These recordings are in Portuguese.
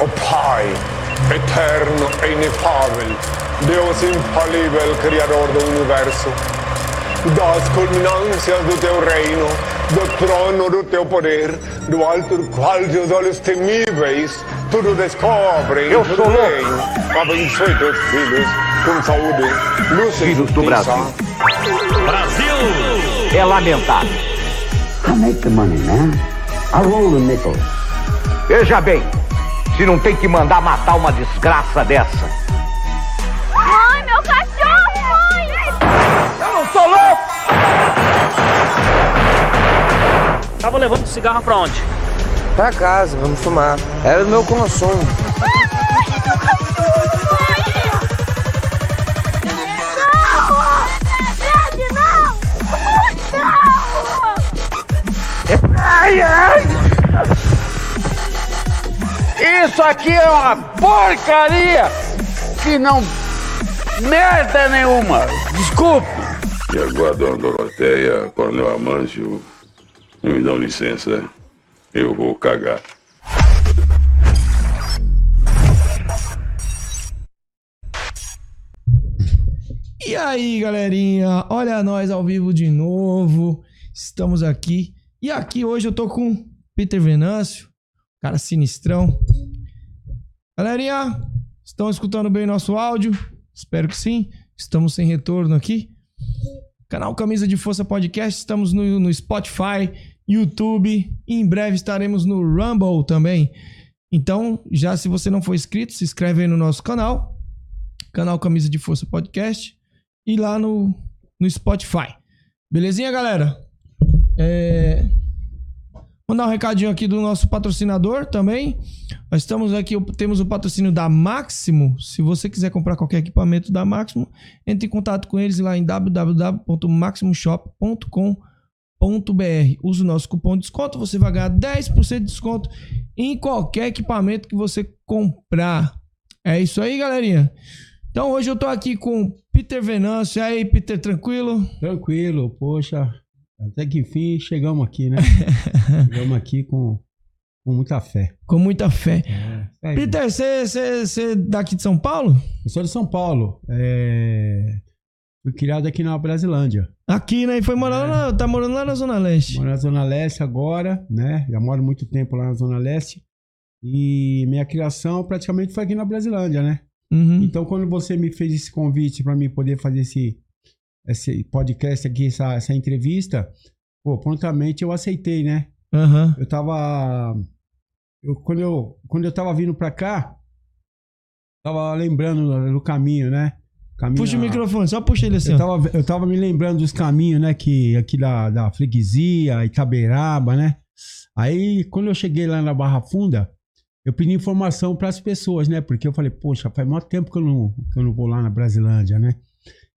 O Pai, eterno e inefável, Deus infalível, Criador do Universo, das culminâncias do teu reino, do trono do teu poder, do alto do qual teus olhos temíveis tudo descobrem Eu e tudo sou louco. veem. Abençoe teus filhos com saúde, luz e Filhos do justiça. Brasil. É lamentável. I make the money, man. I roll the nickels. Veja bem, se não tem que mandar matar uma desgraça dessa. Mãe, meu cachorro, mãe! Eu não sou louco! Tava levando o cigarro pra onde? Pra casa, vamos fumar. Era o meu consumo. Mãe, meu Isso aqui é uma porcaria que não merda nenhuma. Desculpe. E agora, dona Doroteia, Coronel Amâncio, me dão licença, eu vou cagar. E aí, galerinha? Olha nós ao vivo de novo. Estamos aqui. E aqui hoje eu tô com Peter Venâncio, cara sinistrão. Galerinha, estão escutando bem nosso áudio? Espero que sim. Estamos sem retorno aqui. Canal Camisa de Força Podcast, estamos no, no Spotify, YouTube. E em breve estaremos no Rumble também. Então, já se você não for inscrito, se inscreve aí no nosso canal. Canal Camisa de Força Podcast e lá no, no Spotify. Belezinha, galera? É... Mandar um recadinho aqui do nosso patrocinador também. Nós estamos aqui, temos o patrocínio da Máximo. Se você quiser comprar qualquer equipamento da Máximo, entre em contato com eles lá em www.maximoshop.com.br. Use o nosso cupom de desconto, você vai ganhar 10% de desconto em qualquer equipamento que você comprar. É isso aí, galerinha. Então hoje eu tô aqui com Peter Venâncio. E aí, Peter, tranquilo? Tranquilo, poxa. Até que enfim chegamos aqui, né? chegamos aqui com, com muita fé. Com muita fé. É, aí. Peter, você é daqui de São Paulo? Eu sou de São Paulo. É... Fui criado aqui na Brasilândia. Aqui, né? E foi morando lá, tá morando lá na Zona Leste. Moro na Zona Leste agora, né? Já moro muito tempo lá na Zona Leste. E minha criação praticamente foi aqui na Brasilândia, né? Uhum. Então, quando você me fez esse convite para mim poder fazer esse, esse podcast aqui, essa, essa entrevista, pô, prontamente eu aceitei, né? Aham. Eu tava. Eu, quando, eu, quando eu tava vindo pra cá, tava lembrando do caminho, né? Caminho, Puxa o microfone, só puxa ele assim. Eu tava, eu tava me lembrando dos caminhos, né? Que aqui da, da freguesia, Itaberaba, né? Aí, quando eu cheguei lá na Barra Funda, eu pedi informação para as pessoas, né? Porque eu falei, poxa, faz muito tempo que eu não, que eu não vou lá na Brasilândia, né?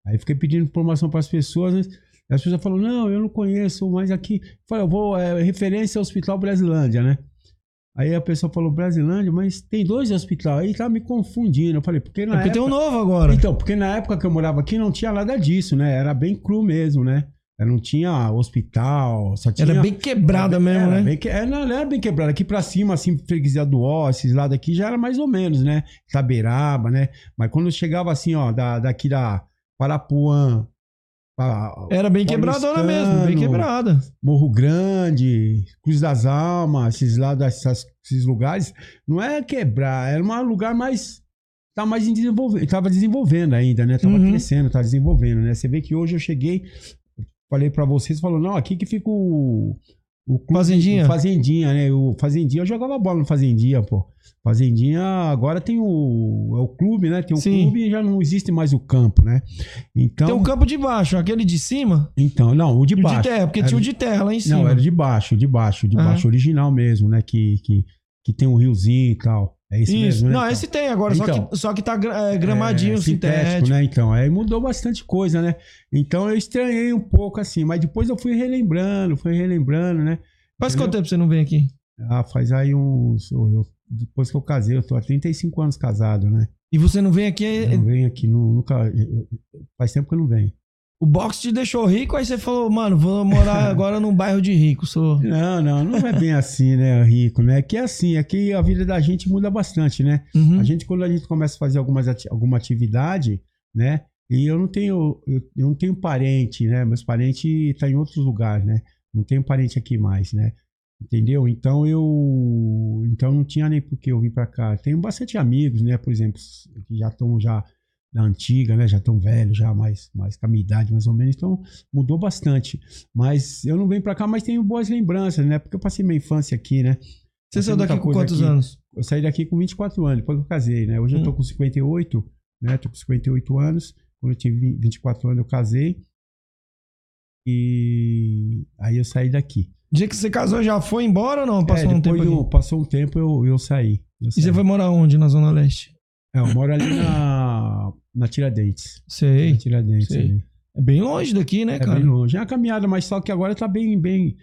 Aí fiquei pedindo informação para as pessoas, né? As pessoas falaram, não, eu não conheço, mas aqui. Eu falei, eu vou, é, referência ao Hospital Brasilândia, né? Aí a pessoa falou, Brasilândia, mas tem dois hospitais. Aí tá me confundindo. Eu falei, porque na É porque época... tem um novo agora. Então, porque na época que eu morava aqui não tinha nada disso, né? Era bem cru mesmo, né? Não tinha hospital, só tinha... Era bem quebrada mesmo, era né? Bem que... é, não, não era bem quebrada. Aqui pra cima, assim, freguesia do Ó, esses lados aqui, já era mais ou menos, né? Taberaba, né? Mas quando eu chegava assim, ó, da, daqui da Parapuã... Era bem quebradona mesmo, bem quebrada. Morro Grande, Cruz das Almas, esses lados, essas- esses lugares, não é quebrar, era um lugar mais. Tá mais em desenvolvimento, tava desenvolvendo ainda, né? Tava Uhum. crescendo, tá desenvolvendo, né? Você vê que hoje eu cheguei, falei pra vocês, falou, não, aqui que fica o. o clube- Fazendinha? o Fazendinha, né? O Fazendinha, eu jogava bola no Fazendinha, pô. Fazendinha, agora tem o. É o clube, né? Tem o Sim. clube e já não existe mais o campo, né? Então. Tem um campo de baixo, aquele de cima Então, não, o de e o baixo. de terra, porque Era tinha o de- terra lá em cima. não, era de baixo, de baixo, de baixo original mesmo, né? Que, que, que tem um riozinho e tal. É esse Isso. mesmo, né? Não, Então, esse tem agora, só, Então. que, só que tá é, gramadinho, é, sintético. né? Então, aí mudou bastante coisa, né? Então eu estranhei um pouco assim, mas depois eu fui relembrando, fui relembrando, né? Faz Entendeu? quanto tempo você não vem aqui? Ah, faz aí uns. eu- depois que eu casei, eu tô há 35 anos casado, né? E você não vem aqui. Eu não venho aqui, nu- nunca. Faz tempo que eu não venho. O boxe te deixou rico, aí você falou, mano, vou morar agora num bairro de rico. Sou. Não, não, não é bem assim, né, Rico, né? Que é assim, é que a vida da gente muda bastante, né? Uhum. A gente, quando a gente começa a fazer algumas ati- alguma atividade, né? E eu não tenho, eu, eu não tenho parente, né? Meus parentes estão em outros lugares, né? Não tenho parente aqui mais, né? Entendeu? Então eu, então não tinha nem por que eu vir para cá. Tenho bastante amigos, né? Por exemplo, que já estão já da antiga, né? Já estão velhos, já mais, mais com a minha idade, mais ou menos. Então mudou bastante. Mas eu não venho para cá, mas tenho boas lembranças, né? Porque eu passei minha infância aqui, né? Você saiu daqui com quantos aqui. anos? Eu saí daqui com 24 anos, depois que eu casei, né? Hoje eu tô Hum. com 58, né? Tô com 58 anos. Quando eu tive 24 anos, eu casei. E aí eu saí daqui. Dia que você casou, já foi embora ou não? Passou É, um tempo um- passou um tempo, eu, eu saí. Eu E saí. você foi morar onde na Zona Leste? É, eu moro ali na, na Tiradentes. Sei. Na Tiradentes. sei. ali. É bem longe daqui, né, É cara? bem longe. É uma caminhada, mas só que agora tá bem, bem,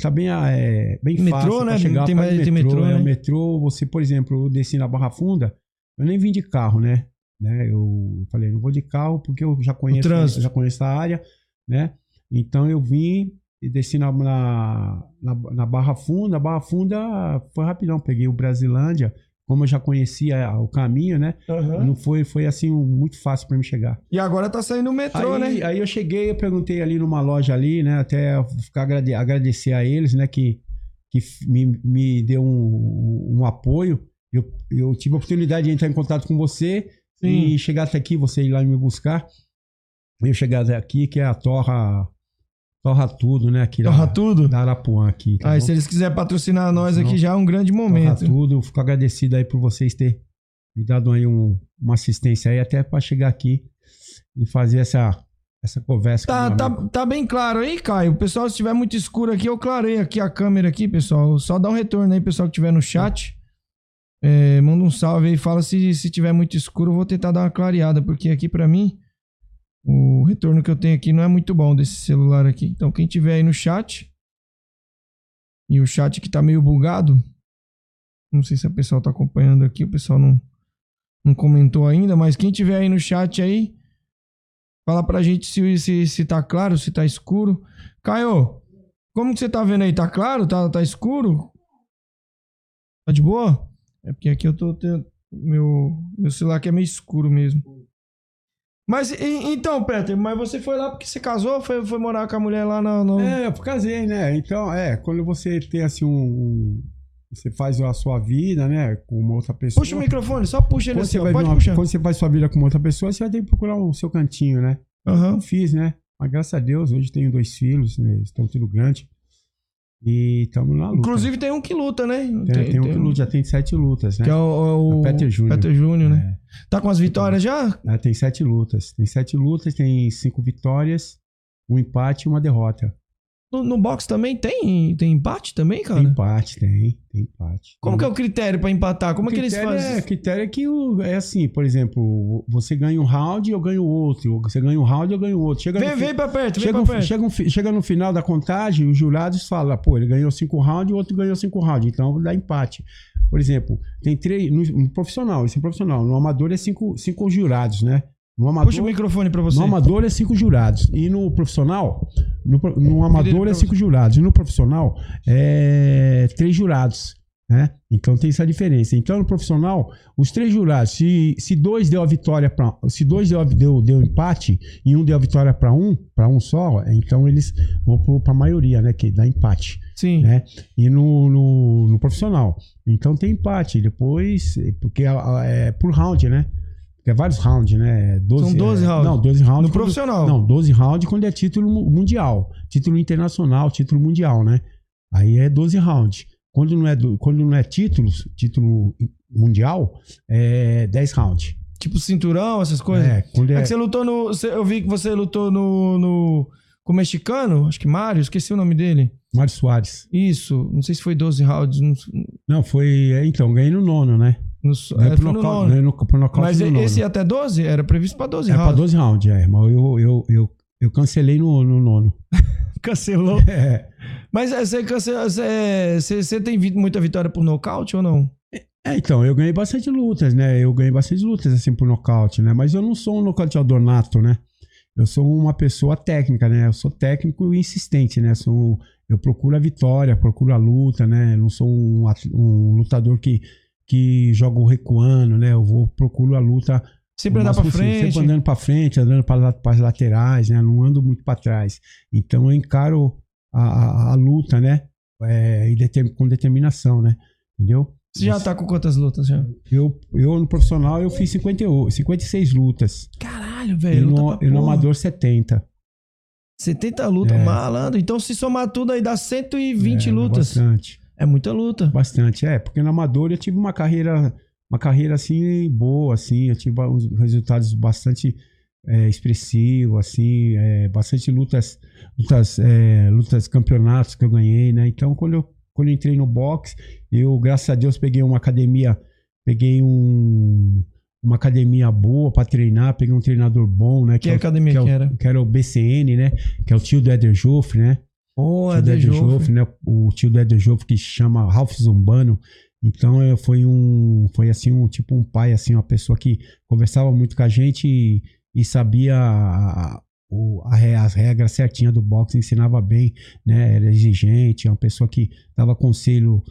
tá bem, é, bem Metrô, fácil né? chegar Tem mais- do tem metrô. metrô, é, né? o metrô, você, por exemplo, eu desci na Barra Funda, eu nem vim de carro, né? né? Eu falei, não vou de carro porque eu já conheço, eu já conheço a área, né? Então eu vim e desci na, na, na, Barra Funda. A Barra Funda foi rapidão, peguei o Brasilândia, como eu já conhecia o caminho, né? Aham. Não foi, foi assim muito fácil para me chegar. E agora tá saindo o metrô, aí, né? aí eu cheguei, eu perguntei ali numa loja ali, né? Até ficar agrade- agradecer a eles, né? Que, que me, me deu um, um apoio. Eu, eu tive a oportunidade de entrar em contato com você Sim. e chegar até aqui, você ir lá me buscar. Eu chegar até aqui, que é a Torra. Torra Tudo, né? Aqui Torra da, tudo? da Arapuã aqui. tá Aí, bom? se eles quiserem patrocinar nós aqui, já é um grande Torra momento. Tudo. Eu fico agradecido aí por vocês terem me dado aí um- uma assistência aí, até para chegar aqui e fazer essa, essa conversa Tá, tá, tá bem claro aí, Caio. Pessoal, se tiver muito escuro aqui, eu clarei aqui a câmera aqui, pessoal. Só dá um retorno aí, pessoal que tiver no chat. É, manda um salve aí, fala se, se tiver muito escuro, eu vou tentar dar uma clareada, porque aqui pra mim o retorno que eu tenho aqui não é muito bom desse celular aqui. Então, quem tiver aí no chat e o chat que tá meio bugado, não sei se o pessoal tá acompanhando aqui, o pessoal não, não comentou ainda, mas quem tiver aí no chat aí, Fala pra gente se, se, se tá claro, se tá escuro. Caio, como que você tá vendo aí? Tá claro? Tá, tá escuro? Tá de boa? É porque aqui eu tô tendo. Meu, meu celular aqui é meio escuro mesmo. Mas e- então, Peter, mas você foi lá porque você casou? Foi, foi morar com a mulher lá na. No... É, eu casei, né? Então, é, quando você tem assim um. você faz a sua vida, né? Com uma outra pessoa. Puxa o microfone, só puxa ele Quando assim, pode uma- puxar. quando você faz sua vida com uma outra pessoa, você vai ter que procurar o seu cantinho, né? Aham. Eu fiz, né? Mas graças a Deus, hoje tenho dois filhos, né? Eles estão tudo grande. E estamos na luta. Inclusive tem um que luta, né? tem, tem um que luta, já tem sete lutas, né? Que é o, o, É Peter Júnior. Peter Júnior, né? Tá com as vitórias já? É, tem sete lutas. Tem sete lutas, tem cinco vitórias, um empate e uma derrota. No, no box também tem, tem empate também, cara? Tem empate, tem. Tem empate. Como que é Tem- o critério pra empatar? Como é que eles critério fazem? É, critério é que o- é assim, por exemplo, você ganha um round, eu ganho outro. Você ganha um round, eu ganho outro. Chega Vem, no vem pra perto, vem chega, pra no- perto. chega, fi- chega no final da contagem, os jurados falam, pô, ele ganhou cinco rounds e o outro ganhou cinco rounds, então dá empate. Por exemplo, tem três. No, no profissional, isso é profissional. No amador é cinco, cinco jurados, né? No amador, Puxa o microfone pra você. no amador é cinco jurados. E no profissional, no, no amador é cinco jurados. E no profissional é três jurados. Né? Então tem essa diferença. Então no profissional, os três jurados, se, se dois deu a vitória para, se dois deu, deu, deu empate e um deu a vitória para um, para um só, então eles vão para a maioria, né? Que dá empate Sim. né? E no, no, no profissional. Então tem empate. Depois, porque é, é por round, né? É vários rounds, né? 12, São 12 é, rounds. Não, 12 rounds. No profissional. Não, 12 rounds quando é título mu- mundial. Título internacional, título mundial, né? Aí é 12 rounds. Quando não é, do- quando não é títulos, título mundial, é 10 rounds. Tipo cinturão, essas coisas. É, quando É é, que você lutou no. Eu vi que você lutou no. no com o mexicano, acho que Mário, esqueci o nome dele. Mário Soares. Isso, não sei se foi 12 rounds. No, Não, foi. é, Então, ganhei no nono, né? No, é, pro no nocaute- nono. ganhei no, pro nocaute Mas no nono. esse ia até 12? Era previsto pra 12 É pra rounds. 12 rounds, é. Mas eu, eu, eu, eu cancelei no, no nono. Cancelou. É. Mas é, você, cancela- você, você, tem muita vitória por nocaute ou não? É, então, eu ganhei bastante lutas, né? Eu ganhei bastante lutas, assim, por nocaute, né? Mas eu não sou um nocauteador nato, né? eu sou uma pessoa técnica, né? Eu sou técnico e insistente, né? Sou, eu procuro a vitória, procuro a luta, né? Eu não sou um, um lutador que, que joga recuando, né? Eu vou procuro a luta Sempre o andar máximo pra possível, frente. Sempre andando pra frente, andando para as laterais, né? Não ando muito para trás. Então eu encaro a, a- a luta, né? É, e determ- com determinação, né? Entendeu? Você já tá com quantas lutas já? Eu, eu no profissional eu fiz 58, 56 lutas. Caralho, E velho. no, luta e no amador 70. 70 lutas, É. malandro. Então, se somar tudo aí, dá 120 É, lutas. Bastante. É muita luta. Bastante, é. Porque no amador eu tive uma carreira, uma carreira assim, boa, assim. Eu tive uns resultados bastante é, expressivos, assim. é, bastante lutas, lutas, é, lutas, campeonatos que eu ganhei, né? Então, quando eu, quando eu entrei no boxe, eu, graças a Deus, peguei uma academia, peguei um... Uma academia boa pra treinar, peguei um treinador bom, né? Que é o- academia que, é o- que era? que era o BCN, né? Que é o tio do Éder Joffre, né? É jogo. Joffre, né? O tio do Joffre que chama Ralph Zumbano. Então é, foi um, foi assim um tipo um pai, assim uma pessoa que conversava muito com a gente e, e sabia a, a- o- as regras certinhas do boxe, ensinava bem, né? Era exigente, uma pessoa que dava conselho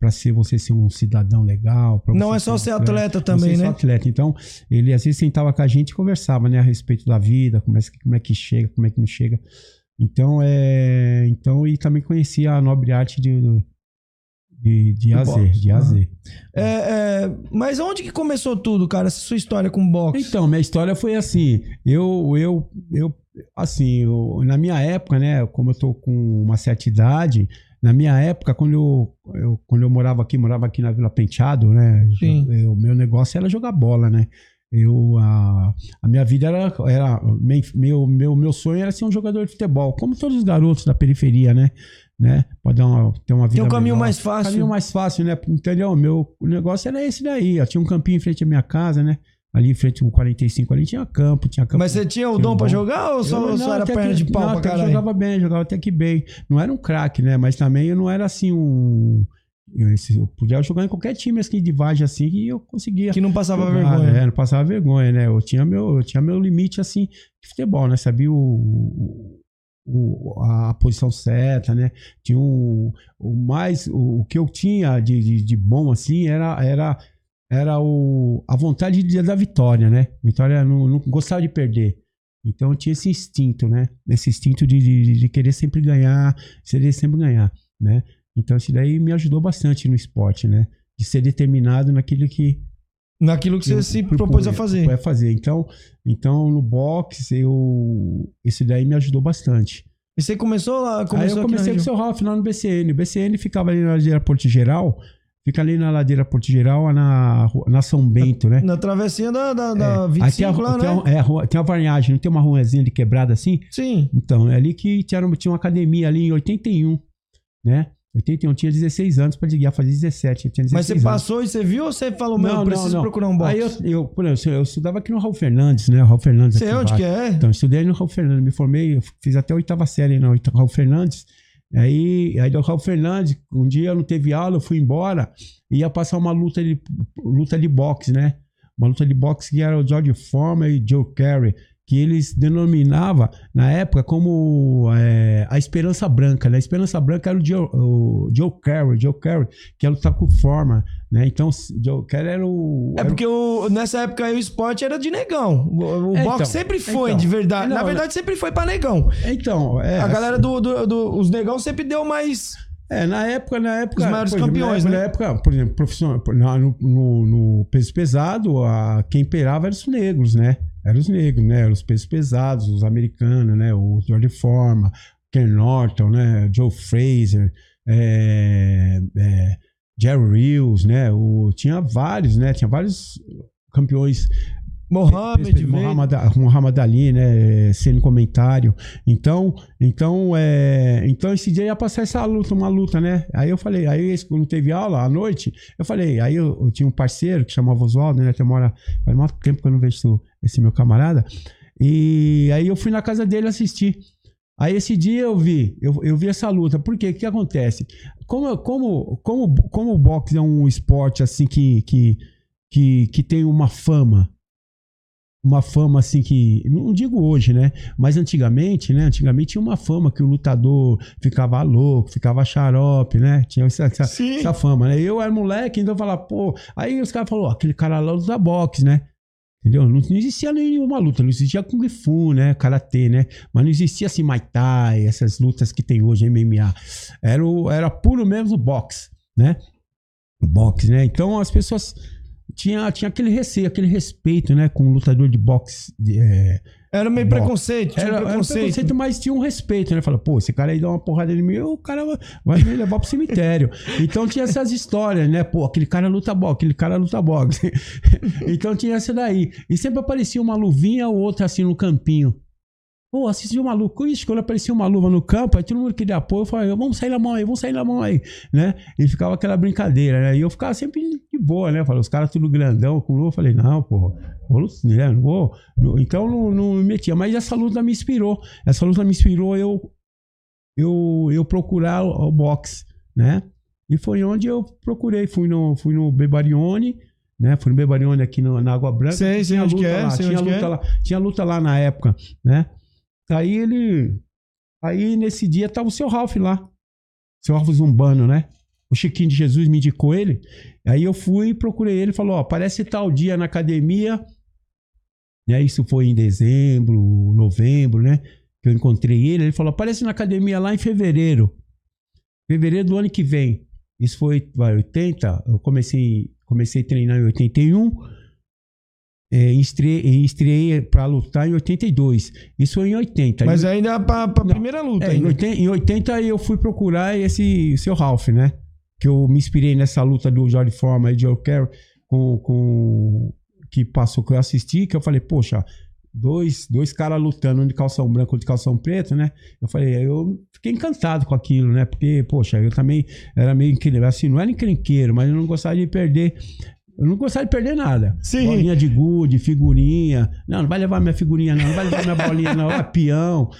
para ser você ser um cidadão legal. Não é só ser atleta não também, ser só né? atleta. Então ele às vezes sentava com a gente e conversava, né, a respeito da vida, como é, que- como é que chega, como é que não chega. Então, é. Então, e também conhecia a nobre arte de, de, de Do A a Z, boxe. de A a Z. É, é, mas onde que começou tudo, cara? Essa sua história com boxe? Então, minha história foi assim. Eu, eu, eu assim, eu- na minha época, né, como eu tô com uma certa idade, na minha época, quando eu, eu- quando eu morava aqui, morava aqui na Vila Penteado, né, o meu negócio era jogar bola, né. Eu, a, a minha vida era, era meu, meu, meu sonho era ser um jogador de futebol, como todos os garotos da periferia, né, né, pode dar uma, ter uma vida Tem um caminho melhor. mais fácil. caminho mais fácil, né? Entendeu? Meu negócio era esse daí. Eu tinha um campinho em frente à minha casa, né? Ali em frente ao 45 ali tinha campo, tinha campo. Mas você tinha o dom um pra bom. jogar ou só, Eu só não, era até perna que- de pau não, pra caralho? jogava bem, jogava até que bem. Não era um craque, né? Mas também eu não era assim um. Eu, esse- eu podia jogar em qualquer time assim, de Vagem assim e eu conseguia. Que não passava jogar, vergonha. É, não passava vergonha, né? Eu tinha meu, eu tinha meu limite assim de futebol, né? Sabia o, o- a posição certa, né? Tinha um, o mais o, o que eu tinha de, de, de bom assim era era era o, a vontade de, da vitória, né? Vitória não, não gostava de perder. Então eu tinha esse instinto, né? Esse instinto de, de, de querer sempre ganhar, querer sempre ganhar, né? Então isso daí me ajudou bastante no esporte, né? De ser determinado naquilo que Naquilo que você eu se propunha- propôs a fazer. propunha fazer. Então, então no boxe eu esse daí me ajudou bastante. E você começou lá, Aí começou eu aqui na comecei com o seu Ralph lá no BCN. O BCN ficava ali na ladeira Porto Geral, fica ali na ladeira Porto Geral, na, na São Bento, né? Na travessinha da, da, da Aí 25 tem a, lá, tem, né? a, é, a rua- tem a varnagem, não tem uma ruazinha de quebrada assim? Sim. Então, é ali que tinha, tinha uma academia ali em 81, né? 81, tinha 16 anos pra ia fazer 17, eu tinha 16 Mas você anos. passou e você viu ou você falou, meu, preciso procurar um boxe? Aí eu, eu, por exemplo, eu estudava aqui no Raul Fernandes, né? O Raul Fernandes. Sei aqui onde que é? Então, eu estudei no Raul Fernandes, me formei, eu fiz até a oitava série no Raul Fernandes. Aí, aí do Raul Fernandes, um dia não teve aula, eu fui embora ia passar uma luta de, luta de boxe, né? Uma luta de boxe que era o George Foreman e Joe Carey, que eles denominavam na época como é, a Esperança Branca, né? A Esperança Branca era o Joe, o Joe Carey, Joe Carey, que ia lutar com o Foreman, né? Então, Joe Carey era o... É era o- porque o- nessa época o esporte era de negão. O, o É, boxe então, sempre foi, então. de verdade. Não, Na verdade, sempre foi pra negão. Então, é, A galera do, do, do- Os negão sempre deu mais. É, na época, na época. Os maiores exemplo, campeões, na né? época, Na época, por exemplo, profissional, no, no- no peso pesado, a, quem imperava eram os negros, né? Eram os negros, né? Eram os pesos pesados, os americanos, né? O George Forma, Ken Norton, né? Joe Fraser, é, é, Jerry Reels, né? O, tinha vários, né? Tinha vários campeões Mohamed, Muhammad, Muhammad Ali, né, sendo comentário. Então, então, é, então esse dia ia passar essa luta, uma luta, né? Aí eu falei, aí quando teve aula à noite, eu falei, aí eu, eu tinha um parceiro que chamava Oswaldo, né? Tem mora faz muito tempo que eu não vejo esse, esse meu camarada. E aí eu fui na casa dele assistir. Aí esse dia eu vi, eu, eu vi essa luta. Por quê? O que acontece? Como, como, como, como o boxe é um esporte assim que, que, que, que tem uma fama, uma fama assim que. Não digo hoje, né? Mas antigamente, né? Antigamente tinha uma fama que o lutador ficava louco, ficava xarope, né? Tinha essa, essa, essa fama, né? Eu era moleque, então eu falava, pô. Aí os caras falaram, aquele cara lá luta boxe, né? Entendeu? Não, não existia nenhuma luta, não existia Kung Fu, né? Karatê, né? Mas não existia assim Muay Thai, essas lutas que tem hoje, MMA. Era, o, era puro mesmo boxe, né? Boxe, né? Então as pessoas tinha, tinha aquele receio, aquele respeito, né? Com o lutador de boxe. de, é, Era meio Bom, preconceito, era, um era um preconceito. preconceito, mas tinha um respeito, né? Fala, pô, esse cara aí dá uma porrada em mim, o cara vai- vai me levar pro cemitério. Então tinha essas histórias, né? Pô, aquele cara luta boxe, aquele cara luta boxe. então tinha essa daí. E sempre aparecia uma luvinha ou outra assim no campinho. Pô, assistiu uma. Ixi, quando aparecia uma luva no campo, aí todo mundo queria apoio, eu falava, vamos sair na mão aí, vamos sair na mão aí, né? E ficava aquela brincadeira, né? E eu ficava sempre de boa, né? Eu Falei, os caras tudo grandão com luva, eu falei, não, pô, vou, né? não vou. Então não, não me metia. Mas essa luta me inspirou. Essa luta me inspirou eu, eu, eu procurar o, o boxe, né? E foi onde eu procurei. Fui no, fui no Bebarione, né? Fui no Bebarione aqui no- na Água Branca. Sei, sei tinha onde luta que é, lá, sei tinha luta é. lá, tinha luta lá na época, né? Aí ele. Aí nesse dia tava o seu Ralph lá. Seu Ralph Zumbano, né? O Chiquinho de Jesus me indicou ele. Aí eu fui e procurei ele. Falou: Ó, aparece tal dia na academia. Né? Isso foi em dezembro, novembro, né? Que eu encontrei ele. Ele falou: aparece na academia lá em fevereiro. Fevereiro do ano que vem. Isso foi vai, 80. Eu comecei, comecei a treinar em 81. É, estreiei, estreiei pra lutar em 82. Isso foi em 80. Mas Em ainda pra, pra Não. primeira luta. é, em, ainda. 80, em 80 eu fui procurar esse seu Ralph, né? Que eu me inspirei nessa luta do Jorge Forma e Joe Carroll com, com que passou que eu assisti, que eu falei, poxa, dois, dois caras lutando, um de calção branco, outro de calção preto, né? Eu falei, eu fiquei encantado com aquilo, né? Porque, poxa, eu também era meio encrenqueiro, assim, não era encrenqueiro, mas eu não gostava de perder. Eu não gostava de perder nada. Sim. Bolinha de gude, figurinha. Não, não vai levar minha figurinha, não. Não vai levar minha bolinha, não. Ah, peão.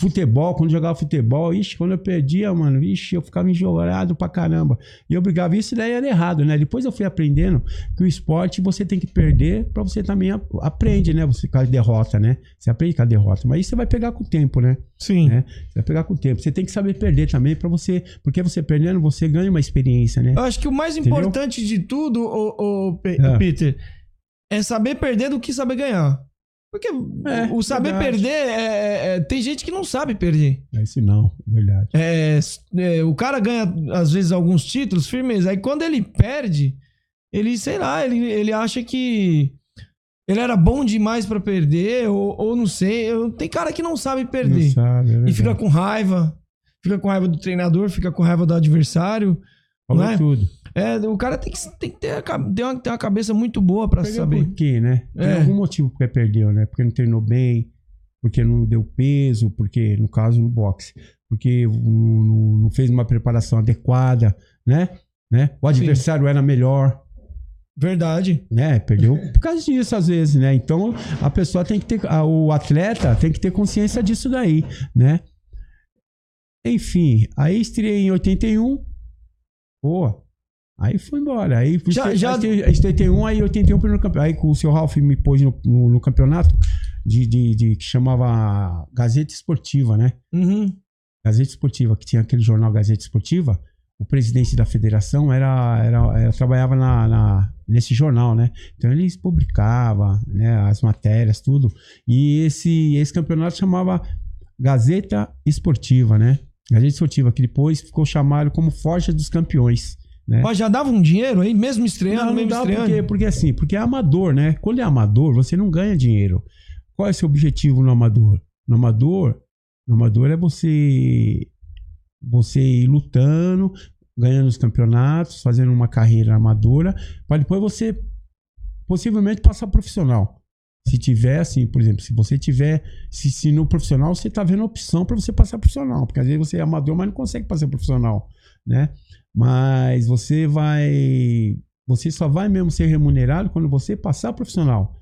Futebol, quando jogava futebol, ixi, quando eu perdia, mano, ixi, eu ficava enjorado pra caramba. E eu brigava, isso daí era errado, né? Depois eu fui aprendendo que o esporte você tem que perder pra você também ap- aprende, né? Você com a derrota, né? Você aprende com a derrota. Mas isso você vai pegar com o tempo, né? Sim. né? Você vai pegar com o tempo. Você tem que saber perder também pra você. Porque você perdendo, você ganha uma experiência, né? Eu acho que o mais Entendeu? importante de tudo, o, É. Peter, é saber perder do que saber ganhar. Porque É, o saber verdade. perder, é, é- é- tem gente que não sabe perder. É isso não, é verdade. É, é, o cara ganha, às vezes, alguns títulos, firmeza. Aí quando ele perde, ele, sei lá, ele, ele acha que ele era bom demais pra perder, ou, ou não sei. Eu- tem cara que não sabe perder. Não sabe, e fica com raiva. Fica com raiva do treinador, fica com raiva do adversário. Falou não é? tudo. É, o cara tem que, tem que ter, a, uma, ter uma cabeça muito boa pra Perdeu saber. por quê, né? Tem É. algum motivo porque perdeu, né? Porque não treinou bem, porque não deu peso, porque, no caso, no boxe, porque não, não- fez uma preparação adequada, né? né? O adversário era melhor, Verdade. né? Perdeu por causa disso, às vezes, né? Então, a pessoa tem que ter, a- o atleta tem que ter consciência disso daí, né? Enfim, aí estreiei em 81, pô, aí fui embora. Aí fui Já- já, já- já... 81, aí 81 primeiro campeonato. Aí com o seu Ralph me pôs no, no- no campeonato de, de, de- que chamava Gazeta Esportiva, né? Uhum. Gazeta Esportiva, que tinha aquele jornal Gazeta Esportiva, o presidente da federação era, era, era- trabalhava na, na- nesse jornal, né? Então eles publicavam né, as matérias, tudo. E esse, esse campeonato chamava Gazeta Esportiva, né? Gazeta Esportiva, que depois ficou chamado como Forja dos Campeões. Né? Mas já dava um dinheiro aí, mesmo estreando, Não, não mesmo dá estreando. porque, porque assim, porque é amador, né? Quando é amador, você não ganha dinheiro. Qual é o seu objetivo no amador? No amador, no amador é você você ir lutando, ganhando os campeonatos, fazendo uma carreira amadora, para depois você possivelmente passar profissional. Se tiver, assim, por exemplo, se você tiver, se, se no profissional você tá vendo opção para você passar profissional, porque às vezes você é amador, mas não consegue passar profissional, né? Mas você vai, você só vai mesmo ser remunerado quando você passar profissional.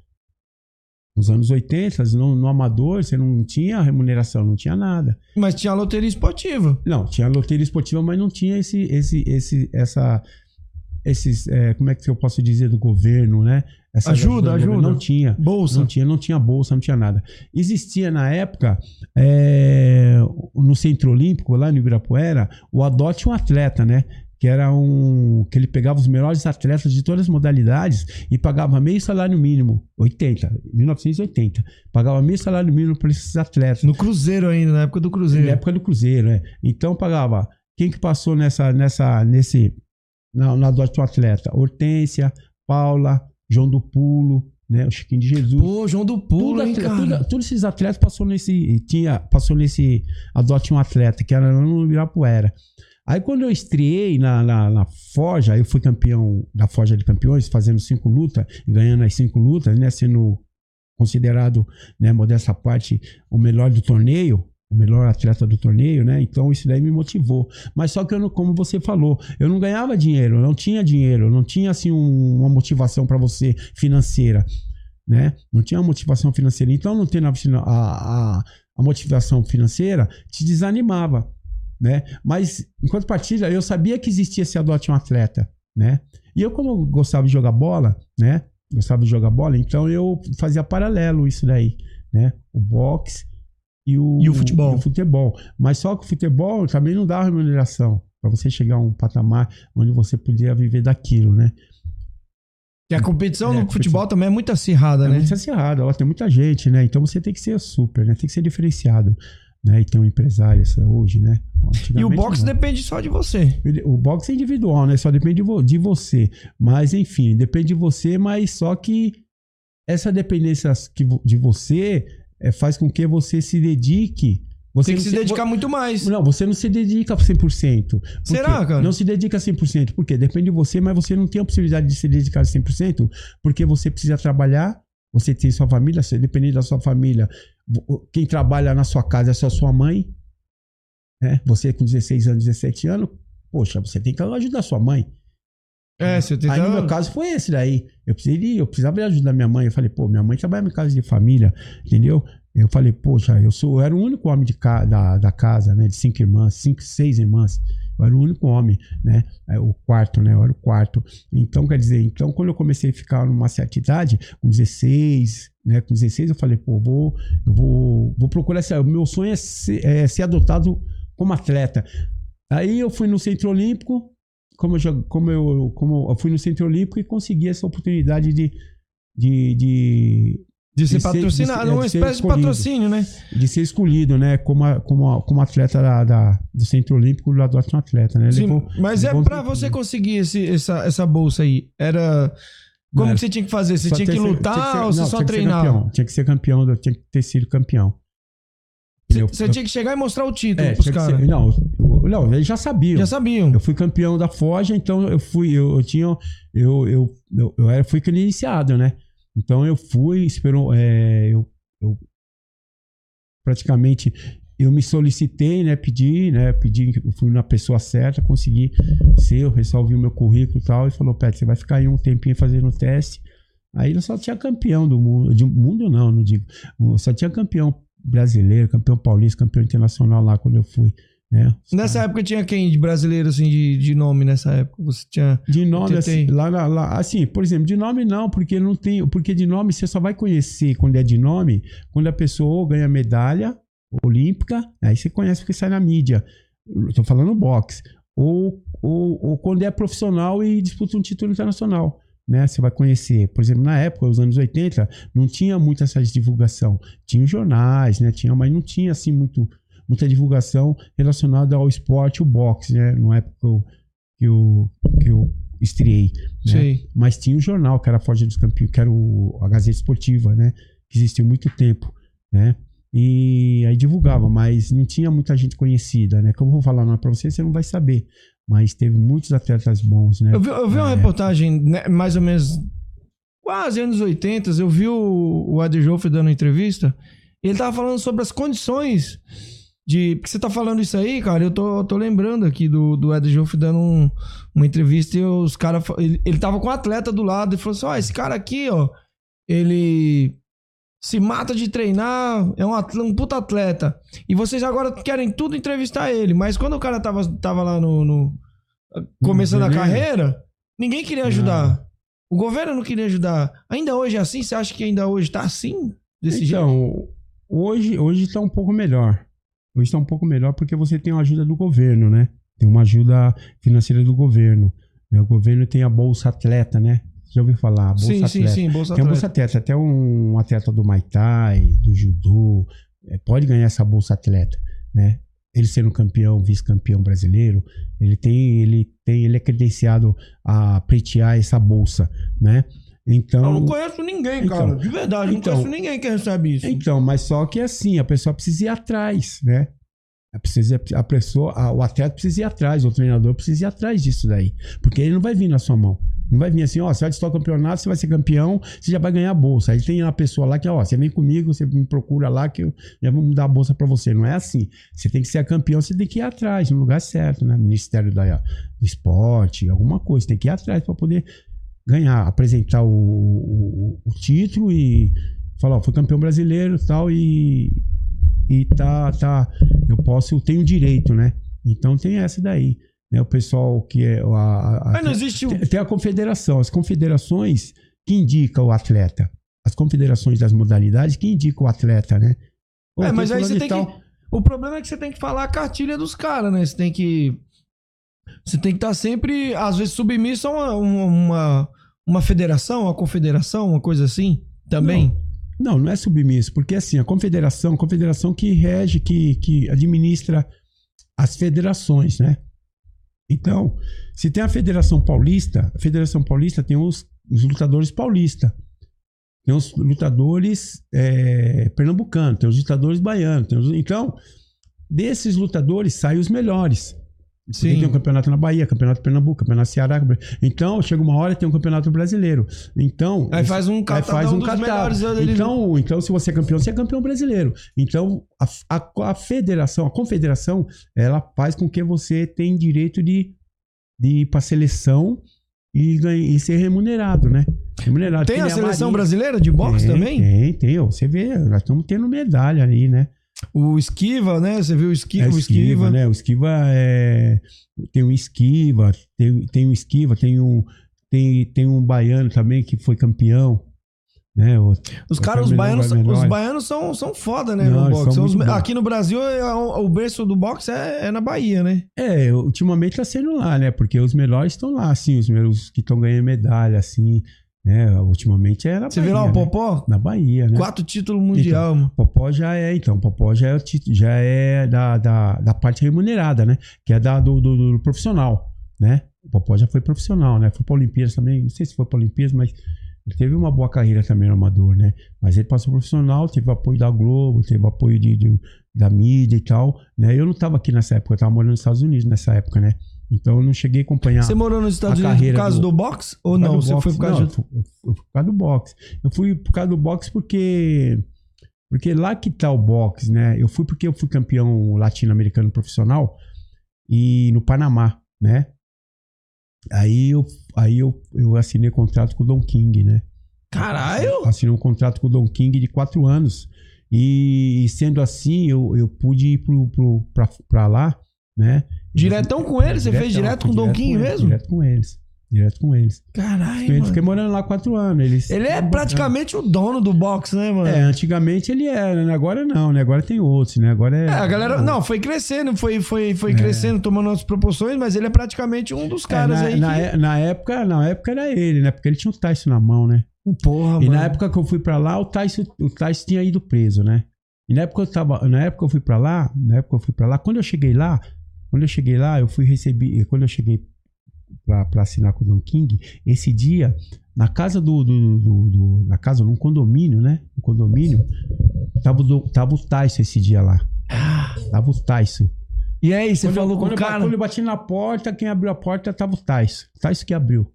Nos anos 80, no, no amador, você não tinha remuneração, não tinha nada. Mas tinha loteria esportiva. Não, tinha loteria esportiva, mas não tinha esse, esse, esse, essa, esses, é, como é que eu posso dizer, do governo, né? Essa Ajuda, ajuda. Não tinha. Bolsa. Não tinha, não tinha bolsa, não tinha nada. Existia na época, é, no Centro Olímpico, lá no Ibirapuera, o Adote um Atleta, né? Que era um. que ele pegava os melhores atletas de todas as modalidades e pagava meio salário mínimo. 80, 1980. Pagava meio salário mínimo para esses atletas. No Cruzeiro ainda, na época do Cruzeiro. Na época do Cruzeiro, né? Então pagava. Quem que passou nessa, nessa, nesse, na, na um Atleta? Hortência, Paula, João do Pulo, né? O Chiquinho de Jesus. Pô, João do Pulo, Tudo hein, cara? tudo- todos esses atletas passou nesse tinha passou nesse adote um atleta que era lá no Ibirapuera aí quando eu estreiei na, na, na Forja eu fui campeão da Forja de Campeões fazendo cinco lutas ganhando as cinco lutas né sendo considerado né modesta parte o melhor do torneio o melhor atleta do torneio, né? Então isso daí me motivou. Mas só que eu não, como você falou, eu não ganhava dinheiro, eu não tinha dinheiro, eu não tinha assim um- uma motivação para você financeira né? Não tinha uma motivação financeira. Então, não tendo a, a, a motivação financeira, te desanimava, né? Mas, enquanto partida, eu sabia que existia esse adote um atleta, né? E eu, como gostava de jogar bola, né? Gostava de jogar bola, então eu fazia paralelo isso daí, né? O boxe e o, E o futebol. e o futebol. Mas só que o futebol também não dá remuneração para você chegar a um patamar onde você podia viver daquilo, né? Que a competição É, no a futebol também é muito acirrada, É né? muito acirrado, ó, tem muita gente, né? Então você tem que ser super, né? Tem que ser diferenciado, né? E tem um empresário é hoje, né? E o boxe não. depende só de você. O boxe é individual, né? Só depende de, vo- de você. Mas, enfim, depende de você, mas só que essa dependência de você é, faz com que você se dedique. Você Tem que não se dedicar muito mais. Não, você não se dedica 100%. Por Será, quê? cara? Não se dedica 100%. Por quê? Depende de você, mas você não tem a possibilidade de se dedicar 100%, porque você precisa trabalhar, você tem sua família, você depende da sua família. Quem trabalha na sua casa é só sua mãe. Né? Você com 16 anos, 17 anos, poxa, você tem que ajudar sua mãe. É, você tem Aí no meu caso foi esse daí. Eu precisava, eu precisava de ajuda da minha mãe. Eu falei, pô, minha mãe trabalha em casa de família, entendeu? Eu falei, poxa, eu sou, eu era o único homem de ca- da, da casa, né? De cinco irmãs, cinco, seis irmãs. Eu era o único homem, né? É, O quarto, né? Eu era o quarto. Então, quer dizer, então quando eu comecei a ficar numa certa idade, com 16, né? Com 16, eu falei, pô, vou, eu vou, vou procurar esse. O meu sonho é ser, é ser adotado como atleta. Aí eu fui no Centro Olímpico, como eu, já- como eu, como eu fui no Centro Olímpico e consegui essa oportunidade de. De, de, De ser de patrocinado, ser- uma de ser espécie de patrocínio, né? de ser escolhido, né? Como, como, como atleta da, da- do Centro Olímpico do Adote um Atleta, né? Sim, Levou- mas é levou pra tempinho. você conseguir esse- essa, essa bolsa aí. Era. Como Não, que você tinha que fazer? Você tinha que lutar ser- ou você não, só tinha que ser treinava? campeão, Tinha que ser campeão, tinha que ter sido campeão. Você, tinha que chegar e mostrar o título É, pros caras. não, não, eles já sabiam. Já sabiam. Eu fui campeão da Forja, então eu fui, eu, eu tinha, eu, eu, eu, eu era, fui iniciado, né? Então eu fui, esperou, é, eu, eu praticamente eu me solicitei, né? Pedi, né? Pedi, fui na pessoa certa, consegui ser, eu resolvi o meu currículo e tal, e falou, Pet, você vai ficar aí um tempinho fazendo o teste. Aí eu só tinha campeão do mundo, de mundo não, não digo, eu só tinha campeão brasileiro, campeão paulista, campeão internacional lá quando eu fui, né? Nessa época tinha quem de brasileiro, assim, de, de nome nessa época? Você tinha. De nome, assim, lá, lá, assim, por exemplo, de nome não, porque não tem. Porque de nome você só vai conhecer quando é de nome, quando a pessoa ganha medalha olímpica, aí você conhece porque sai na mídia. Tô falando boxe. Ou, ou, ou quando é profissional e disputa um título internacional. Né, você vai conhecer, por exemplo, na época, os anos 80, não tinha muita essa divulgação. Tinha jornais, né? Tinha, mas não tinha assim muito, muita divulgação relacionada ao esporte, o boxe, né? Na época que eu, que eu, que eu estreiei. Né? Mas tinha o jornal, que era a Forja dos Campeões, que era o, a Gazeta Esportiva, né? Que existiu há muito tempo, né? E aí divulgava, mas não tinha muita gente conhecida, né? Como eu vou falar pra você, você não vai saber. Mas teve muitos atletas bons, né? Eu vi, eu vi uma É. reportagem, né, mais ou menos quase anos 80, eu vi o, o Ed Joffre dando entrevista, e ele tava falando sobre as condições de. Porque você tá falando isso aí, cara, eu tô, tô lembrando aqui do, do Ed Joffre dando um- uma entrevista e os caras. Ele, ele tava com um atleta do lado e falou assim: ó, esse cara aqui, ó, ele se mata de treinar, é um, atleta, um puta atleta. E vocês agora querem tudo entrevistar ele, mas quando o cara tava, tava lá no- no começando a carreira, Ninguém queria ajudar. O governo não queria ajudar. Ainda hoje é assim? Você acha que ainda hoje tá assim? Desse jeito? então, hoje hoje está um pouco melhor. Hoje está um pouco melhor porque você tem a ajuda do governo, né? Tem uma ajuda financeira do governo. O governo tem a Bolsa Atleta, né? Já ouviu falar? Bolsa Sim, sim, Atleta. sim. Bolsa Tem Atleta. Bolsa Atleta. Até um atleta do Muay Thai, do Judô, eh, pode ganhar essa Bolsa Atleta, né? Ele sendo campeão, vice-campeão brasileiro, ele tem, ele tem, ele é credenciado a pleitear essa bolsa, né? Então, Eu não conheço ninguém, Então, cara. De verdade, então- não conheço ninguém que recebe isso. Então, mas só que assim, a pessoa precisa ir atrás, né? A, precisa, a pessoa, a- o atleta precisa ir atrás, o treinador precisa ir atrás disso daí. Porque ele não vai vir na sua mão. Não vai vir assim, ó, você vai disputar o campeonato, você vai ser campeão, você já vai ganhar a bolsa. Aí tem uma pessoa lá que, ó, você vem comigo, você me procura lá que eu já vou dar a bolsa pra você. Não é assim. Você tem que ser campeão, você tem que ir atrás, no lugar certo, né? Ministério da, do Esporte, alguma coisa. Tem que ir atrás pra poder ganhar, apresentar o, o, o título e falar, ó, fui campeão brasileiro tal, e, e tá, tá, eu posso, eu tenho direito, né? Então tem essa daí, né? O pessoal que é a, a- Mas não existe tem, tem a confederação, as confederações que indicam o atleta, as confederações das modalidades que indicam o atleta, né? Ô, É, mas aí você tem tal. que. O problema é que você tem que falar a cartilha dos caras, né? Você tem que. Você tem que estar sempre, às vezes, submisso a uma, uma, uma, federação, uma confederação, uma coisa assim. Também. Não, não é submisso, porque assim, a confederação, a confederação que rege, que, que administra as federações, né? Então, se tem a Federação Paulista, a Federação Paulista tem os, os lutadores paulistas. Tem os lutadores é, pernambucanos, tem os lutadores baianos. os- então, desses lutadores saem os melhores. Porque Sim. Tem um campeonato na Bahia, campeonato Pernambuco, campeonato Ceará. Então, chega uma hora e tem um campeonato brasileiro. Então. Aí faz um catadão faz um dos catálogo. melhores dele. Então, então, se você é campeão, você é campeão brasileiro. Então, a, a, a federação, a confederação, ela faz com que você tenha direito de, de ir para seleção e, e ser remunerado, né? Remunerado. Tem a seleção Marinha. brasileira de boxe Tem, também? Tem, tem. ó. Você vê, nós estamos tendo medalha aí, né? O Esquiva, né? Você viu o Esquiva? É o Esquiva. né? O esquiva é. Tem um esquiva, tem, tem um esquiva, tem um. Tem, tem um baiano também que foi campeão. Né? O- Os caras, os baianos, os baianos são, são foda, né? Não, no boxe. os aqui no Brasil, é- o berço do boxe é, é na Bahia, né? É, ultimamente tá sendo lá, né? Porque os melhores estão lá, assim, os, os que estão ganhando medalha, assim, né? Ultimamente é na Você Bahia. viu lá o né? Popó? Na Bahia, né? Quatro títulos mundial, mano. Popó já é, então, Popó já é, o já é da, da, da parte remunerada, né? Que é da, do, do, do profissional, né? O Popó já foi profissional, né? Foi pra Olimpíadas também, não sei se foi pra Olimpíadas, mas ele teve uma boa carreira também no amador, né? Mas ele passou profissional, teve apoio da Globo, teve apoio de, de- da mídia e tal, né? Eu não tava aqui nessa época, eu tava morando nos Estados Unidos nessa época, né? Então eu não cheguei a acompanhar. Você morou nos Estados Unidos por causa do, do- boxe? Ou não? Você boxe. foi por causa Não, de... eu fui, por causa do boxe. Eu fui por causa do boxe porque porque lá que tá o boxe, né? Eu fui porque eu fui campeão latino-americano profissional e no Panamá, né? Aí eu aí eu, eu assinei contrato com o Don King, né? Caralho! Assinei um contrato com o Don King de quatro anos. E, sendo assim, eu, eu pude ir pro, pro, pra, pra lá, né? Diretão com ele? Você fez direto com o fui Don direto King eles, mesmo? Direto com eles. Direto com eles. Caralho, Fiquei, mano. fiquei morando lá quatro anos. Eles, Ele é praticamente o dono do boxe, né, mano? É, antigamente ele era, né? Agora não, né? Agora tem outros, né? Agora é. É, a galera. Não, foi crescendo, foi, foi, foi É. crescendo, tomando outras proporções, mas ele é praticamente um dos É, caras na, aí. na, que... é- na época, na época era ele, né? Porque ele tinha o Tyson na mão, né? Porra, E mano. na época que eu fui pra lá, o Tyson, o Tyson tinha ido preso, né? E na época eu tava, na época que eu fui pra lá, na época que eu fui pra lá, quando eu cheguei lá, quando eu cheguei lá, eu fui receber, quando eu cheguei pra, pra assinar com o Don King, esse dia, na casa do, do, do- do- na casa, num condomínio, né? Um condomínio, tava, do- tava o Tyson esse dia lá. Tava o Tyson. E aí, você Quando eu- falou com quando o eu cara? Quando eu bati na porta, quem abriu a porta tava o Tyson. Tyson que abriu.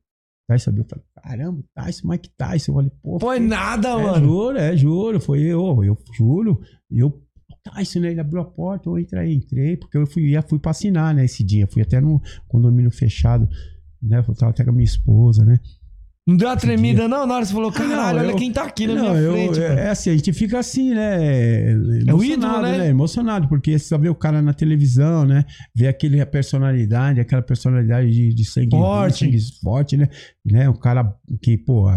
Tyson abriu. Eu falei, caramba, Tyson, Mike Tyson. Eu falei, pô. Foi foi- nada, é, mano. Juro, é, juro. Foi eu, eu juro. Eu, Tyson, né? Ele abriu a porta, eu entrei, entrei, porque eu fui, ia, fui pra assinar, né, esse dia. Fui até no condomínio fechado, né? Eu tava até com a minha esposa, né? Não deu uma tremida, não? Na hora você falou, caralho, Não, olha eu- quem tá aqui na Não, minha eu- frente. é, velho. é assim, a gente fica assim, né? Emocionado, ídolo, né? Emocionado, porque você só vê o cara na televisão, né? Vê aquele a personalidade, aquela personalidade de, de sangue Forte. sangue forte, né? né? O cara que, pô,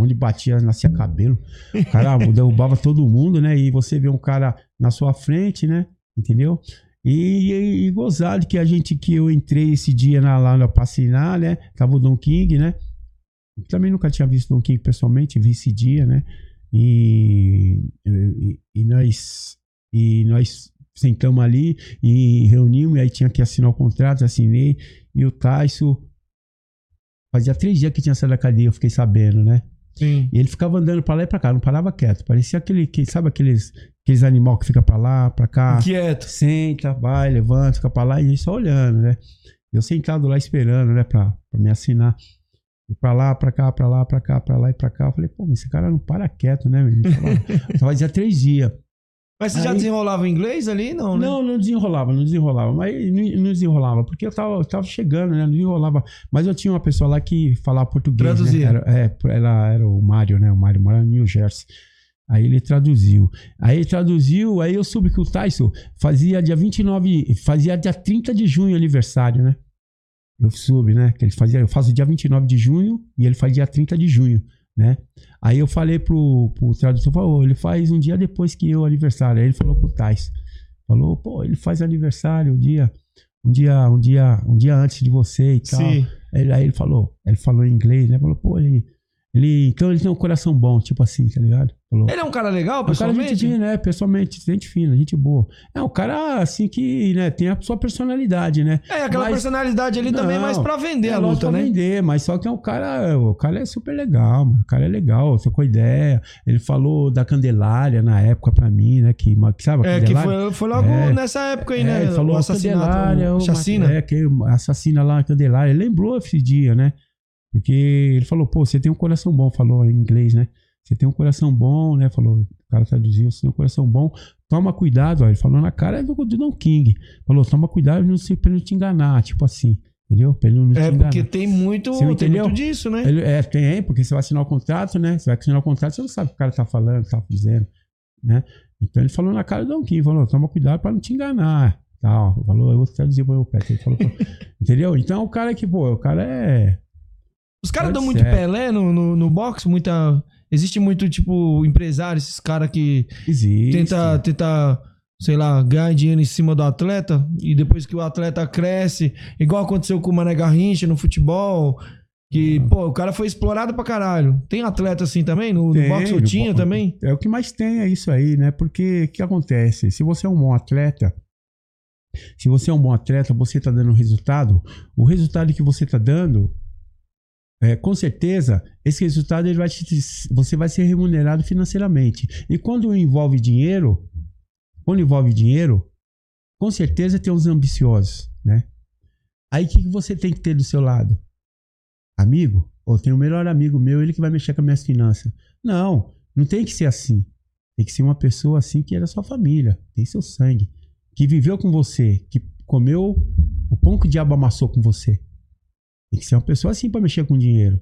onde batia, nascia cabelo. O cara derrubava todo mundo, né? E você vê um cara na sua frente, né? Entendeu? E, e, e gozado que a gente, que eu entrei esse dia na, lá pra assinar, né? Tava o Don King, né? Também nunca tinha visto Don King pessoalmente, vi esse dia, né? E, e, e nós e nós sentamos ali e reunimos, e aí tinha que assinar o contrato, assinei, e o Tyson fazia três dias que tinha saído da cadeia, eu fiquei sabendo, né? Sim. E ele ficava andando pra lá e pra cá, não parava quieto. Parecia aquele, que, sabe aqueles, aqueles animal que fica pra lá, pra cá, Quieto. senta, vai, levanta, fica pra lá e a gente só olhando, né? Eu sentado lá esperando, né, pra, pra me assinar. E pra lá, pra cá, pra lá, pra cá, pra lá e pra cá. Eu falei, pô, mas esse cara não para quieto, né? Só fazia três dias. Mas você já Aí- desenrolava inglês ali? Não, né? Não, não desenrolava, não desenrolava. Mas não, desenrolava, porque eu tava, eu tava chegando, né? Não desenrolava. Mas eu tinha uma pessoa lá que falava português. Traduzia. Né? Era, é, ela era o Mário, né? O Mário mora em New Jersey. Aí ele traduziu. Aí ele traduziu, aí eu soube que o Tyson fazia dia 29, fazia dia 30 de junho aniversário, né? Eu soube, né? Que ele fazia, eu faço dia 29 de junho e ele faz dia 30 de junho, né? Aí eu falei pro, pro tradutor, falou, ele faz um dia depois que eu aniversário. Aí ele falou pro Tyson, falou, pô, ele faz aniversário um dia, um dia, um dia, um dia antes de você e tal. Sim. Aí, aí ele falou, ele falou em inglês, né? Falou, pô, ele, ele, então ele tem um coração bom, tipo assim, tá ligado? Falou. Ele é um cara legal, É um cara gente pessoalmente? né? Pessoalmente, gente fina, gente boa. É um cara, assim, que né, tem a sua personalidade, né? É, aquela Mas- personalidade ali também é mais Não, pra vender é a luta, pra né? vender, mas só que é um cara, o cara é super legal, mano. O cara é legal, trocou ideia. Ele falou da Candelária na época pra mim, né? Que, sabe a É, que foi, foi logo É. nessa época aí, É, né? ele falou o assassinato, Candelária, o o chacina. É, que assassina lá a Candelária. Ele lembrou esse dia, né? Porque ele falou, pô, você tem um coração bom, falou em inglês, né? Você tem um coração bom, né? Falou, o cara traduziu, você tem um coração bom. Toma cuidado, ó. Ele falou na cara do, do Don King. Falou, toma cuidado não se, pra ele não te enganar, tipo assim. Entendeu? Pra ele não te É, enganar. porque tem muito, tem muito disso, né? Ele- é, tem, porque você vai assinar o contrato, né? Você vai assinar o contrato, você não sabe o que o cara tá falando, tá dizendo, né? Então ele falou na cara do Don King, falou, toma cuidado pra não te enganar. Tal. Falou, eu vou traduzir pro meu pé. Ele falou, entendeu? Então o cara que, pô, o cara é. Os caras dão muito ser. Pelé no, no, no boxe, muita. Existe muito, tipo, empresário, esses caras que Existe. tenta, tenta, sei lá, ganhar dinheiro em cima do atleta e depois que o atleta cresce, igual aconteceu com o Mané Garrincha no futebol, que, pô, o cara foi explorado pra caralho. Tem atleta assim também? No, no Tem, boxe eu no tinha também? É o que mais tem, é isso aí, né? Porque o que acontece? Se você é um bom atleta, se você é um bom atleta, você tá dando resultado, o resultado que você tá dando, é, com certeza, esse resultado ele vai te, você vai ser remunerado financeiramente. E quando envolve dinheiro, quando envolve dinheiro, com certeza tem os ambiciosos, né? Aí o que, que você tem que ter do seu lado? Amigo? Ou tem o melhor amigo meu, ele que vai mexer com as minhas finanças. Não, não tem que ser assim. Tem que ser uma pessoa assim que é da sua família, tem seu sangue, que viveu com você, que comeu o pão que o diabo amassou com você. Tem que ser uma pessoa assim para mexer com dinheiro.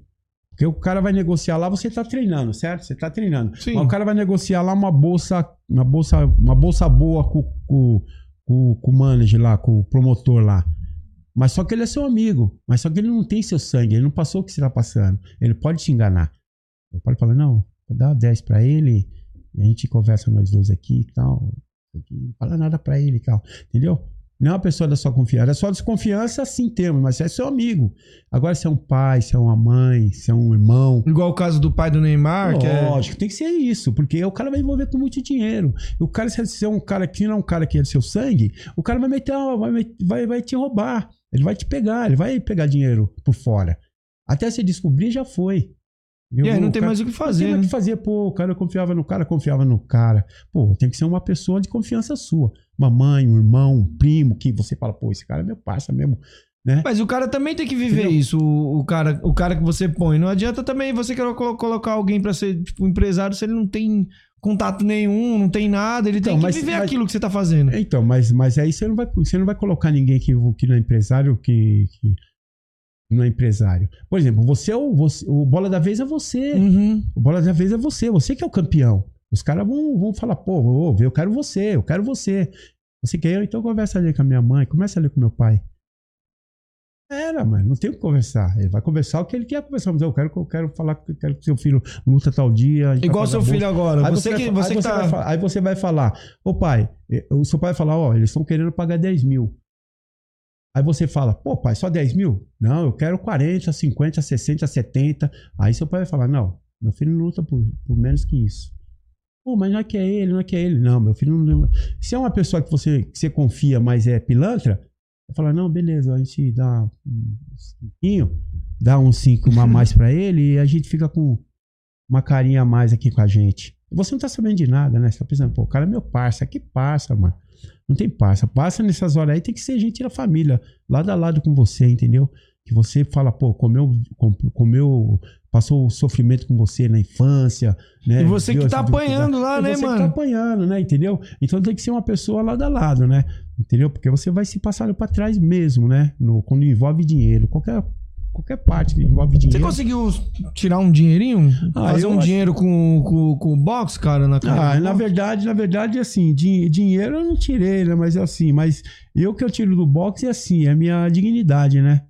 Porque o cara vai negociar lá, você tá treinando, certo? Você tá treinando. Sim. Mas o cara vai negociar lá uma bolsa, uma bolsa, uma bolsa boa com, com, com, com o manager lá, com o promotor lá. Mas só que ele é seu amigo. Mas só que ele não tem seu sangue. Ele não passou o que você tá passando. Ele pode te enganar. Ele pode falar, não, vou dar 10 pra ele e a gente conversa nós dois aqui e tal. Não fala nada pra ele e tal. Entendeu? Não é uma pessoa da sua confiança. É só desconfiança, sim, temos, mas é seu amigo. Agora, se é um pai, se é uma mãe, se é um irmão. Igual o caso do pai do Neymar, que é. Lógico, tem que ser isso, porque o cara vai envolver com muito dinheiro. O cara, se é um cara que não é um cara que é do seu sangue, o cara vai meter, vai, vai, vai te roubar. Ele vai te pegar, ele vai pegar dinheiro por fora. Até você descobrir, já foi. E aí não tem cara- mais o que Não fazer. tem mais o né? que fazer, pô, o cara confiava no cara, confiava no cara. Pô, tem que ser uma pessoa de confiança sua. Uma mãe, um irmão, um primo, que você fala, pô, esse cara é meu parça mesmo. Né? Mas o cara também tem que viver Entendeu? isso, o, o cara, o cara que você põe. Não adianta também você querer colo- colocar alguém pra ser tipo, empresário se ele não tem contato nenhum, não tem nada. Ele tem Então, que mas- viver mas- aquilo que você tá fazendo. Então, mas, mas aí você não vai, você não vai colocar ninguém que, que não é empresário, que, que, não é empresário. Por exemplo, você é o, você- o bola da vez é você. Uhum. O bola da vez é você, você que é o campeão. Os caras vão, vão falar, pô, eu quero você, eu quero você. Você quer? Então conversa ali com a minha mãe, começa ali com meu pai. Era, mano, não tem o que conversar. Ele vai conversar o que ele quer conversar. Mas eu quero, eu quero falar que eu quero que seu filho luta tal dia. vai Igual seu filho agora. Aí Você vai que, fa- você aí que você tá. vai falar- aí você vai falar, ô pai, o seu pai vai falar, ó, eles estão querendo pagar 10 mil. Aí você fala, pô, pai, só 10 mil? Não, eu quero 40, 50, 60, 70. Aí seu pai vai falar, não, meu filho não luta por, por menos que isso. Pô, mas não é que é ele, não é que é ele. Não, meu filho não. Se é uma pessoa que você, que você confia, mas é pilantra, vai falar, não, beleza, a gente dá um cinquinho, dá um cinco a mais pra ele e a gente fica com uma carinha a mais aqui com a gente. Você não tá sabendo de nada, né? Você tá pensando, pô, o cara é meu parça. Que parça, mano? Não tem parça. Passa nessas horas aí, tem que ser gente da família, lado a lado com você, entendeu? Que você fala, pô, comeu, com- comeu, passou o sofrimento com você na infância, né? E você Viu que tá apanhando lá, É né, você que mano? tá apanhando, né? Entendeu? Então tem que ser uma pessoa lado a lado, né? Entendeu? Porque você vai se passar pra trás mesmo, né? No, quando envolve dinheiro. Qualquer, qualquer parte que envolve dinheiro. Você conseguiu tirar um dinheirinho? Ah, Fazer um acho- dinheiro com, com, com o box, cara, na cara? Ah, na verdade, na verdade, assim, din- dinheiro eu não tirei, né? Mas assim, mas eu que eu tiro do boxe é assim, é a minha dignidade, né?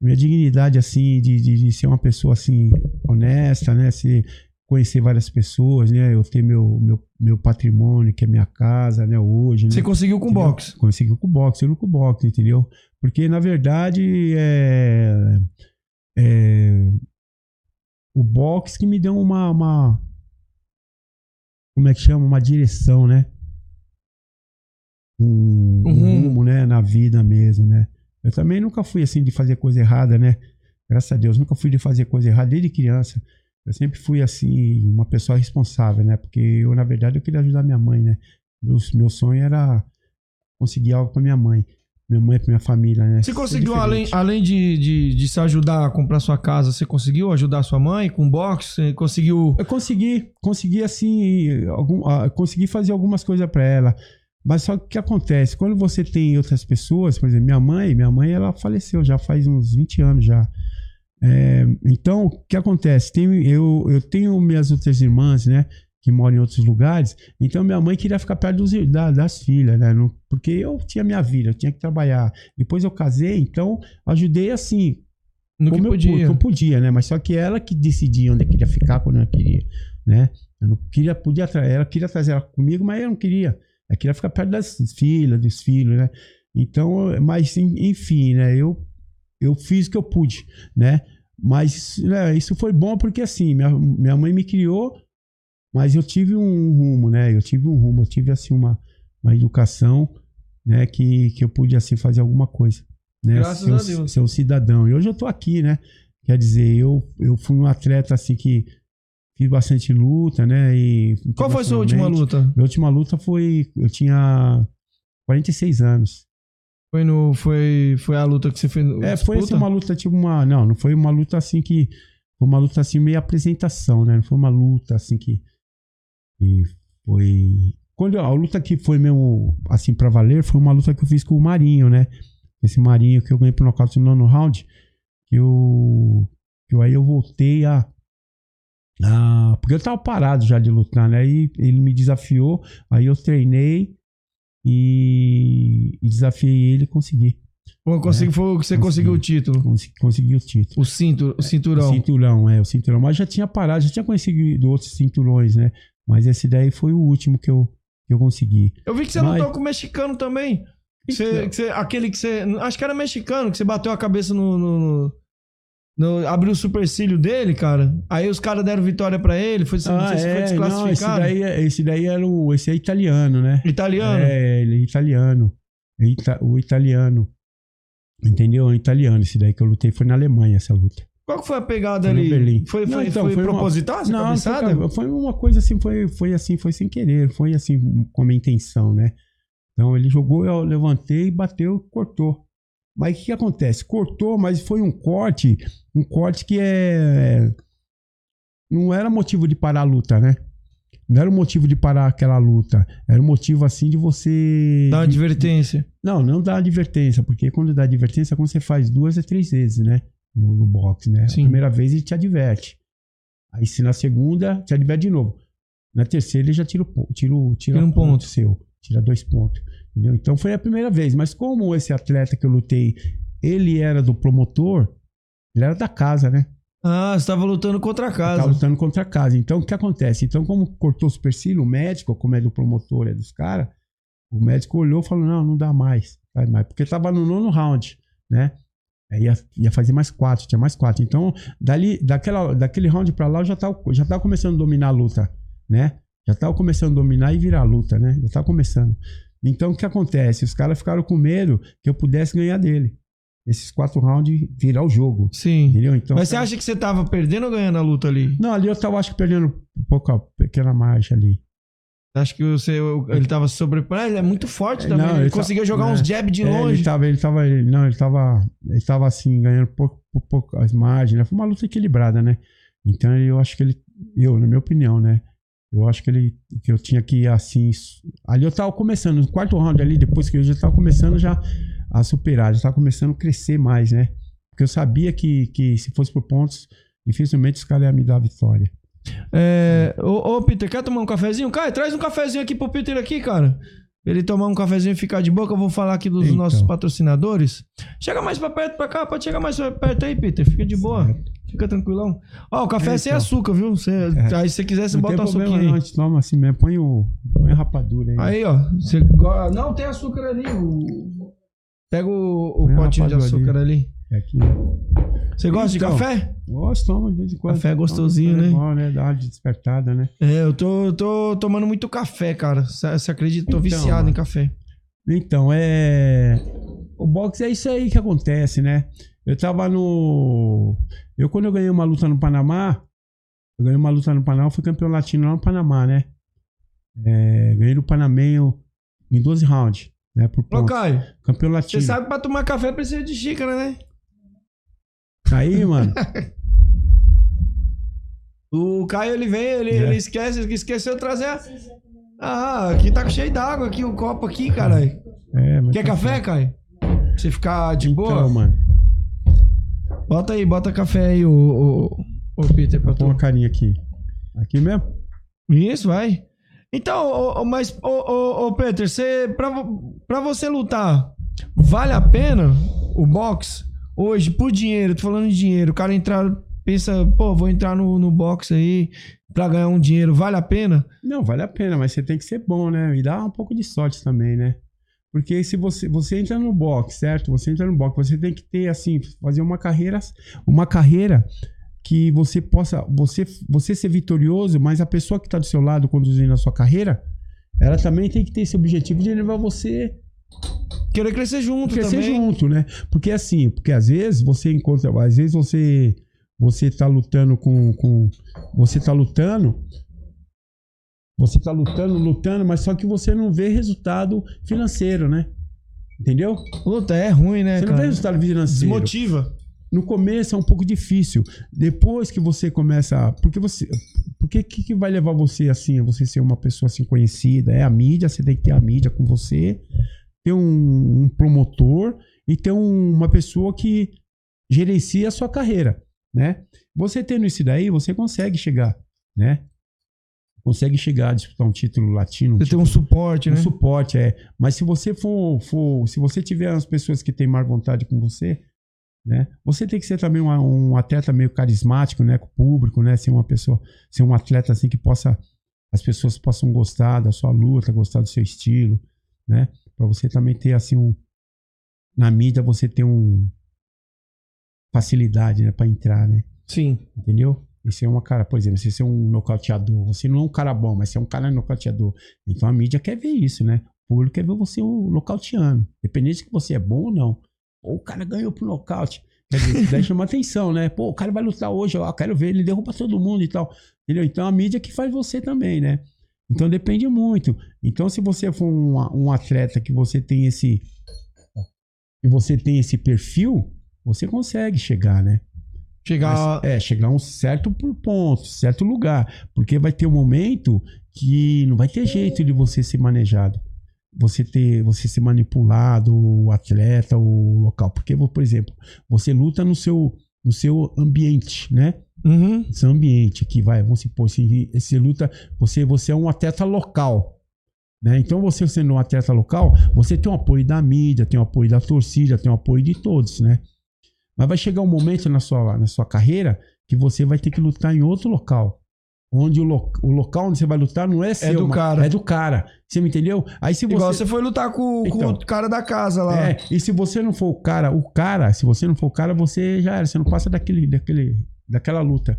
Minha dignidade, assim, de, de, de ser uma pessoa, assim, honesta, né? Se conhecer várias pessoas, né? Eu ter meu, meu, meu patrimônio, que é minha casa, né? Hoje, né? Você conseguiu com Entendeu? box. Conseguiu com o boxe, eu com o boxe, entendeu? Porque, na verdade, é, é o boxe que me deu uma, uma- como é que chama? Uma direção, né? Um, um Uhum. rumo, né? Na vida mesmo, né? Eu também nunca fui assim de fazer coisa errada, né? Graças a Deus, nunca fui de fazer coisa errada desde criança. Eu sempre fui assim, uma pessoa responsável, né? Porque eu, na verdade, eu queria ajudar minha mãe, né? Meu, meu sonho era conseguir algo pra minha mãe. Minha mãe pra minha família, né? Você conseguiu, além, além de, de, de se ajudar a comprar sua casa, você conseguiu ajudar sua mãe com box? Você conseguiu. Eu consegui, consegui assim, algum, ah, consegui fazer algumas coisas pra ela. Mas só que o que acontece? Quando você tem outras pessoas, por exemplo, minha mãe, minha mãe ela faleceu já faz uns 20 anos já. É, então, o que acontece? Tem, eu, eu tenho minhas outras irmãs, né? Que moram em outros lugares. Então, minha mãe queria ficar perto dos, da- das filhas, né? não- porque eu tinha minha vida, eu tinha que trabalhar. Depois eu casei, então ajudei assim, No que como eu podia. que eu podia, né? Mas só que ela que decidia onde eu queria ficar quando eu queria, né? Eu não queria, podia ela queria trazer ela comigo, mas eu não queria. Ela queria ficar perto das filhas, dos filhos, né? Então, mas en- enfim, né? Eu, eu fiz o que eu pude, né? Mas né, isso foi bom porque assim, minha, minha mãe me criou, mas eu tive um rumo, né? Eu tive um rumo, eu tive assim uma, uma educação, né? Que, que eu pude assim fazer alguma coisa, né? Graças ser, a Deus. ser um cidadão. E hoje eu tô aqui, né? Quer dizer, eu, eu fui um atleta assim que fiz bastante luta, né? E Qual foi a sua última luta? Minha última luta foi. Eu tinha 46 anos. Foi, no, foi, foi a luta que você fez? É, foi assim, uma luta, tipo uma. Não, não foi uma luta assim que. Foi uma luta assim, meio apresentação, né? Não foi uma luta assim que. E foi. Quando a luta que foi mesmo assim pra valer foi uma luta que eu fiz com o Marinho, né? Esse Marinho que eu ganhei pro nocaute no nono round. Que eu. Que aí eu voltei a. a porque eu tava parado já de lutar, né? Aí ele me desafiou, aí eu treinei e, e desafiei ele e consegui. Pô, eu consegui, foi o que você conseguiu o título. Consegui, consegui o título. O cinto, o cinturão. O cinturão, é, o cinturão. Mas já tinha parado, já tinha conseguido outros cinturões, né? Mas esse daí foi o último que eu, que eu consegui. Eu vi que você Mas- lutou com o mexicano também. Que você- Então. que você- aquele que você. Acho que era mexicano, que você bateu a cabeça no. no- no- no- abriu o supercílio dele, cara. Aí os caras deram vitória pra ele. Foi, não sei se foi Ah, não, esse desclassificado. daí, é- esse daí era o. Esse é italiano, né? Italiano? É, ele é italiano. É ita- o italiano. Entendeu? É italiano. Esse daí que eu lutei foi na Alemanha, essa luta. Qual que foi a pegada Foi ali? Foi, Não, foi, então, foi foi proposital essa Não, cabeçada? foi, foi uma coisa assim, foi, foi assim, foi sem querer, foi assim, com uma intenção, né? Então ele jogou, eu levantei, bateu, cortou. Mas o que, acontece? Cortou, mas foi um corte, um corte que é. Não era motivo de parar a luta, né? Não era o motivo de parar aquela luta. Era o motivo assim de você. Dá uma advertência. Não, não dá advertência, porque quando dá advertência, quando você faz duas ou três vezes, né? no, no boxe, né? Sim. A primeira vez ele te adverte. Aí se na segunda, te adverte de novo. Na terceira ele já tira, o tira, tira, Tira um ponto. seu. Tira dois pontos. Entendeu? Então foi a primeira vez. Mas como esse atleta que eu lutei, ele era do promotor, ele era da casa, né? Ah, você tava lutando contra a casa. Tá lutando contra a casa. Então, o que acontece? Então, como cortou o supercílio, o médico, como é do promotor, é dos caras, o médico olhou e falou: não, não dá mais. Vai mais. Porque tava no nono round, né? Aí ia, ia fazer mais quatro, tinha mais quatro. Então, dali, daquela, daquele round pra lá, eu já tava, já tava começando a dominar a luta, né? Já tava começando a dominar e virar a luta, né? Já tava começando. Então, o que acontece? Os caras ficaram com medo que eu pudesse ganhar dele. Esses quatro rounds, virar o jogo. Sim. Entendeu? Então, Mas você acha que você tava perdendo ou ganhando a luta ali? não, ali eu tava, acho que perdendo um pouco a pequena margem ali. Acho que você, ele tava sobrepondo. Ele é muito forte também. Não, né? ele ele tá- conseguia jogar é. uns jab de É, longe. ele tava, ele tava, não, ele tava, ele tava assim, ganhando pouco, pouco, pouco as margens, né? Foi uma luta equilibrada, né? Então eu acho que ele, eu, na minha opinião, né? Eu acho que ele, que eu tinha que ir assim, ali eu tava começando, no quarto round ali, depois que eu já tava começando já a superar, já tava começando a crescer mais, né? Porque eu sabia que, que se fosse por pontos, dificilmente os caras iam me dar a vitória. É, ô, ô, Peter, quer tomar um cafezinho? Cara, traz um cafezinho aqui pro Peter aqui, cara. Ele tomar um cafezinho e ficar de boa, que eu vou falar aqui dos Então. nossos patrocinadores. Chega mais pra perto, pra cá, pode chegar mais pra perto aí, Peter. Fica de boa. Fica tranquilão. Ó, o café é, É, sem então. açúcar, viu? Você- Aí se você quiser, você Não bota açúcar não, a aí. gente toma assim mesmo, põe, o, põe a rapadura aí. Aí, ó. Go- Não, tem açúcar ali. o- Pega o, o potinho de açúcar ali. É aqui. Você gosta Então. de café? Gosto, toma de vez em quando. Café é gostosinho, é né? Bom, né? Dá uma despertada, né? É, eu tô, tô tomando muito café, cara. Você você acredita? Tô Então, viciado em café. Então, é. O boxe é isso aí que acontece, né? Eu tava no. Eu, quando eu ganhei uma luta no Panamá, eu ganhei uma luta no Panamá, fui campeão latino lá no Panamá, né? É, ganhei do Panamenho em 12 rounds, né? Por Ô. Caio, Campeão você latino. sabe que pra tomar café precisa de xícara, né? Aí, mano. O Caio, ele vem, ele, É. ele esquece, ele esqueceu de trazer a... Ah, aqui tá cheio d'água aqui, o copo aqui, caralho. É, Quer café, Caio? Pra você ficar de boa? Então, mano. Bota aí, bota café aí, ô, ô, ô Peter, pra tu. uma carinha aqui. Aqui mesmo? Isso, vai. Então, mas, ô, Peter, você, pra, pra você lutar, vale a pena o boxe hoje por dinheiro? Tô falando de dinheiro. O cara entrar, pensa, pô, vou entrar no, no boxe aí pra ganhar um dinheiro. Vale a pena? Não, vale a pena, mas você tem que ser bom, né? E dá um pouco de sorte também, né? Porque se você, você entra no boxe, certo? Você entra no boxe, você tem que ter, assim, fazer uma carreira, uma carreira que você possa, você, você ser vitorioso, mas a pessoa que está do seu lado conduzindo a sua carreira, ela também tem que ter esse objetivo de levar você Querer crescer junto crescer também. junto, né? Porque assim, porque às vezes você encontra, às vezes você você tá lutando com, com você tá lutando você tá lutando, lutando, mas só que você não vê resultado financeiro, né? Entendeu? Luta é ruim, né, Você não vê cara? resultado financeiro. Desmotiva. No começo é um pouco difícil. Depois que você começa. Porque você. Porque que, que vai levar você assim, a você ser uma pessoa assim conhecida? É a mídia, você tem que ter a mídia com você, ter um, um promotor e ter um- uma pessoa que gerencia a sua carreira, né? Você tendo isso daí, você consegue chegar, né? Consegue chegar a disputar um título latino. Você tem um suporte, Um né? suporte, é. Mas se você for, for. Se você tiver as pessoas que têm mais vontade com você, né? Você tem que ser também uma- um atleta meio carismático, né? Com o público, né? Ser uma pessoa. Ser um atleta assim que possa. As pessoas possam gostar da sua luta, gostar do seu estilo, né? Pra você também ter assim um. Na mídia você ter um. Facilidade, né? Pra entrar, né? Sim. Entendeu? E ser uma cara, por exemplo, você ser um nocauteador, você não é um cara bom, mas você é um cara nocauteador. Então a mídia quer ver isso, né? O público quer ver você o nocauteando. Independente de que você é bom ou não. Ou o cara ganhou pro nocaute. Quer dizer, daí chama atenção, né? Pô, o cara vai lutar hoje, ó, quero ver, ele derruba todo mundo e tal. Entendeu? Então a mídia que faz você também, né? Então depende muito. Então se você for um, um atleta que você tem esse. que você tem esse perfil, você consegue chegar, né? Chegar. Mas, é, chegar a um certo ponto, certo lugar. Porque vai ter um momento que não vai ter jeito de você ser manejado. Você ter, você ser manipulado, o atleta, o local. Porque, por exemplo, você luta no seu, no seu ambiente, né? Uhum. Seu ambiente que vai, vamos supor, se você luta, você, você é um atleta local. Né? Então, você sendo um atleta local, você tem o apoio da mídia, tem o apoio da torcida, tem o apoio de todos, né? Mas vai chegar um momento na sua, na sua carreira que você vai ter que lutar em outro local. Onde o, lo- o local onde você vai lutar não é seu, do mas cara. É do cara. Você me entendeu? Aí se Igual você. você foi lutar com, com Então. o cara da casa lá. É, e se você não for o cara, o cara, se você não for o cara, você já era. Você não passa daquele, daquele, daquela luta.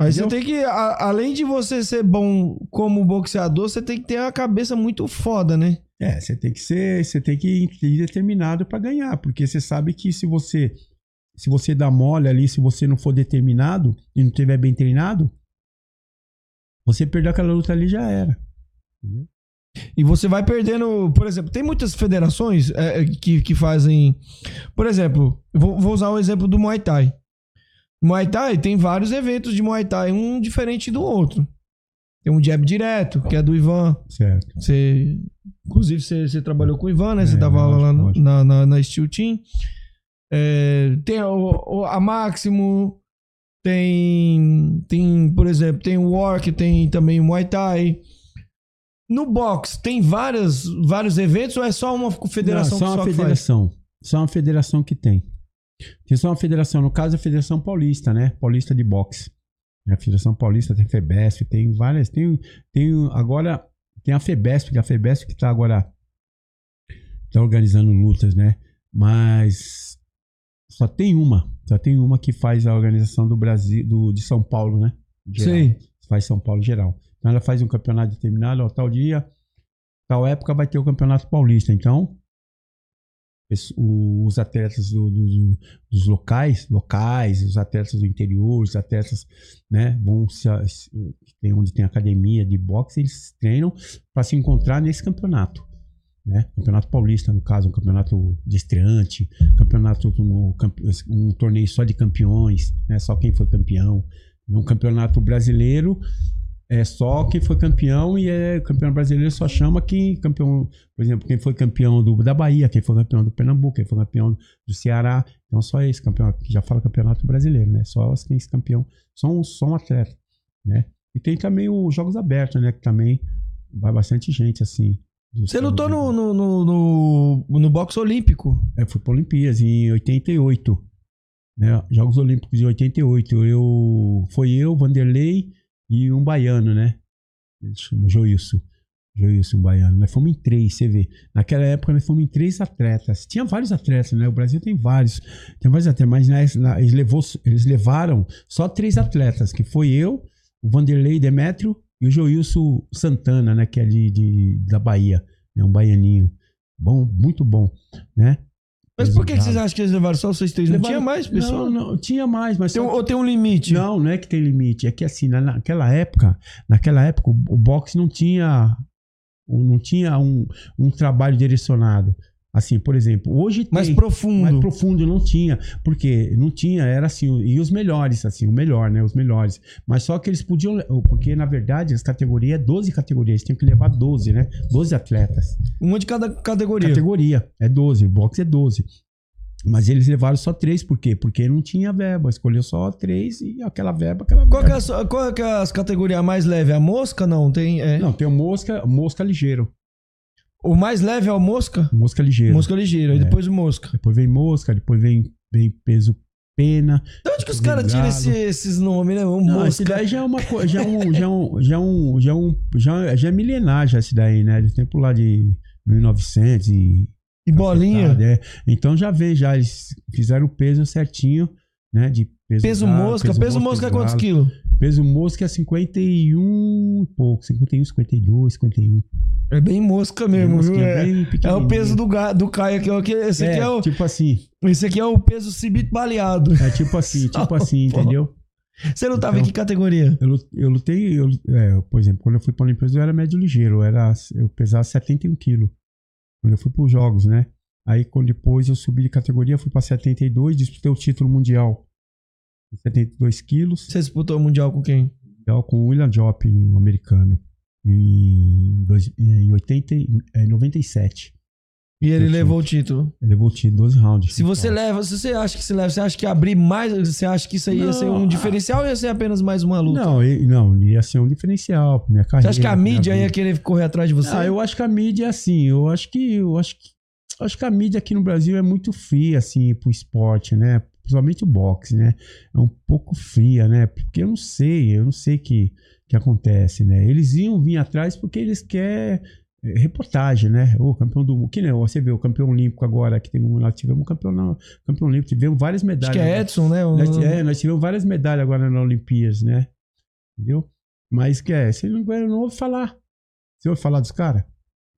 Aí você Entendeu? tem que, a- além de você ser bom como boxeador, você tem que ter uma cabeça muito foda, né? É, você tem que ser, você tem que ir determinado para ganhar, porque você sabe que se você se você dá mole ali, se você não for determinado e não tiver bem treinado, você perdeu aquela luta ali já era. E você vai perdendo, por exemplo, tem muitas federações é, que, que fazem. Por exemplo, vou, vou usar o exemplo do Muay Thai. Muay Thai tem vários eventos de Muay Thai, um diferente do outro. Tem um jab direto, que é do Ivan. Certo. Você, inclusive, você, você trabalhou com o Ivan, né? Você É, dava aula lá no- na, na, na Steel Team. É, tem o- a Máximo, tem, tem, por exemplo, tem o Work, tem também o Muay Thai. No box, tem várias, vários eventos ou é só uma federação Não, que só só uma faz? federação. Só uma federação que tem. Tem só uma federação, no caso a Federação Paulista, né? Paulista de boxe. A Federação Paulista tem FEBESP, tem várias, tem, tem agora tem a FEBESP, que é a FEBESP que tá agora tá organizando lutas, né? Mas só tem uma, só tem uma que faz a organização do Brasil, do, de São Paulo, né? Geral. Sei. Faz São Paulo geral. Então ela faz um campeonato determinado, ó, tal dia, tal época vai ter o Campeonato Paulista. Então, os atletas do- do- dos locais, locais, os atletas do interior, os atletas, né, vão se, onde tem academia de boxe, eles treinam para se encontrar nesse campeonato. Né? Campeonato Paulista, no caso, um campeonato de estreante, campeonato campe- um torneio só de campeões, né? só quem foi campeão. Um campeonato brasileiro é só quem foi campeão e é campeão brasileiro só chama quem campeão, por exemplo, quem foi campeão do, da Bahia, quem foi campeão do Pernambuco, quem foi campeão do Ceará. Então só esse campeão, que já fala campeonato brasileiro, né? Só quem é campeão, só um, só um atleta, né? E tem também os Jogos Abertos, né? Que também vai bastante gente, assim. Você lutou no, no, no, no, no boxe olímpico. Eu fui para Olimpíadas em 88. Né? Jogos Olímpicos de 88. Eu, foi eu, Vanderlei e um baiano, né? Joilson. Joilson, um baiano. Nós fomos em três, você vê. Naquela época nós fomos em três atletas. Tinha vários atletas, né? O Brasil tem vários. Tem vários atletas, mas né, eles, levou, eles levaram só três atletas, que foi eu, o Vanderlei Demétrio e o Joilson Santana, né? Que é de, de- da Bahia. É um baianinho. Bom, muito bom, né? Mas por que, que vocês acham que eles levaram só vocês três? Não Levaram- tinha mais pessoal? Não, não, tinha mais, mas Tem só ou tem um limite? não, não é que tem limite. É que assim, na- naquela época, naquela época, o, o boxe não tinha, não tinha um, um trabalho direcionado. Assim, por exemplo, hoje tem. Mais profundo. Mais profundo não tinha, porque não tinha, era assim, e os melhores, assim, o melhor, né, os melhores. Mas só que eles podiam, porque na verdade as categorias, é 12 categorias, eles tinham que levar 12, né, 12 atletas. Uma de cada categoria. Categoria, é 12, boxe é 12. Mas eles levaram só três, por quê? Porque não tinha verba, escolheu só três e aquela verba, aquela Qual que é, verba. a qual que é as categorias mais leve? A mosca? Não, tem. É. Não, tem o mosca, mosca ligeiro. O mais leve é o mosca? Mosca ligeiro. Mosca ligeira. E É. depois o mosca. Depois vem mosca, depois vem, vem peso pena. De onde que os caras tiram esse- esses nomes, né? O Não, esse mosca. daí já é uma coisa, já é um, já é um, já é um, já é um, já, já é milenar já esse daí, né? Do tempo lá de 1900 e... E bolinha. É. Então já vem, já eles fizeram o peso certinho, né? De peso, Peso galo, mosca. Peso mosca é quantos quilos? Peso mosca é 51 e pouco, 51, 52, 51. É bem mosca mesmo, viu? Mosquinha É, bem é o peso do, ga, do Caio aqui. ó, que Esse aqui é, o, tipo assim, esse aqui é o peso cibito baleado. é tipo assim, tipo assim, Pô. entendeu? Você não tava em Então- que categoria? Eu, eu lutei, eu, é, por exemplo, quando eu fui para a Olimpíada eu era médio ligeiro, eu, era, eu pesava 71 quilos. Quando eu fui para os Jogos, né? Aí quando depois eu subi de categoria, fui para 72, disputei o título mundial. 72 quilos, Você disputou o Mundial com quem? mundial com o William Jopp, um americano, em, dois, em, 80, e- é, 97. E ele Eu levou o título. Ele levou o título 12 rounds. Se você leva, se você acha que se leva, você acha que abrir mais, você acha que isso aí ia ser um Não. diferencial ou ia ser apenas mais uma luta? Não, não, ia ser um diferencial pra minha Você carreira. acha que a mídia ia querer correr atrás de você? Ah, eu acho que a mídia é assim, eu acho que eu acho que acho que a mídia aqui no Brasil é muito fria assim pro esporte, né? Principalmente o boxe, né? É um pouco fria, né? Porque eu não sei, eu não sei que que acontece, né? Eles iam vir atrás porque eles querem é, reportagem, né? O campeão do que nem você vê o campeão olímpico agora que tem um, nós tivemos um campeão não, campeão olímpico, tivemos várias acho medalhas. que é? Edson, né? O- Nós, é, nós tivemos várias medalhas agora na Olimpíadas, né? Entendeu? Mas que é, você não, não ouve falar. Você ouve falar dos caras?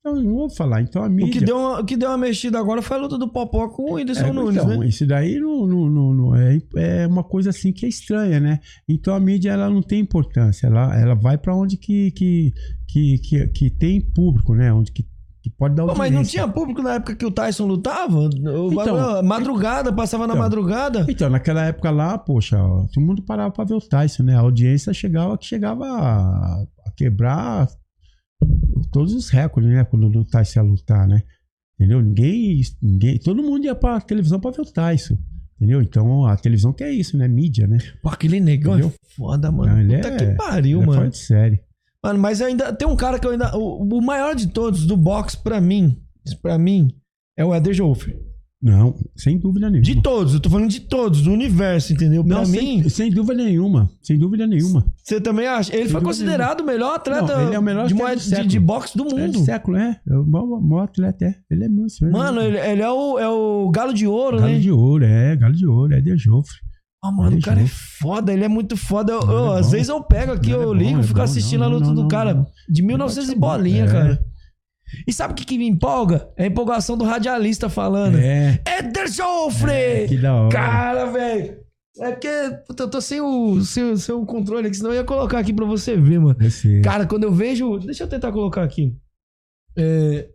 Eu não ouve falar. Então a O mídia. que, deu uma, o que deu uma mexida agora foi a luta do Popó com o Whindersson é, Nunes, então, né? Isso daí não, não, não, não- é, é uma coisa assim que é estranha, né? Então a mídia ela não tem importância. Ela, ela vai pra onde que, que, que, que, que tem público, né? Onde que, que pode dar Pô, audiência. mas não tinha público na época que o Tyson lutava? O Então- madrugada, passava na Então. madrugada. Então, naquela época lá, poxa, todo mundo parava pra ver o Tyson, né? A audiência chegava que chegava a quebrar todos os recordes, né? Quando o Tyson ia lutar, né? Entendeu? Ninguém, ninguém. Todo mundo ia pra televisão pra ver o Tyson. Entendeu? Então a televisão que é isso, né? Mídia, né? Pô, aquele negão é Entendeu? foda, mano. Não, ele Puta é- que pariu, ele é mano. fora de série. Mano, mas ainda tem um cara que eu ainda. O, o maior de todos do boxe, pra mim, pra mim, é o Eder Joffre. Não, sem dúvida nenhuma. De todos, eu tô falando de todos, do universo, entendeu? Pra Não, mim, sem, sem dúvida nenhuma. Sem dúvida nenhuma. você também acha? Ele Sem foi considerado o melhor atleta Não, ele é o melhor de, moeda- do de, de boxe do É do mundo. século, é. É o maior, maior atleta, é. Ele é muito. Mano, ele, ele é, o, é o galo de ouro, Galo né? de ouro, é. Galo de ouro, é de Joffre. Ah, mano, o Ele cara é foda, ele é muito foda. Eu- Ele é eu- às vezes eu pego aqui, é eu bom, ligo, ele é fico bom. assistindo Não, a luta não, do não, cara não. de 1900 e bolinha, É. cara. E sabe o que, que me empolga? É a empolgação do radialista falando. É. Éder Joffre! É, que da hora. Cara, velho. É porque eu tô sem o, sem, sem o controle aqui, senão eu ia colocar aqui pra você ver, mano. Eu sei. Cara, quando eu vejo. Deixa eu tentar colocar aqui. É,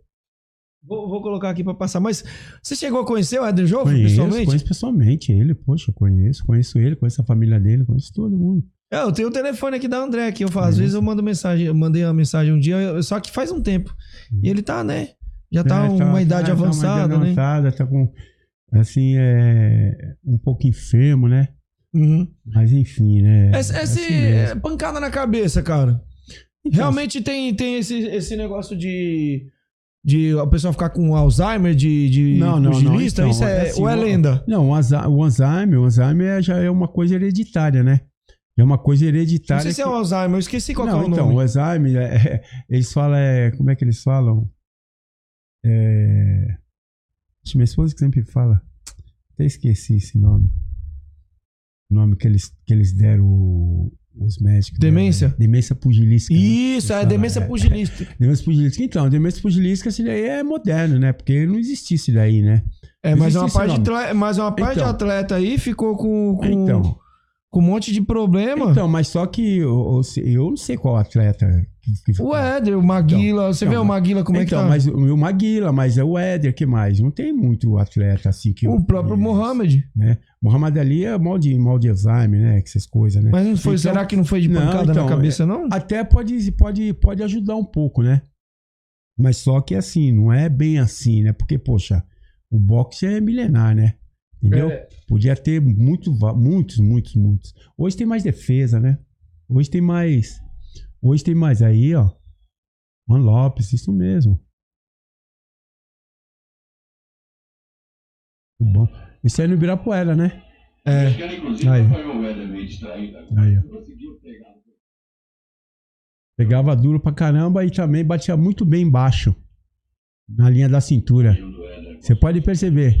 Vou, vou colocar aqui pra passar. Mas você chegou a conhecer o Éder Joffre pessoalmente? conheço pessoalmente ele, poxa, conheço, conheço ele, conheço a família dele, conheço todo mundo. É, eu tenho o telefone aqui da André aqui. Eu falo, às vezes eu mando mensagem, eu mandei uma mensagem um dia, eu- só que faz um tempo. E ele tá, né? Já tá É, uma idade tá- tá uma avançada, idade né? avançada, tá com, assim, é, um pouco enfermo, né? Uhum. Mas enfim, né? Esse, É assim é pancada na cabeça, cara. Então, Realmente tem, tem esse, esse negócio de. De a pessoa ficar com Alzheimer, de, de Não, não, não, então, isso é, assim, ou é lenda? Não, o Alzheimer, o Alzheimer já é uma coisa hereditária, né? É uma coisa Não hereditária. sei se é o Alzheimer, eu esqueci qual é Não, o então, nome. o Alzheimer, é- é- eles falam, é, como é que eles falam? É, acho que minha esposa que sempre fala, até esqueci esse nome. O nome que eles, que eles deram o- os médicos. Demência? né? Demência pugilística. né? Isso, é Eles demência falam, pugilista. Demência pugilística. Então, demência pugilística, isso daí é moderno, né? Porque não existia isso daí, né? É, mas uma parte, de mas uma parte de Então. atleta aí ficou com, com, Então, com um monte de problema. então, mas só que eu, eu- não sei qual atleta que, que o Éder, o Maguila, você então, vê o Maguila como é que então, tá? mas o Maguila, mas é o Éder, que mais? Não tem muito atleta assim que eu o próprio conheço, Mohamed. né? Muhammad Ali é mal de, mal de Alzheimer, né? Essas coisas, né? Mas não foi, Então- será que não foi de Não, pancada então, na cabeça, não? Até pode, pode, pode ajudar um pouco, né? Mas só que assim, não é bem assim, né? Porque, poxa, o boxe é milenar, né? Entendeu? É. Podia ter muito, muitos, muitos, muitos. Hoje tem mais defesa, né? Hoje tem mais. Hoje tem mais aí, ó. Juan Lopes, isso mesmo. Muito bom. Isso aí no Ibirapuera, né? É. Aí. Aí, ó. Pegava duro pra caramba e também batia muito bem embaixo. Na linha da cintura. Você pode perceber.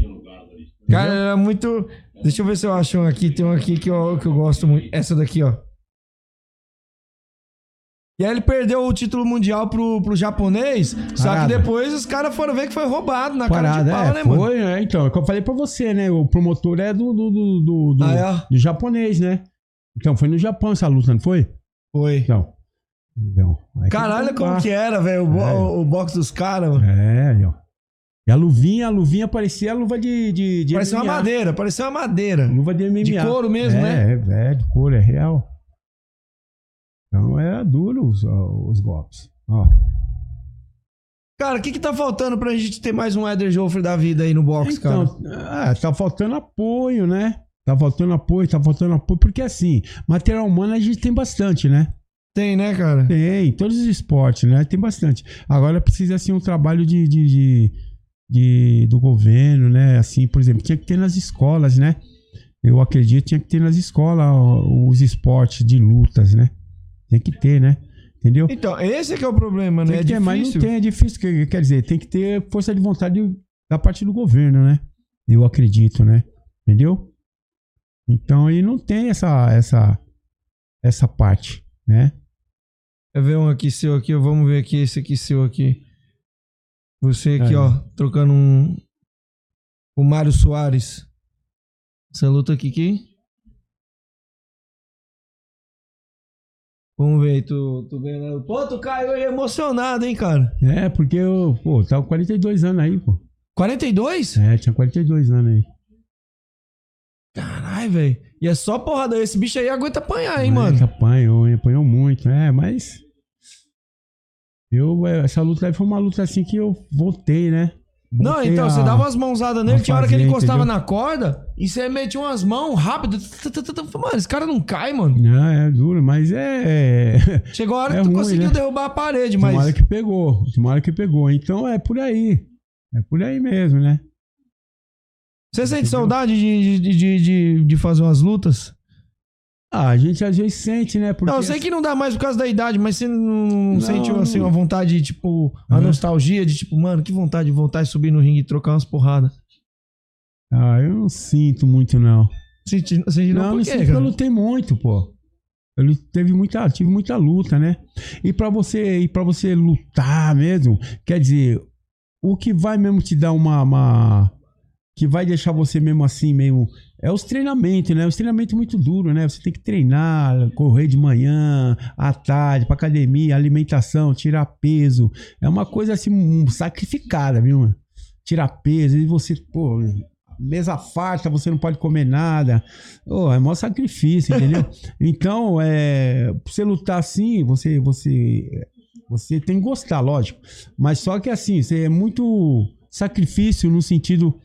Cara, era muito. Deixa eu ver se eu acho um aqui. Tem um aqui que eu, que eu gosto muito. Essa daqui, ó. E aí ele perdeu o título mundial pro, pro japonês. Só que Parada. depois os caras foram ver que foi roubado na Parada, cara de pau, é, né, mano? foi, né? Então, é o que eu falei pra você, né? O promotor é do, do, do, do, do- Ah, é? do japonês, né? Então, foi no Japão essa luta, não foi? Foi. Então. então Caralho, como que era, velho, o, É. o, o boxe dos caras, mano. É, ó. E a luvinha, a luvinha parecia a luva de. de, de Parecia uma MMA. madeira, parecia uma madeira. Luva de MMA. De couro mesmo, é, né? É, é, de couro, é real. Então era duro os, os golpes. Ó. Cara, o que que tá faltando pra gente ter mais um Éder Joffre da vida aí no box, cara? Então, ah, tá faltando apoio, né? Tá faltando apoio, tá faltando apoio, porque assim, material humano a gente tem bastante, né? Tem, né, cara? Tem, em todos os esportes, né? Tem bastante. Agora precisa, assim, um trabalho de, de, de, de- do governo, né? Assim, por exemplo, tinha que ter nas escolas, né? Eu acredito que tinha que ter nas escolas os esportes de lutas, né? Tem que ter, né? Entendeu? Então, esse é que é o problema, né? Tem É que ter, mas não tem, é difícil. quer- Quer dizer, tem que ter força de vontade da parte do governo, né? Eu acredito, né? Entendeu? Então aí não tem essa essa essa parte, né? Quer ver um aqui seu aqui? Vamos ver aqui esse aqui seu aqui. Você aqui, Aí. ó, trocando um. O Mário Soares. Essa luta aqui, aqui. Vamos ver tu, tu vendo. Pô, tu caiu aí emocionado, hein, cara? É, porque eu, pô, tava com 42 anos aí, pô. 42? É, tinha 42 anos aí. Caralho, velho. E é só porrada. Esse bicho aí aguenta apanhar, hein, mano? Apanhou, hein, apanhou muito, é, mas. Eu, é, essa luta foi uma luta assim que eu voltei, né? Não, Voltei então, a- você dava umas mãozadas nele, tinha hora que ele encostava entendeu? na corda e você metia umas mãos rápido. Mano, esse cara não cai, mano. Não, é duro, mas é. Chegou a hora É que tu ruim, conseguiu né? derrubar a parede, De uma hora mas. que pegou, uma hora que pegou. Então é por aí. É por aí mesmo, né? Você sente saudade de, de, de, de, de fazer umas lutas? Ah, a gente às vezes sente, né? Porque Não, eu sei que não dá mais por causa da idade, mas você não, Não, sentiu assim uma vontade de, tipo, uma Uhum. nostalgia de tipo, mano, que vontade de voltar e subir no ringue e trocar umas porradas. Ah, eu não sinto muito, não. Senti, senti não, não, por quê, sinto eu lutei muito, pô. Eu teve muita, tive muita luta, né? E pra você, e para você lutar mesmo, quer dizer, o que vai mesmo te dar uma, uma- que vai deixar você mesmo assim, meio é os treinamentos, né? Os treinamentos muito duro, né? Você tem que treinar, correr de manhã, à tarde, pra academia, alimentação, tirar peso. É uma coisa assim um, sacrificada, viu, mano? Tirar peso e você, pô, mesa farta, você não pode comer nada. Ô, é maior sacrifício, entendeu? então, é, pra você lutar assim, você, você, você tem que gostar, lógico. Mas só que assim, você é muito sacrifício no sentido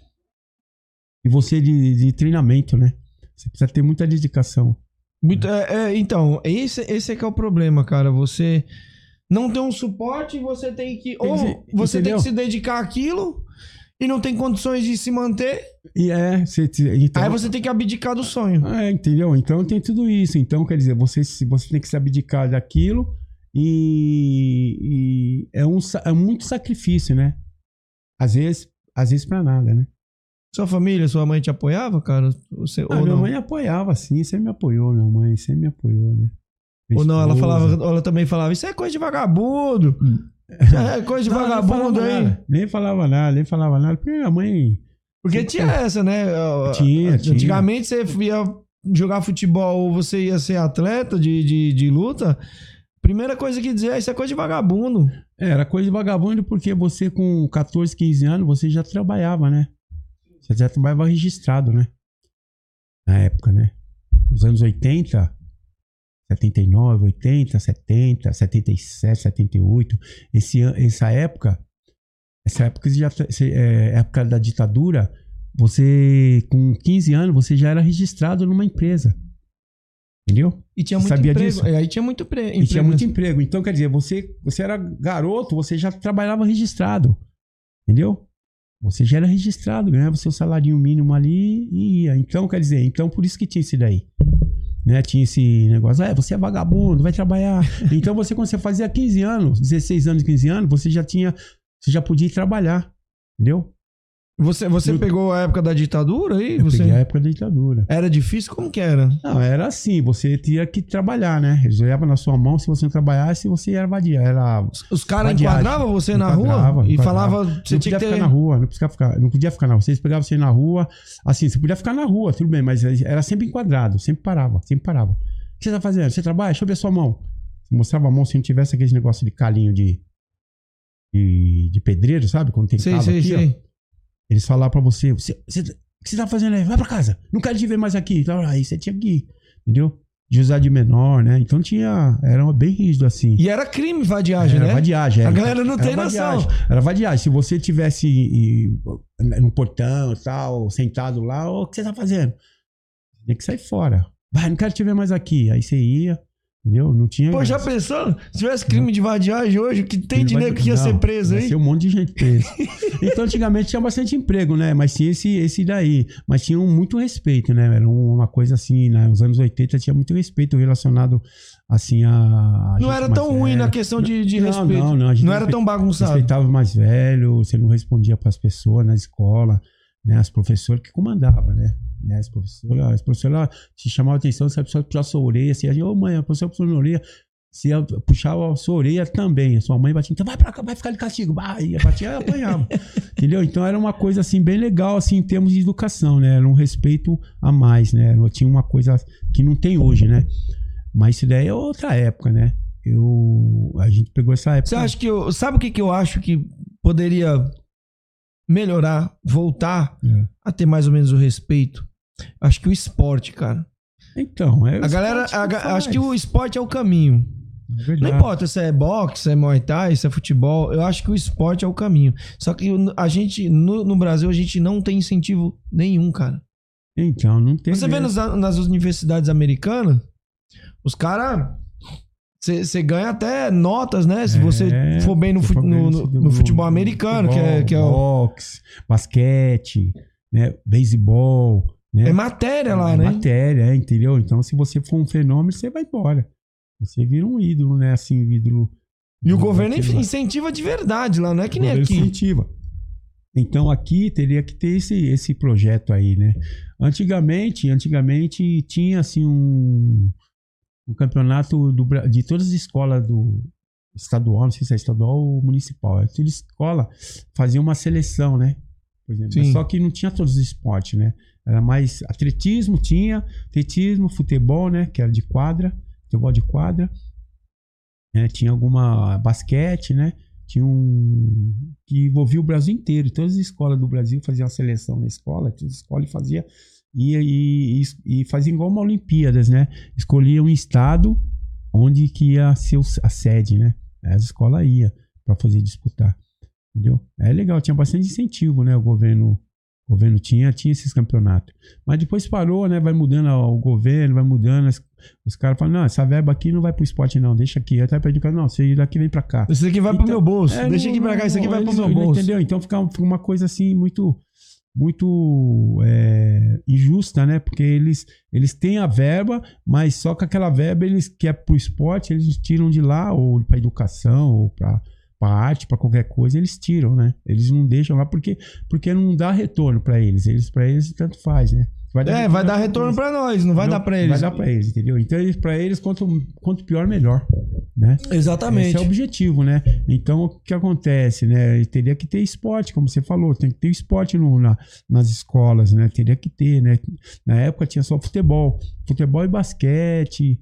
de você de, de treinamento, né? Você precisa ter muita dedicação. Muito- é, é, então, esse, esse é que é o problema, cara. Você não tem um suporte, você tem que. Tem ou você tem entendeu? que se dedicar àquilo e não tem condições de se manter. E é, você, então, Aí você tem que abdicar do sonho. É, entendeu? Então tem tudo isso. Então, quer dizer, você, se- você tem que se abdicar daquilo e, e é, um, é muito sacrifício, né? Às vezes, às vezes pra nada, né? Sua família, sua mãe te apoiava, cara? Você, Ah, ou minha não? mãe apoiava, sim, sempre me apoiou, minha mãe sempre me apoiou, né? Minha Ou não, ela esposa. falava, ela também falava, isso é coisa de vagabundo. Isso é coisa de Não, vagabundo aí. nada, Nem falava nada, nem falava nada, porque minha mãe. Porque tinha essa, né? Tinha, tinha. Antigamente você ia jogar futebol ou você ia ser atleta de, de, de luta. Primeira coisa que dizia, isso é coisa de vagabundo. É, Era coisa de vagabundo porque você com 14, 15 anos, você já trabalhava, né? Você já trabalhava registrado, né? Na época, né? Nos anos 80, 79, 80, 70, 77, 78. Esse, essa época, essa época, já, você, é, época da ditadura, você com 15 anos, você já era registrado numa empresa. Entendeu? E tinha muito sabia emprego. disso? E aí tinha muito pre... E tinha emprego. muito emprego. Então, quer dizer, você, você era garoto, você já trabalhava registrado. Entendeu? Você já era registrado, ganhava seu salário mínimo ali e ia. Então, quer dizer, então por isso que tinha isso daí. Né? Tinha esse negócio, ah, você é vagabundo, vai trabalhar. então, você, quando você fazia 15 anos, 16 anos, 15 anos, você já tinha, você já podia ir trabalhar. Entendeu? Você, você No- pegou a época da ditadura aí? Eu Você... peguei a época da ditadura. Era difícil? Como que era? Não, era assim, você tinha que trabalhar, né? Eles olhavam na sua mão, se você não trabalhasse, você era vadia. Era Os caras enquadravam você na Enquadrava, rua e falava você não podia ter... ficar na rua, não podia ficar, não podia ficar na rua. Vocês pegavam você na rua, assim, você podia ficar na rua, tudo bem, mas era sempre enquadrado, sempre parava, sempre parava. O que você tá fazendo? Você trabalha? Deixa eu ver a sua mão. Você mostrava a mão se não tivesse aquele negócio de calinho de, de, de pedreiro, sabe? Quando tem Sei, calo sei, aqui, ó. Eles falavam pra você, você, você, o que você tá fazendo aí? Vai pra casa, não quero te ver mais aqui. Então, aí você tinha que ir, entendeu? de usar de menor, né? Então tinha. Era bem rígido assim. E era crime vadiagem, Era né? vadiagem. A era. galera não tem noção. vadiagem. Era vadiagem. Se você tivesse e, no portão e tal, sentado lá, o que você tá fazendo? Tem que sair fora. Vai, não quero te ver mais aqui. Aí você ia, entendeu? Não tinha. Pô, já pensou? Se tivesse crime de vadiagem hoje, o que tem de Vai- nego que ia não, ser preso ia aí? ser um monte de gente preso. então, antigamente tinha bastante emprego, né? Mas tinha esse, esse daí. Mas tinha um muito respeito, né? Era uma coisa assim, né? Nos anos 80 tinha muito respeito relacionado, assim, a. a Não era tão ruim na questão de, de Não, respeito. não, não, a gente Não era tão bagunçado. Respeitava o mais velho, você não respondia para as pessoas na escola, né? As professoras que comandavam, né? Né? As professoras, as professoras te chamavam a atenção, se a pessoa puxava a sua orelha, assim, ô mãe, a professora puxou minha orelha, se ela puxava a sua orelha também, a sua mãe batia, então vai pra cá, vai ficar de castigo, vai, e batia e apanhava. Entendeu? Então era uma coisa assim bem legal assim em termos de educação, né? Era um respeito a mais, né? Tinha uma coisa que não tem hoje, né? Mas isso daí é outra época, né? Eu a gente pegou essa época. Você acha que eu. Sabe o que, que eu acho que poderia melhorar, voltar É. a ter mais ou menos o respeito? Acho que o esporte, cara. Então, é A galera. a acho que o esporte é o caminho. É. Não importa se é boxe, se é muay thai, se é futebol, eu acho que o esporte é o caminho. Só que a gente, no, no Brasil, a gente não tem incentivo nenhum, cara. Então, não tem. Você vê nas, nas universidades americanas, os caras. Você ganha até notas, né? Se você É, for bem no, for bem no- no- no- futebol americano, que é, que é, o- boxe, basquete, né? Beisebol, né? é matéria lá, É né? Matéria, é, entendeu? Então, se você for um fenômeno, você vai embora. Você vira um ídolo, né? Assim, um ídolo. E o governo incentiva de verdade lá, não é que nem aqui. incentiva. Então aqui teria que ter esse, esse projeto aí, né? Antigamente, antigamente tinha assim um, um campeonato do, de todas as escolas do estadual, não sei se é estadual ou municipal, é toda escola fazia uma seleção, né? Por exemplo, Sim. só que não tinha todos os esportes, né? Era mais atletismo tinha, atletismo, futebol, né? Que era de quadra, futebol de quadra, né? Tinha alguma basquete, né? Tinha um que envolvia o Brasil inteiro. Todas as escolas do Brasil faziam a seleção na escola, todas as escolas fazia e, e, e, e fazia igual uma Olimpíadas, né? Escolhia um estado onde que ia ser a sede, né? As escolas ia para fazer disputar, entendeu? É legal, tinha bastante incentivo, né? O governo, o governo tinha, tinha esses campeonatos. Mas depois parou, né? Vai mudando o governo, vai mudando. as- os caras falam, não, essa verba aqui não vai pro esporte, não. Deixa aqui. Até pede o cara, não, você daqui vem pra cá. Isso aqui vai pro Então, meu bolso. é, Deixa aqui pra cá, isso aqui vai pro meu bolso. Entendeu? Então fica, uma coisa assim muito muito é, injusta, né? Porque eles, eles têm a verba, mas só que aquela verba eles que é pro esporte, eles tiram de lá, ou pra educação, ou pra, pra arte, pra qualquer coisa, eles tiram, né? Eles não deixam lá porque, porque não dá retorno pra eles. Eles para eles tanto faz, né? É, vai dar retorno pra nós, não vai dar pra eles. Vai dar pra eles, entendeu? Então, pra eles, quanto, quanto pior, melhor, né? Exatamente. Esse é o objetivo, né? Então, o que acontece, né? Teria que ter esporte, como você falou, tem que ter esporte no, na, nas escolas, né? Teria que ter, né? Na época tinha só futebol. Futebol e basquete,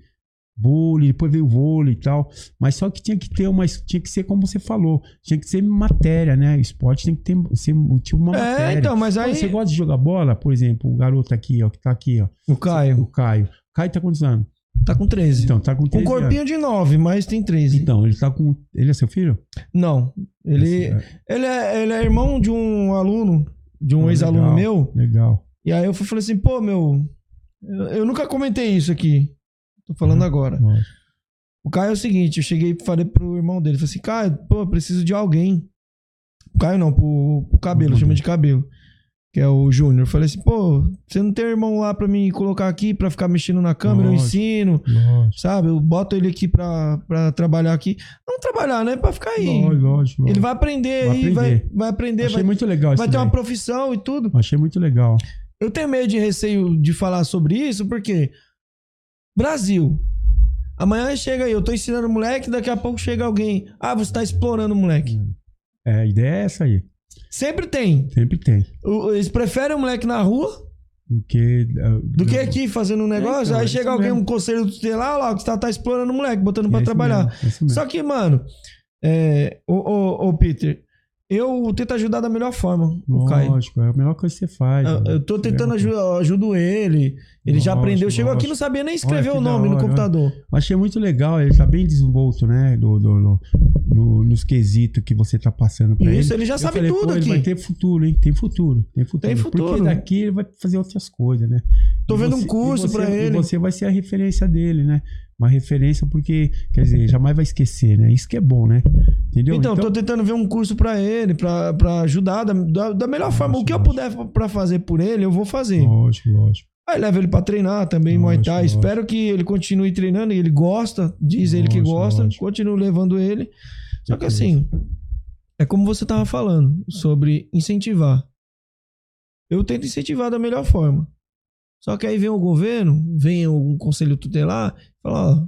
vôlei, depois veio o vôlei e tal. Mas só que tinha que ter uma. Tinha que ser como você falou, tinha que ser matéria, né? Esporte tem que ter ser tipo uma É, matéria. então, mas Pô, aí- Você gosta de jogar bola, por exemplo, o garoto aqui, ó, que tá aqui, ó. O Caio O Caio. O Caio tá quantos anos? tá com 13. Então, tá com com 13 corpinho de 9, mas tem 13. Então, ele tá com. Ele é seu filho? Não, ele, Esse- ele, é, ele é irmão de um aluno, de um Pô, ex-aluno meu. Legal. E aí eu falei assim, pô, meu, eu, eu nunca comentei isso aqui. Tô falando Uhum. agora. Lógico. O Caio é o seguinte, eu cheguei e falei pro irmão dele, falei assim, Caio, pô, eu preciso de alguém. O Caio não, pro, pro cabelo, Pro chama de cabelo. Que é o Júnior. Eu Falei assim, pô, você não tem irmão lá pra mim colocar aqui pra ficar mexendo na câmera, eu Lógico. ensino, Lógico. sabe? Eu boto ele aqui pra, pra trabalhar aqui. Não trabalhar, né? Pra ficar aí. Lógico, lógico. Ele vai aprender Vai aí, vai, aprender. vai aprender, Achei vai, muito legal vai ter uma daí. profissão e tudo. Achei muito legal. Eu tenho medo de receio de falar sobre isso, porque Brasil. Amanhã chega aí, eu tô ensinando o moleque, daqui a pouco chega alguém. Ah, você tá explorando o moleque. É, a ideia é essa aí. Sempre tem. Sempre tem. O- Eles preferem o moleque na rua Do que. uh, do que aqui fazendo um negócio. então, aí é chega alguém, mesmo. um conselho tutelar, lá, que você tá, tá explorando o moleque, botando pra É trabalhar. é mesmo. Só que, mano, é, ô, ô, ô, Peter, eu tento ajudar da melhor forma, o Caio. Lógico, é a melhor coisa que você faz. Eu, né? eu tô tentando ajudar, ajudo ele. Ele já Lógico, aprendeu. Chegou aqui lógico. não sabia nem escrever Olha o nome da no hora, computador. Achei muito legal, ele tá bem desenvolto, né? Do, do- no- nos quesitos que você tá passando pra ele. Isso, ele já Eu sabe falei, tudo aqui. Vai ter futuro, hein? Tem futuro, tem futuro. Tem futuro. Porque daqui ele vai fazer outras coisas, né? Tô E vendo você- um curso você- pra ele. você vai ser a referência dele, né? Uma referência porque, quer dizer, jamais vai esquecer, né? Isso que é bom, né? Entendeu? Então, tô tentando ver um curso pra ele, pra ajudar da, da, da melhor forma. O que eu puder pra fazer por ele, eu vou fazer. Lógico, lógico. Aí leva ele pra treinar também, Muay Lógico, Thai. lógico. Espero que ele continue treinando. e Ele gosta, diz ele que Lógico, gosta. lógico. Continuo levando ele. Só que assim, é como você tava falando sobre incentivar. Eu tento incentivar da melhor forma. Só que aí vem o governo, vem um conselho tutelar, fala, ó,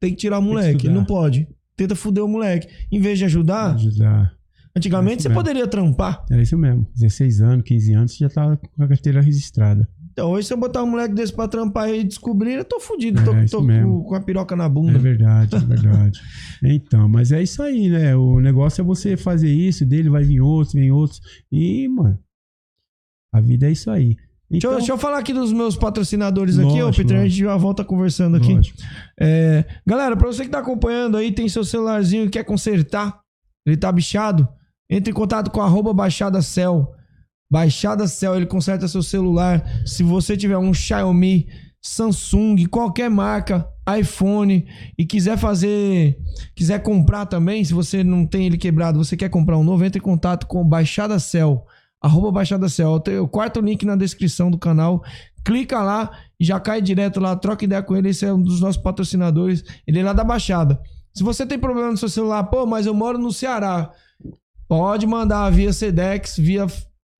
tem que tirar o moleque, ele não pode. Tenta fuder o moleque. Em vez de ajudar, Ajudar. antigamente É você mesmo. poderia trampar. É isso mesmo. 16 anos, 15 anos, você já tá com a carteira registrada. Então, hoje se eu botar um moleque desse pra trampar e descobrir, eu tô fudido. tô É, tô com, a piroca na É bunda. verdade, é verdade. então, mas é isso aí, né? O negócio é você fazer isso, dele vai vir outros, vem outros. E, mano, a vida é isso aí. Deixa, Então, eu, deixa eu falar aqui dos meus patrocinadores aqui, ó, Lógico, Peter. A lógico. gente já volta conversando aqui. Lógico. É, galera, pra você que tá acompanhando aí, tem seu celularzinho e quer consertar, ele tá bichado, entre em contato com arroba Baixada Cell. Baixada Cell, ele conserta seu celular. Se você tiver um Xiaomi, Samsung, qualquer marca, iPhone e quiser fazer, quiser comprar também, se você não tem ele quebrado, você quer comprar um novo, entre em contato com Baixada Cell. Arroba Baixada Cell. Tem o quarto link na descrição do canal. Clica lá e já cai direto lá. Troca ideia com ele. Esse é um dos nossos patrocinadores. Ele é lá da Baixada. Se você tem problema no seu celular, pô, mas eu moro no Ceará. Pode mandar via Sedex, via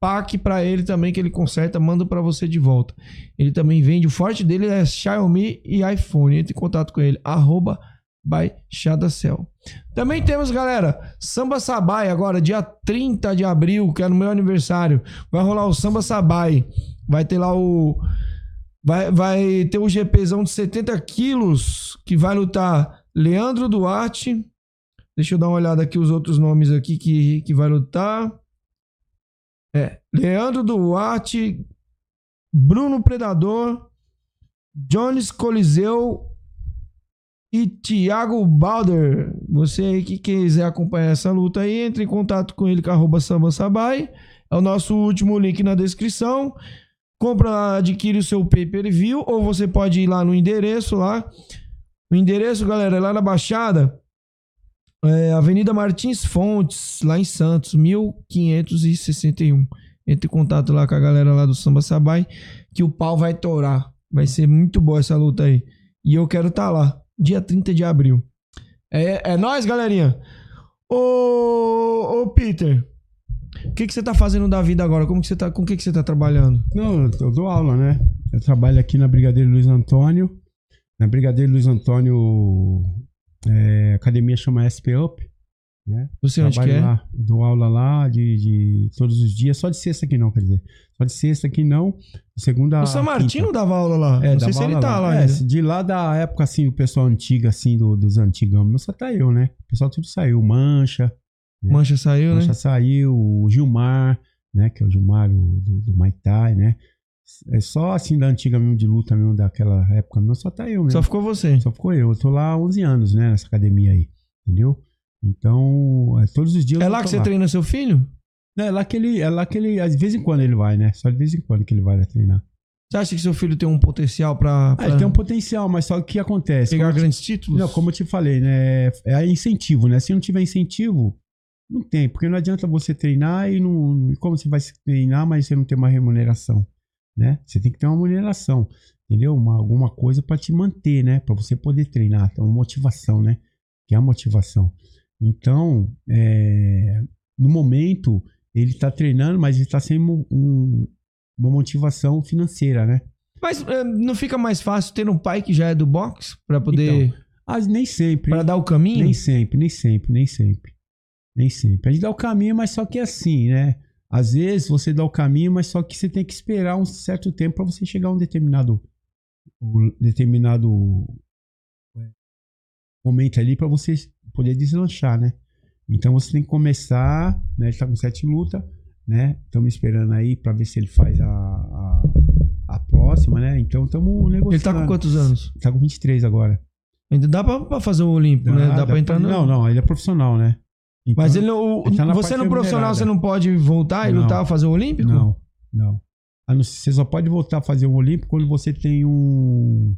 PAC pra ele também, que ele conserta, manda pra você de volta. Ele também vende. O forte dele é Xiaomi e iPhone. Entre em contato com ele. Arroba Baixada Cell. Também temos, galera, Samba Sabai agora, dia 30 de abril, que é no meu aniversário. Vai rolar o Samba Sabai. Vai ter lá o. Vai, vai ter o GPzão de 70 quilos, que vai lutar Leandro Duarte. Deixa eu dar uma olhada aqui os outros nomes aqui que, que vai lutar. É, Leandro Duarte, Bruno Predador, Jones Coliseu e Thiago Balder. Você aí que quiser acompanhar essa luta aí, entre em contato com ele com arroba Samba Sabai. É o nosso último link na descrição. Compra, adquire o seu pay-per-view ou você pode ir lá no endereço lá. O endereço, galera, é lá na Baixada. É Avenida Martins Fontes, lá em Santos, 1561. Entre em contato lá com a galera lá do Samba Sabai, que o pau vai torar. Vai ser muito boa essa luta aí. E eu quero estar lá, dia 30 de abril. É, é nóis, galerinha. Ô, ô Peter, o que, que você tá fazendo da vida agora? Como que você tá, com o que, que você tá trabalhando? Não, eu dou aula, né? Eu trabalho aqui na Brigadeiro Luiz Antônio. Na Brigadeiro Luiz Antônio, é, a academia chama SP Up. Né? Você onde que é? lá, dou aula lá de, de todos os dias, só de sexta que não, quer dizer. Só de sexta que não, segunda O a Martino dava aula lá. É, não sei se ele tá lá É, ainda. de lá da época, assim, o pessoal antigo, assim, do, dos antigão, não só tá eu, né? O pessoal tudo saiu. Mancha, Mancha saiu, Mancha né? saiu, o Gilmar, né? Que é o Gilmar o, do, do Muay Thai, né? É só assim da antiga mesmo, de luta mesmo, daquela época mesmo, só tá eu mesmo. Só ficou você. Só ficou eu. Eu tô lá há 11 anos, né? Nessa academia aí, entendeu? Então, é, todos os dias É lá que você treina seu filho? É lá que ele, é lá que ele, de vez em quando ele vai, né? Só de vez em quando que ele vai lá treinar. Você acha que seu filho tem um potencial pra, Ah, ele tem um potencial, mas só o que acontece? pegar Como eu te- grandes títulos? Não, como eu te falei, né? É incentivo, né? Se não tiver incentivo, não tem, porque não adianta você treinar e não. e Como você vai se treinar, mas você não tem uma remuneração, né? Você tem que ter uma remuneração, entendeu? Uma, alguma coisa para te manter, né? Para você poder treinar, tem uma motivação, né? Que é a motivação. Então, é, no momento, ele tá treinando, mas ele tá sem um- um- uma motivação financeira, né? Mas é, não fica mais fácil ter um pai que já é do boxe pra poder. Ah, nem sempre. Pra dar o caminho? Nem sempre, nem sempre, nem sempre. Nem sempre. A gente dá o caminho, mas só que é assim, né? Às vezes você dá o caminho, mas só que você tem que esperar um certo tempo para você chegar a um determinado um determinado é, momento ali para você poder deslanchar, né? Então você tem que começar, né? Ele tá com sete lutas, né? Estamos esperando aí pra ver se ele faz a, a, a próxima, né? Então estamos negociando. Ele tá com quantos anos? Tá com 23 agora. Ainda dá pra, pra fazer o Olímpico, né? Dá, pra entrar no... Não, não, ele é profissional, né? Então, Mas ele, o, ele tá você no profissional, você não pode voltar e Não. lutar, fazer o Olímpico? Não, não. Não Você só pode voltar a fazer o Olímpico quando você tem um.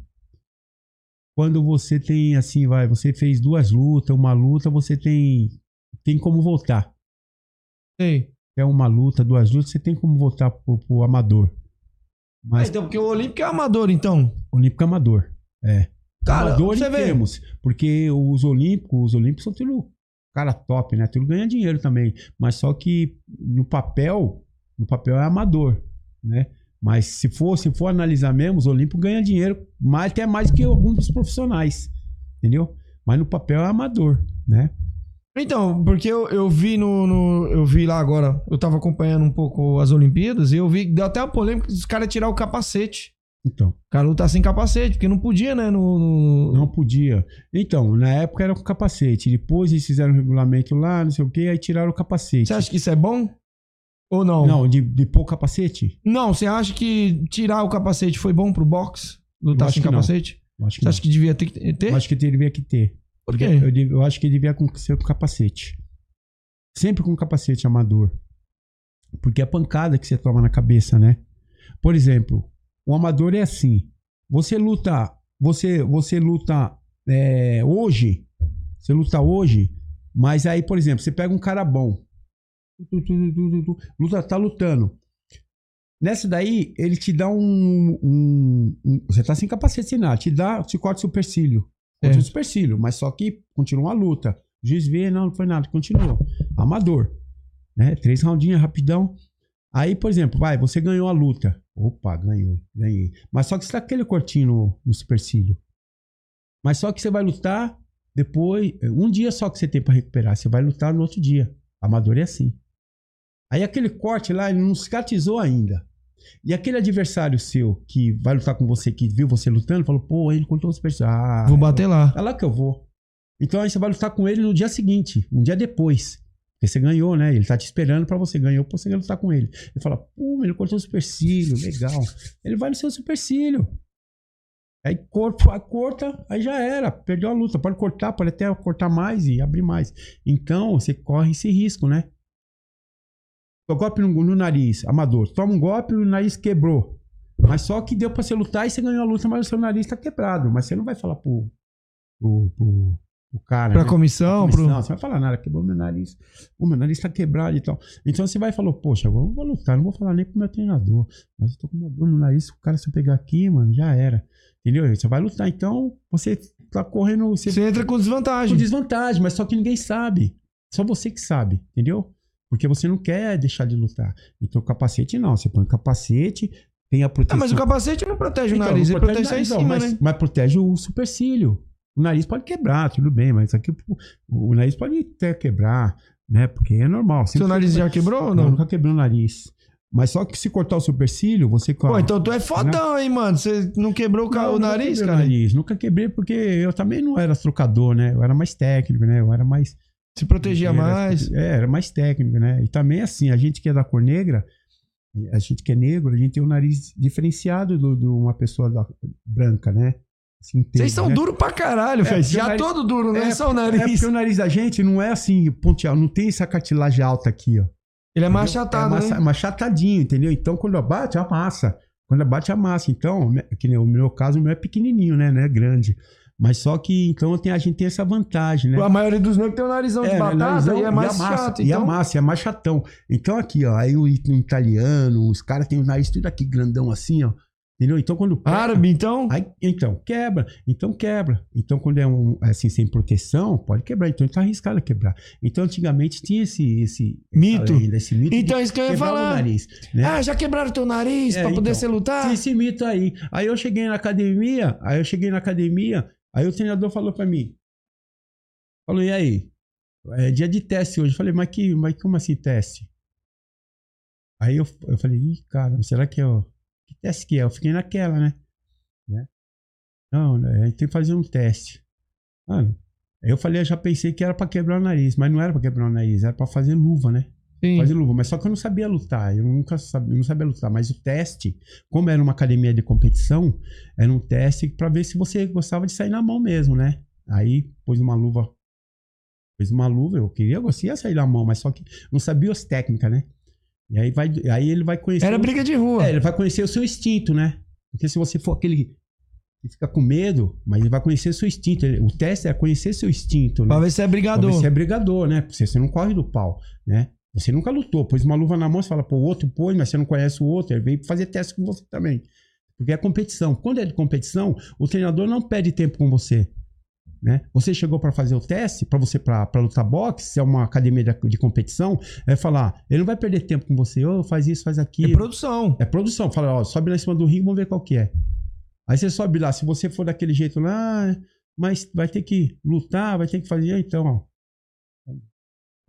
Quando você tem, assim, vai, você fez duas lutas, uma luta, você tem. Tem como voltar. Sei. É uma luta, duas lutas, você tem como voltar pro, pro amador. Ah, Mas então, porque o Olímpico é amador, então. Olímpico é amador. É. Cara, amador você vê. termos. Porque os Olímpicos, os Olímpicos são tudo cara top, né? Tudo ganha dinheiro também. Mas só que no papel, no papel é amador, né? Mas se for, se for analisar mesmo, os Olímpicos ganham dinheiro mais, até mais que alguns dos profissionais. Entendeu? Mas no papel é amador, né? Então, porque eu, eu vi no, no- Eu vi lá agora, eu tava acompanhando um pouco as Olimpíadas e eu vi que deu até uma polêmica dos caras tirar o capacete. Então. O cara lutar sem capacete, porque não podia, né? No, no- Não podia. Então, na época era com capacete. Depois eles fizeram o regulamento lá, não sei o que, aí tiraram o capacete. Você acha que isso é bom? Ou não? Não, de, de pôr capacete? Não, você acha que tirar o capacete foi bom pro boxe? Lutar sem capacete? Acho que Você não. acha que devia ter que ter? Eu acho que teria que ter. Por quê? Eu, eu acho que devia com- ser com capacete. Sempre com capacete amador. Porque é a pancada que você toma na cabeça, né? Por exemplo, o amador é assim. Você luta, você, você luta é, hoje, você luta hoje, mas aí, por exemplo, você pega um cara bom, luta, tá lutando. Nessa daí, ele te dá um, um- um- Você tá sem capacete sem nada, te dá, te corta o supercílio. Corta É. o supercílio, mas só que continua a luta. O juiz vê, não, não foi nada, continua. Amador. Né? Três roundinhas, rapidão. Aí, por exemplo, vai, você ganhou a luta. Opa, ganhou, ganhei. Mas só que você tá com aquele cortinho no, no supercílio. Mas só que você vai lutar depois. Um dia só que você tem pra recuperar. Você vai lutar no outro dia. Amador é assim. Aí aquele corte lá, ele não cicatrizou ainda. E aquele adversário seu que vai lutar com você, que viu você lutando, falou, pô, ele cortou o supercílio. Ah, Vou bater lá. é lá que eu vou. Então aí você vai lutar com ele no dia seguinte, um dia depois. Porque você ganhou, né? Ele tá te esperando pra você. Ganhou pra você lutar com ele. Ele fala, pô, ele cortou o supercílio, legal. Ele vai no seu supercílio. Aí corta, corta, aí já era. Perdeu a luta. Pode cortar, pode até cortar mais e abrir mais. Então você corre esse risco, né? Dá golpe no, no nariz, amador. Toma um golpe e o nariz quebrou. Mas só que deu pra você lutar e você ganhou a luta, mas o seu nariz tá quebrado. Mas você não vai falar pro, pro, pro, pro cara. Pra né? comissão, Pra pro. Não, você vai falar nada, quebrou meu nariz. O meu nariz tá quebrado e tal. Então você vai e falou, poxa, eu vou lutar, não vou falar nem pro meu treinador. Mas eu tô com uma dor no nariz, o cara se eu pegar aqui, mano, já era. Entendeu? Você vai lutar. Então, você tá correndo. Você, Você entra com desvantagem. com desvantagem, mas só que ninguém sabe. Só você que sabe, entendeu? Porque você não quer deixar de lutar. Então, capacete não. Você põe capacete, tem a Ah, proteção. mas o capacete não protege Então, o nariz, não ele protege só o em nariz, não, cima, mas, né? mas protege o supercílio. O nariz pode quebrar, tudo bem, mas aqui o, o nariz pode até quebrar, né? Porque é normal. Seu nariz já quebrou ou Não, não? nunca quebrou o nariz. Mas só que se cortar o supercílio, você... Pô, então tu é fodão, hein, mano? Você não quebrou Não, o nunca nariz, cara? O nariz. Nunca quebrei porque eu também não era trocador, né? Eu era mais técnico, né? Eu era mais... Se protegia mais. É, era mais técnico, né? E também assim, a gente que é da cor negra, a gente que é negro, a gente tem o nariz diferenciado do- de uma pessoa da- branca, né? Assim, Vocês são né? duros pra caralho, É, Já nariz- todo duro, não é, É, só o É nariz. porque o nariz da gente não é assim, ponteado, não tem essa cartilagem alta aqui, ó. Ele é mais Entendeu? achatado, é né? mais achatadinho, entendeu? Então, quando bate, amassa. Quando bate, amassa. Então, que nem o meu caso, o meu é pequenininho, né? Não é grande. Mas só que, então, tem, a gente tem essa vantagem, né? A maioria dos negros tem um narizão de né, batata narizão, e é mais amassa, chato. E Então... amassa, é mais chatão. Então aqui, ó, aí o, it- o italiano, os caras têm o nariz tudo aqui grandão assim, ó. Entendeu? Então quando pega- Árabe, então? Aí, então, quebra. Então quebra. Então quando é um assim sem proteção, pode quebrar. Então tá arriscado a quebrar. Então antigamente tinha esse esse Mito. lenda, esse mito Então é isso que eu ia o falar. nariz, né? Ah, já quebraram teu nariz É, pra poder então. lutar? Tinha esse mito aí. Aí eu cheguei na academia, aí eu cheguei na academia, aí o treinador falou pra mim. Falou, e aí? É dia de teste hoje. Eu falei, mas, que, mas como assim teste? Aí eu, eu falei, ih, cara, será que eu. Que teste que é? Eu fiquei naquela, né? né? Não, né, aí tem que fazer um teste. Mano, Aí eu falei, eu já pensei que era pra quebrar o nariz, mas não era pra quebrar o nariz, era pra fazer luva, né? Sim. Fazer luva. Mas só que eu não sabia lutar, eu nunca sabia, eu não sabia lutar. Mas o teste, como era uma academia de competição, era um teste pra ver se você gostava de sair na mão mesmo, né? Aí pôs uma luva. Pôs uma luva, eu queria, eu gostia de sair na mão, mas só que não sabia as técnicas, né? E aí, vai, aí ele vai conhecer. Era o- briga de rua. é, ele vai conhecer o seu instinto, né? Porque se você for aquele que fica com medo, mas ele vai conhecer o seu instinto. Ele- O teste é conhecer seu instinto, né? Pra ver se é Pra brigador. ver se é brigador, né? Porque você não corre do pau, né? Você nunca lutou, pôs uma luva na mão, você fala, pô, o outro pôs, mas você não conhece o outro, ele veio fazer teste com você também. Porque é competição. Quando é de competição, o treinador não perde tempo com você. Né? Você chegou para fazer o teste, para você para lutar boxe, se é uma academia de, de competição, é falar, ele não vai perder tempo com você, ô, faz isso, faz É aquilo. produção. É produção. Fala, ó, sobe lá em cima do ringue, vamos ver qual que é. Aí você sobe lá, se você for daquele jeito lá, mas vai ter que lutar, vai ter que fazer, então, ó.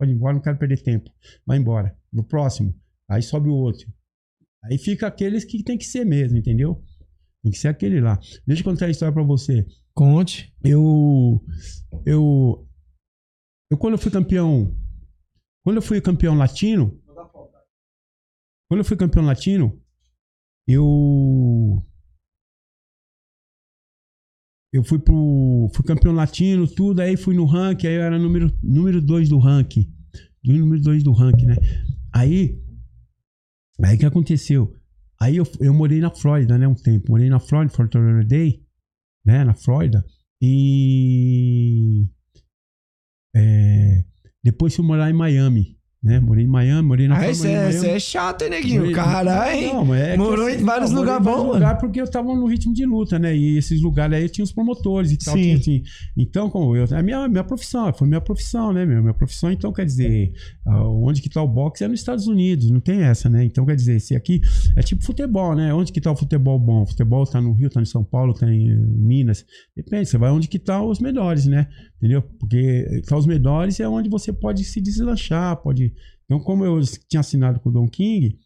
Pode ir embora, não quero perder tempo. Vai embora. No próximo. Aí sobe o outro. Aí fica aqueles que tem que ser mesmo, entendeu? Tem que ser aquele lá. Deixa eu contar a história pra você. Conte. Eu. Eu. Eu, quando eu fui campeão. Quando eu fui campeão latino. Quando eu fui campeão latino, eu. Eu fui pro. Fui campeão latino, tudo, aí fui no ranking, aí eu era número 2 número dois do ranking. Do número 2 do ranking, né? Aí. Aí que aconteceu? Aí eu, eu morei na Flórida, né? Um tempo. Morei na Flórida, Fort Lauderdale, né? Na Flórida. E. é, depois fui morar em Miami, né? Morei em Miami, morei na Ah, Flórida. você é, é chato, hein, neguinho? Caralho? Não, é Morou assim, em vários lugares bons, lugares porque eu tava no ritmo de luta, né? E esses lugares aí tinha os promotores e tal. Sim. Tinha, assim. Então, como eu. É minha, minha profissão, foi minha profissão, né, meu? Minha profissão, então, quer dizer, ah, onde que tá o boxe é nos Estados Unidos, não tem essa, né? Então, quer dizer, se aqui é tipo futebol, né? Onde que tá o futebol bom? O futebol tá no Rio, tá em São Paulo, tá em Minas. Depende, você vai onde que tá os melhores, né? Entendeu? Porque os melhores é onde você pode se deslanchar, pode. Então, como eu tinha assinado com o Don King,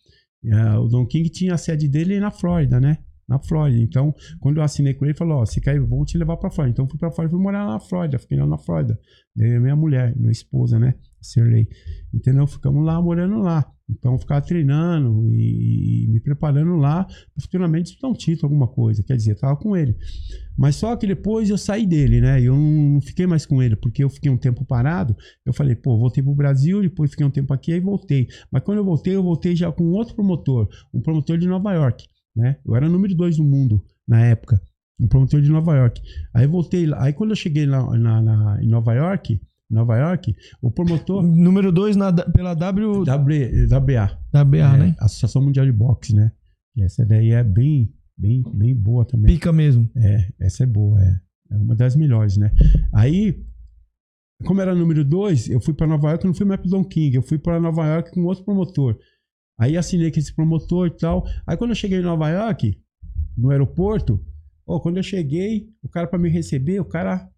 eh, o Don King tinha a sede dele na Flórida, né? Na Flórida. Então, quando eu assinei com ele, ele falou: Ó, se quer, vou te levar pra Flórida. Então, fui pra Flórida, fui morar na Flórida, fiquei lá na Flórida. Daí, minha mulher, minha esposa, né? Sirley. Entendeu? Ficamos lá, morando lá. Então, eu ficava treinando e, e me preparando lá pra futuramente disputar um título, alguma coisa. Quer dizer, eu tava com ele. Mas só que depois eu saí dele, né? Eu não, fiquei mais com ele, porque eu fiquei um tempo parado. Eu falei, pô, voltei pro Brasil, depois fiquei um tempo aqui, aí voltei. Mas quando eu voltei, eu voltei já com outro promotor, um promotor de Nova York, né? Eu era número dois do mundo na época, um promotor de Nova York. Aí voltei lá. Aí quando eu cheguei lá na, na- em Nova York, Nova York, o promotor. Número 2 pela W... W, WBA. WBA, é, né? Associação Mundial de Boxe, né? E essa daí é bem, bem, bem boa também. Pica mesmo. É, essa é boa, é. É uma das melhores, né? Aí, como era número dois, eu fui pra Nova York, não fui mais pro Don King, eu fui pra Nova York com outro promotor. Aí assinei com esse promotor e tal. Aí quando eu cheguei em Nova York, no aeroporto, ó, quando eu cheguei, o cara pra me receber, o cara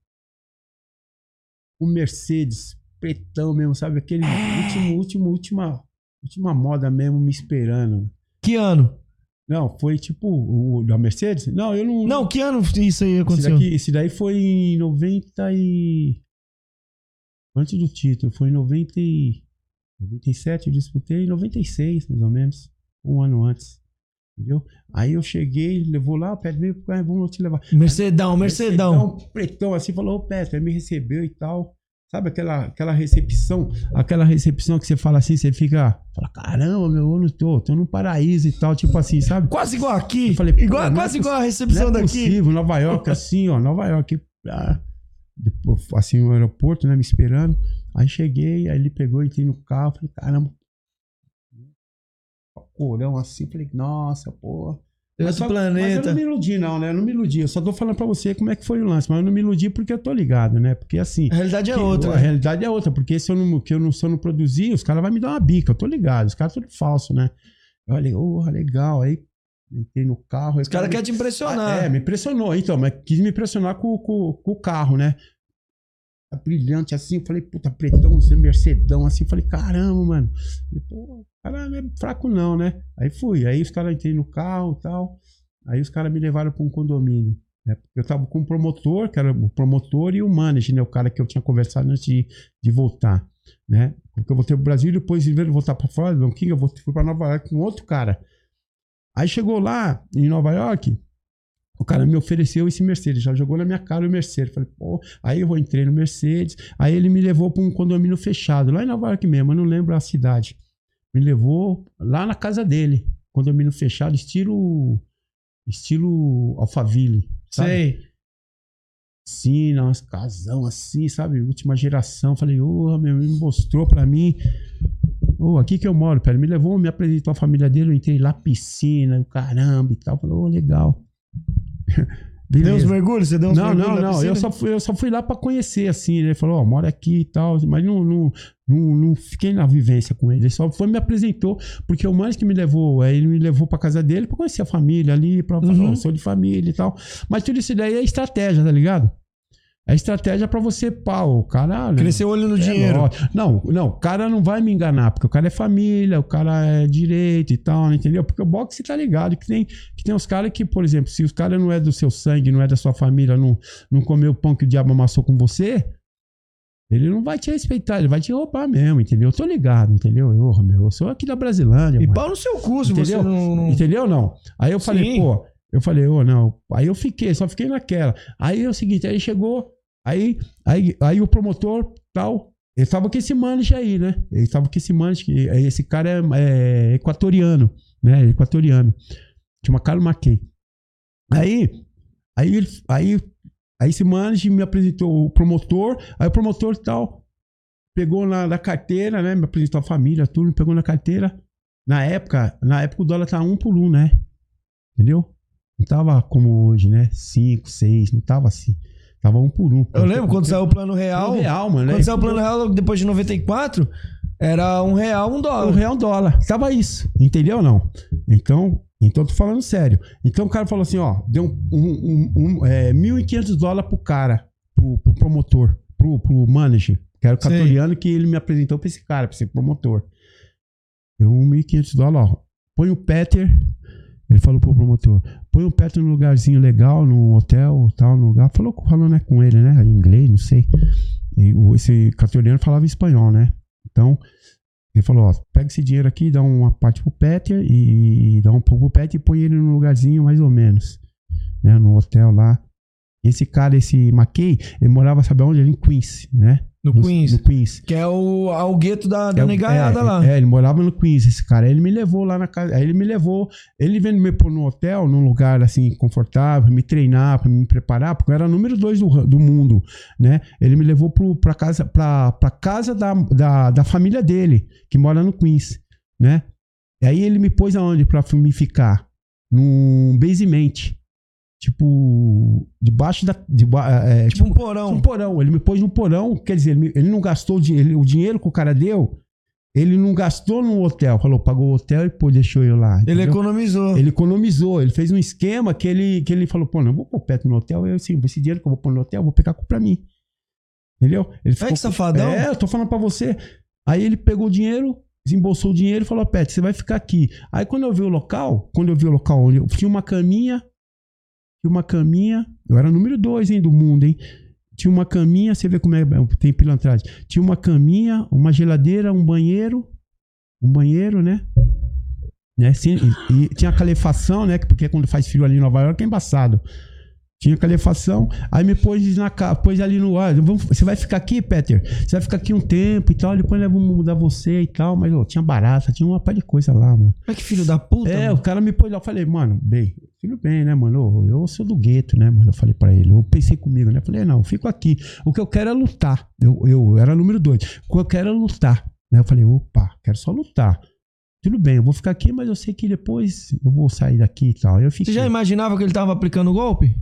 um Mercedes pretão mesmo, sabe? Aquele último, último, última, última moda mesmo me esperando. Que ano? Não, foi tipo o da Mercedes? Não, eu não. Não, que ano isso aí esse, aconteceu? daqui, esse daí foi em 90 e. Antes do título, foi em 90 e... 97 eu disputei, em 96, mais ou menos. Um ano antes. Entendeu? Aí eu cheguei, levou lá, o Pedro veio, ah, vamos te levar. Mercedão, Mercedão. pretão assim, falou, ô Pedro, ele me recebeu e tal. Sabe aquela, aquela recepção, aquela recepção que você fala assim, você fica, fala, caramba, meu, eu não tô, tô num paraíso e tal, tipo assim, sabe? Quase igual aqui. Eu falei, igual, é quase poss- igual a recepção não é daqui. possível, Nova York, assim, ó, Nova York. ah, depois, assim, no aeroporto, né, me esperando. Aí cheguei, aí ele pegou, entrei no carro, falei, caramba. Porão assim, falei, nossa, porra. Outro só- planeta. Mas eu não me iludi, não, né? Eu não me iludi. Eu só tô falando pra você como é que foi o lance. Mas eu não me iludi porque eu tô ligado, né? Porque assim. A realidade é que- outra, A né? realidade é outra. Porque se eu não, que eu não, se eu não produzir, os caras vão me dar uma bica. Eu tô ligado. Os caras tudo falso, né? Eu falei, oh, legal. Aí entrei no carro. Os caras querem te impressionar. É, me impressionou. Então, mas quis me impressionar com, com, com o carro, né? Tá brilhante assim, eu falei, puta, pretão, você mercedão, assim, eu falei, caramba, mano. Falei, Pô, cara não é fraco não, né? Aí fui, aí os caras entrei no carro e tal, aí os caras me levaram pra um condomínio, né? Eu tava com o promotor, que era o promotor e o manager, né? O cara que eu tinha conversado antes de, de voltar, né? Porque eu voltei pro Brasil e depois, em vez de voltar pra fora, Don King, eu fui pra Nova York com outro cara. Aí chegou lá, em Nova York, o cara me ofereceu esse Mercedes, já jogou na minha cara o Mercedes. Falei, pô, aí eu entrei no Mercedes, aí ele me levou para um condomínio fechado, lá em Nova York mesmo, eu não lembro a cidade. Me levou lá na casa dele, condomínio fechado, estilo estilo Alphaville, sabe? Sei. Sim, nossa, casão assim, sabe? Última geração. Falei, ô, meu, ele mostrou pra mim. Ô, aqui que eu moro, pera, me levou, me apresentou a família dele, eu entrei lá, piscina, caramba e tal. Falei, ô, legal. Deu uns mergulhos? Você deu uns Não, mergulhos não, não. Eu só, fui, eu só fui lá pra conhecer, assim. né? Ele falou, ó, mora aqui e tal. Mas não, não, não, não fiquei na vivência com ele. Ele só foi me apresentou, porque o Manes que me levou, ele me levou pra casa dele pra conhecer a família ali, pra falar, Uhum. ó, sou de família e tal. Mas tudo isso daí é estratégia, tá ligado? É estratégia pra você, pau, caralho. Crescer o olho no É dinheiro. Não, não, o cara não vai me enganar, porque o cara é família, o cara é direito e tal, entendeu? Porque o boxe tá ligado que tem, que tem os caras que, por exemplo, se os caras não é do seu sangue, não é da sua família, não, não comeu o pão que o diabo amassou com você, ele não vai te respeitar, ele vai te roubar mesmo, entendeu? Eu tô ligado, entendeu? Eu, meu, eu sou aqui da Brasilândia. E mano. pau no seu cu, se você Entendeu? não... não- Entendeu não? Aí eu falei, Sim. pô, eu falei, ô, não. Aí eu fiquei, só fiquei naquela. Aí é o seguinte, aí chegou, aí, aí, aí o promotor, tal, ele tava com esse manager aí, né? Ele tava com esse manager, esse cara é, é equatoriano, né? Equatoriano. Chama Carlos Mackey. Aí, aí, aí, aí esse manager me apresentou o promotor, aí o promotor tal pegou na, na carteira, né? Me apresentou a família, tudo, me pegou na carteira. Na época, na época o dólar tá um por um, né? Entendeu? Não tava como hoje, né? Cinco, seis, não tava assim. Tava um por um. Eu lembro quando saiu o plano real. Plano real, mano, Quando né? saiu o plano real, depois de 94, era um real, um dólar. Um real um dólar. Tava isso. Entendeu ou não? Então, então tô falando sério. Então o cara falou assim, ó, deu um, um, um, é, 1.500 dólares pro cara, pro, pro promotor, pro, pro manager, que era o catoriano que ele me apresentou pra esse cara, pra esse promotor. Deu 1.500 dólares, ó. Põe o Peter, ele falou pro promotor, põe o Peter num lugarzinho legal, num hotel, tal, num lugar. Falou, falou né, com ele, né, em inglês, não sei. E esse catoriano falava espanhol, né? Então, ele falou, ó, pega esse dinheiro aqui, dá uma parte pro Peter e, e dá um pouco pro Peter e põe ele num lugarzinho mais ou menos, né, no hotel lá. Esse cara, esse Mackey, ele morava, sabe onde? Ali em Queens, né? No Queens. No Queens. Que é o, o gueto da, da É negaiada é, lá. É, ele morava no Queens, esse cara. Aí ele me levou lá na casa. Aí ele me levou. Ele veio me pôr no hotel, num lugar assim, confortável, me treinar, pra me preparar, porque eu era número dois do, do mundo, né? Ele me levou pro, pra casa, pra, pra casa da, da, da família dele, que mora no Queens, né? E aí ele me pôs aonde pra me ficar? Num basement. Tipo, debaixo da. De, é, Tipo um porão. um porão. Ele me pôs no porão, quer dizer, ele, ele não gastou o dinheiro, ele- o dinheiro que o cara deu, ele não gastou no hotel. Falou, pagou o hotel e pô, deixou eu lá. Ele entendeu? economizou. Ele economizou, ele fez um esquema que ele, que ele falou, pô, não vou pôr perto no hotel, eu assim, esse dinheiro que eu vou pôr no hotel, eu vou pegar pra mim. Entendeu? Ele Ai, que safadão. É, eu tô falando pra você. Aí ele pegou o dinheiro, desembolsou o dinheiro e falou, Pet, você vai ficar aqui. Aí quando eu vi o local, quando eu vi o local onde eu tinha uma caminha, tinha uma caminha, eu era número dois, hein, do mundo, hein? Tinha uma caminha, você vê como é, tem pilantragem. Tinha uma caminha, uma geladeira, um banheiro, um banheiro, né? né? Sim, e, e tinha calefação, né? Porque quando faz frio ali em Nova York é embaçado. Tinha calefação, aí me pôs, na, pôs ali no ar. "Vamos- Você vai ficar aqui, Peter? Você vai ficar aqui um tempo e tal, depois nós vamos mudar você e tal. Mas ó, tinha barata, tinha uma par de coisa lá, mano. Olha que filho da puta. É, mano. o cara me pôs lá, eu falei, mano, bem, tudo bem, né, mano? Eu, eu sou do gueto, né, mano? Eu falei pra ele, eu pensei comigo, né? Eu falei, não, eu fico aqui. O que eu quero é lutar. Eu, eu era número dois. O que eu quero é lutar. Né? Eu falei, opa, quero só lutar. Tudo bem, eu vou ficar aqui, mas eu sei que depois eu vou sair daqui e tal. Eu Você já imaginava que ele tava aplicando golpe?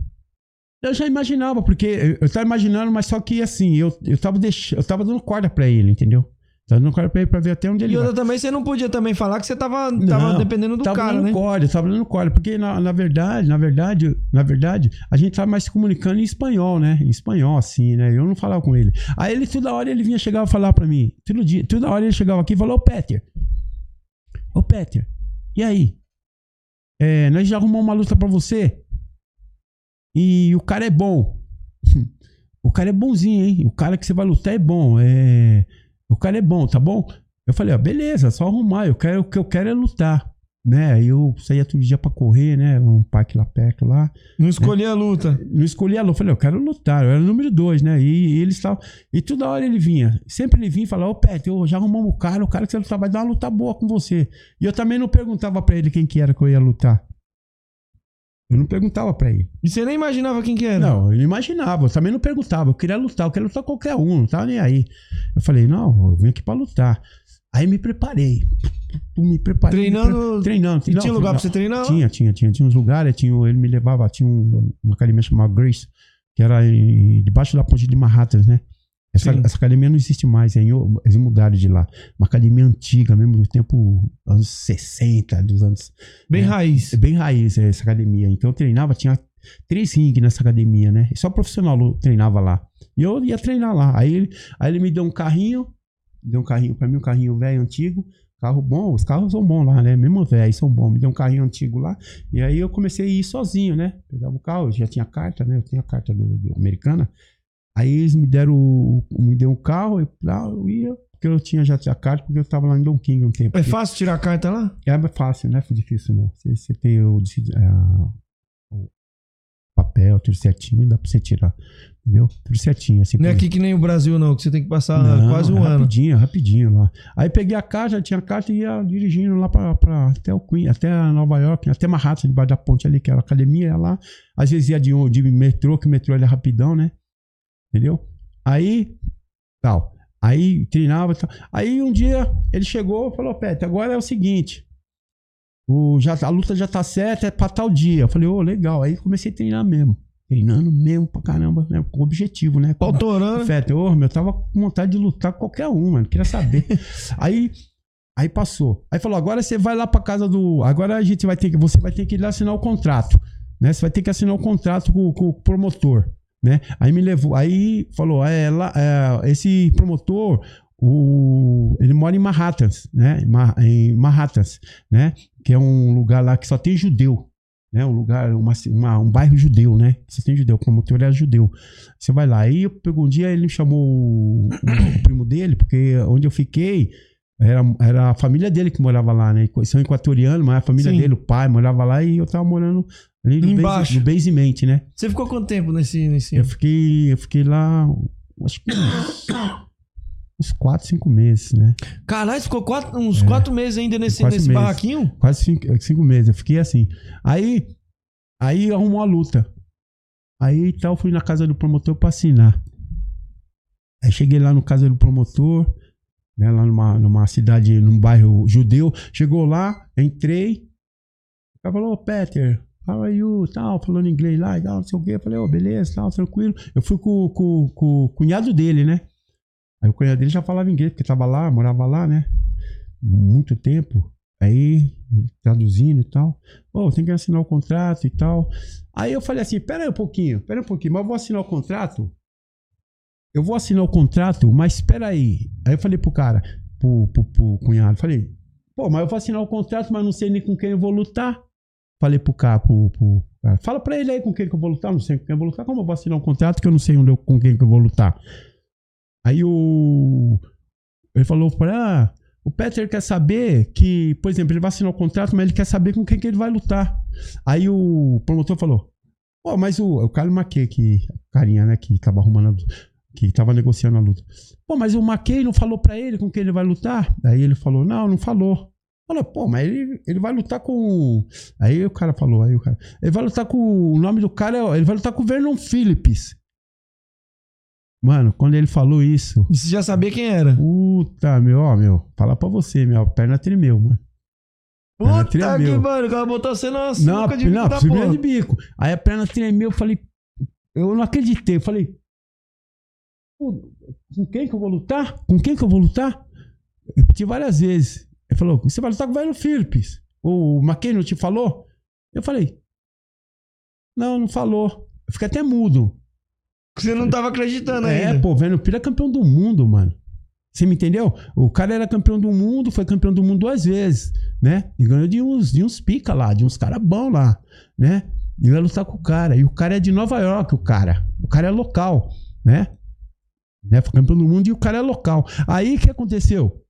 Eu já imaginava, porque eu, eu tava imaginando, mas só que assim, eu, eu, tava, deix... eu tava dando corda pra ele, entendeu? Tava dando corda pra ver até onde ele E vai. outra também, você não podia também falar que você tava, tava Não, dependendo do tava cara, né? corda, tava dando corda, porque na, na verdade, na verdade, na verdade, a gente tava mais se comunicando em espanhol, né? Em espanhol, assim, né? Eu não falava com ele. Aí ele, toda hora, ele vinha, chegava a falar pra mim. Todo dia, toda hora ele chegava aqui e falou, ô Peter, ô Peter, e aí? É, nós já arrumamos uma luta pra você? e o cara é bom. O cara é bonzinho, hein? O cara que você vai lutar é bom. É... O cara é bom, tá bom? Eu falei, ó, beleza, só arrumar. Eu quero, o que eu quero é lutar. Né? Aí eu saía todo dia pra correr, né? Um parque lá perto lá. Não escolhi a luta. Não escolhi a luta. Eu falei, eu quero lutar. Eu era o número dois, né? E, e eles estavam. E toda hora ele vinha. Sempre ele vinha e falava, ô Pet, eu já arrumamos o cara, o cara que você lutar vai dar uma luta boa com você. E eu também não perguntava pra ele quem que era que eu ia lutar. Eu não perguntava pra ele. E você nem imaginava quem que era? Não, eu não imaginava. Eu também não perguntava. Eu queria lutar. Eu queria lutar qualquer um. Não tava nem aí. Eu falei, não, eu vim aqui pra lutar. Aí me preparei. Me preparei. Treinando- me pre- Treinando. E tinha lugar pra você treinar? Tinha, tinha, tinha. Tinha uns lugares. Tinha, ele me levava. Tinha um, uma academia chamada Grace, que era em- debaixo da ponte de Manhattan, né? Essa, essa academia não existe mais. hein? Eles mudaram de lá. Uma academia antiga, mesmo do tempo anos 60, dos anos. Bem É. raiz. É bem raiz essa academia. Então eu treinava, tinha três ringues nessa academia, né? Só profissional treinava lá. E eu ia treinar lá. Aí ele, aí ele me deu um carrinho, deu um carrinho pra mim, um carrinho velho, antigo. Carro bom, os carros são bons lá, né? Mesmo velho, são bons. Me deu um carrinho antigo lá. E aí eu comecei a ir sozinho, né? Pegava o carro, eu já tinha carta, né? Eu tinha carta do, do americana. Aí eles me deram, o- me deu um carro, eu, lá eu ia, porque eu tinha já tinha carta, porque eu tava lá em Don King um tempo. É fácil tirar a carta lá? É fácil, não é difícil não. Você, você tem o, é, o papel, tudo certinho, dá pra você tirar. Entendeu? Tudo certinho. Assim, Não é aqui que nem o Brasil, não, que você tem que passar Não, quase um é ano. Rapidinho, rapidinho lá. Aí peguei a carta, tinha a carta e ia dirigindo lá pra, pra- até o Queen, até Nova York, até Manhattan, debaixo da ponte ali, que era a academia, ia lá. Às vezes ia de, de metrô, que o metrô ele é rapidão, né? Entendeu? Aí, tal. Aí treinava e tal. Aí um dia ele chegou e falou: Pet, agora é o seguinte. O, já, a luta já tá certa, é pra tal dia. Eu falei, ô, legal. Aí comecei a treinar mesmo. Treinando mesmo pra caramba, né? Com objetivo, né? Autorando. Feta, ô, meu, eu tava com vontade de lutar com qualquer um, mano. Queria saber. aí, aí passou. Aí falou: agora você vai lá pra casa do. Agora a gente vai ter que. Você vai ter que ir lá assinar o contrato. Né? Você vai ter que assinar o contrato com, com o promotor. Né? Aí me levou. Aí falou: é, lá, é, esse promotor. O, ele mora em Manhattan, né? Em Ma- Em Manhattan, né? Que é um lugar lá que só tem judeu, né? Um lugar, uma, uma- um bairro judeu, né? Você tem judeu, o promotor é judeu. Você vai lá. Aí eu pegou um dia, ele me chamou o, o primo dele, porque onde eu fiquei era, era a família dele que morava lá, né? São equatorianos, mas a família Sim. dele, o pai, morava lá e eu tava morando ali no, Embaixo. base, no basement, né? Você ficou quanto tempo nesse. nesse... Eu fiquei, eu fiquei lá, acho que uns, uns 4, 5 meses, né? Caralho, ficou quatro- uns quatro meses ainda nesse, É. Quatro nesse meses. barraquinho? Quase cinco, cinco meses. Eu fiquei assim. Aí, aí arrumou a luta. Aí tal, fui na casa do promotor pra assinar. Aí cheguei lá no casa do promotor, né, lá numa, numa cidade, num bairro judeu. Chegou lá, entrei. O cara falou, Peter, how are you? Tal, falando inglês lá e tal, não sei o quê. Eu falei, ô, beleza, tal, tranquilo. Eu fui com, com, com o cunhado dele, né? Aí o cunhado dele já falava inglês, porque tava lá, morava lá, né? Muito tempo. Aí, traduzindo e tal. Ô, tem que assinar o contrato e tal. Aí eu falei assim: pera aí um pouquinho, pera um pouquinho, mas eu vou assinar o contrato. Eu vou assinar o contrato, mas espera aí. Aí eu falei pro cara, pro, pro, pro cunhado, falei, pô, mas eu vou assinar o contrato, mas não sei nem com quem eu vou lutar. Falei pro cara, pro, pro cara, fala pra ele aí com quem que eu vou lutar, não sei com quem eu vou lutar. Como eu vou assinar um contrato que eu não sei onde eu- com quem que eu vou lutar? Aí o. Ele falou pra ah, o Peter quer saber que, por exemplo, ele vai assinar o contrato, mas ele quer saber com quem que ele vai lutar. Aí o promotor falou: Pô, mas o, o Carlos Maquet, que carinha, né, que tava arrumando a que tava negociando a luta. Pô, mas o Maquet não falou pra ele com quem ele vai lutar? Aí ele falou: Não, não falou. Falou, pô, mas ele, ele vai lutar com. Aí o cara falou, aí o cara. Ele vai lutar com. O nome do cara é. Ele vai lutar com o Vernon Phillips. Mano, quando ele falou isso. E você já sabia quem era? Puta, meu, ó, meu. Falar pra você, minha perna tremeu, mano. Perna Puta que tremeu. mano, o cara botou você na Não, de bico não, de bico. Aí a perna tremeu, eu falei. Eu não acreditei. Eu falei. "Pô, Com quem que eu vou lutar? Com quem que eu vou lutar? Eu repeti várias vezes. Ele falou: Você vai lutar com o Velho Phillips. O McKay não te falou? Eu falei: Não, não falou. Eu fiquei até mudo. Você não tava acreditando É, ainda. pô, Velho Phillips é campeão do mundo, mano. Você me entendeu? O cara era campeão do mundo, foi campeão do mundo duas vezes, né? E ganhou de uns, de uns pica lá, de uns caras bons lá, né? Eu ia lutar com o cara. E o cara é de Nova York, o cara. O cara é local, né? Né? Foi campeão do mundo e o cara é local. Aí o que aconteceu?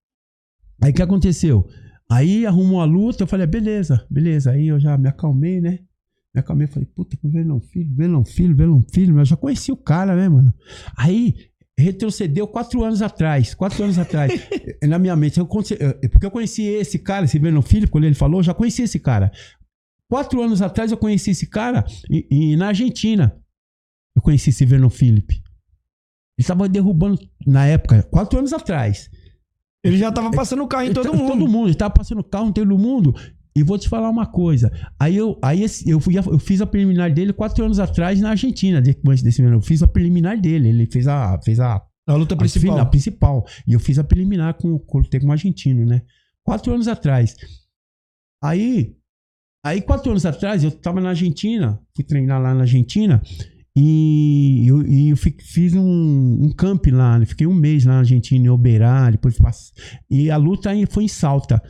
Aí o que aconteceu? Aí arrumou a luta, eu falei, beleza, beleza. Aí eu já me acalmei, né? Me acalmei, falei, puta, que Vernon Filho, Vernon Filho, Vernon Filho. Eu já conheci o cara, né, mano? Aí retrocedeu quatro anos atrás, quatro anos atrás, na minha mente. Eu, conheci- porque eu conheci esse cara, esse Vernon Filho, quando ele falou, eu já conheci esse cara. Quatro anos atrás eu conheci esse cara e, e na Argentina. Eu conheci esse Vernon Philip. Ele estava derrubando, na época, quatro anos atrás. Ele já tava passando o carro em todo mundo. Todo mundo. Ele tava passando carro em todo mundo. E vou te falar uma coisa. Aí eu, aí eu, fui, eu fiz a preliminar dele quatro anos atrás na Argentina, depois desse ano. Eu fiz a preliminar dele. Ele fez a. Fez a, A luta a principal. final- a principal. E eu fiz a preliminar com, com, com um argentino, né? Quatro anos atrás. Aí. Aí, quatro anos atrás, eu tava na Argentina, fui treinar lá na Argentina, e eu, e eu fi- fiz um, um camp lá, né? fiquei um mês lá na Argentina, em Oberá, depois passe- e a luta foi em Salta.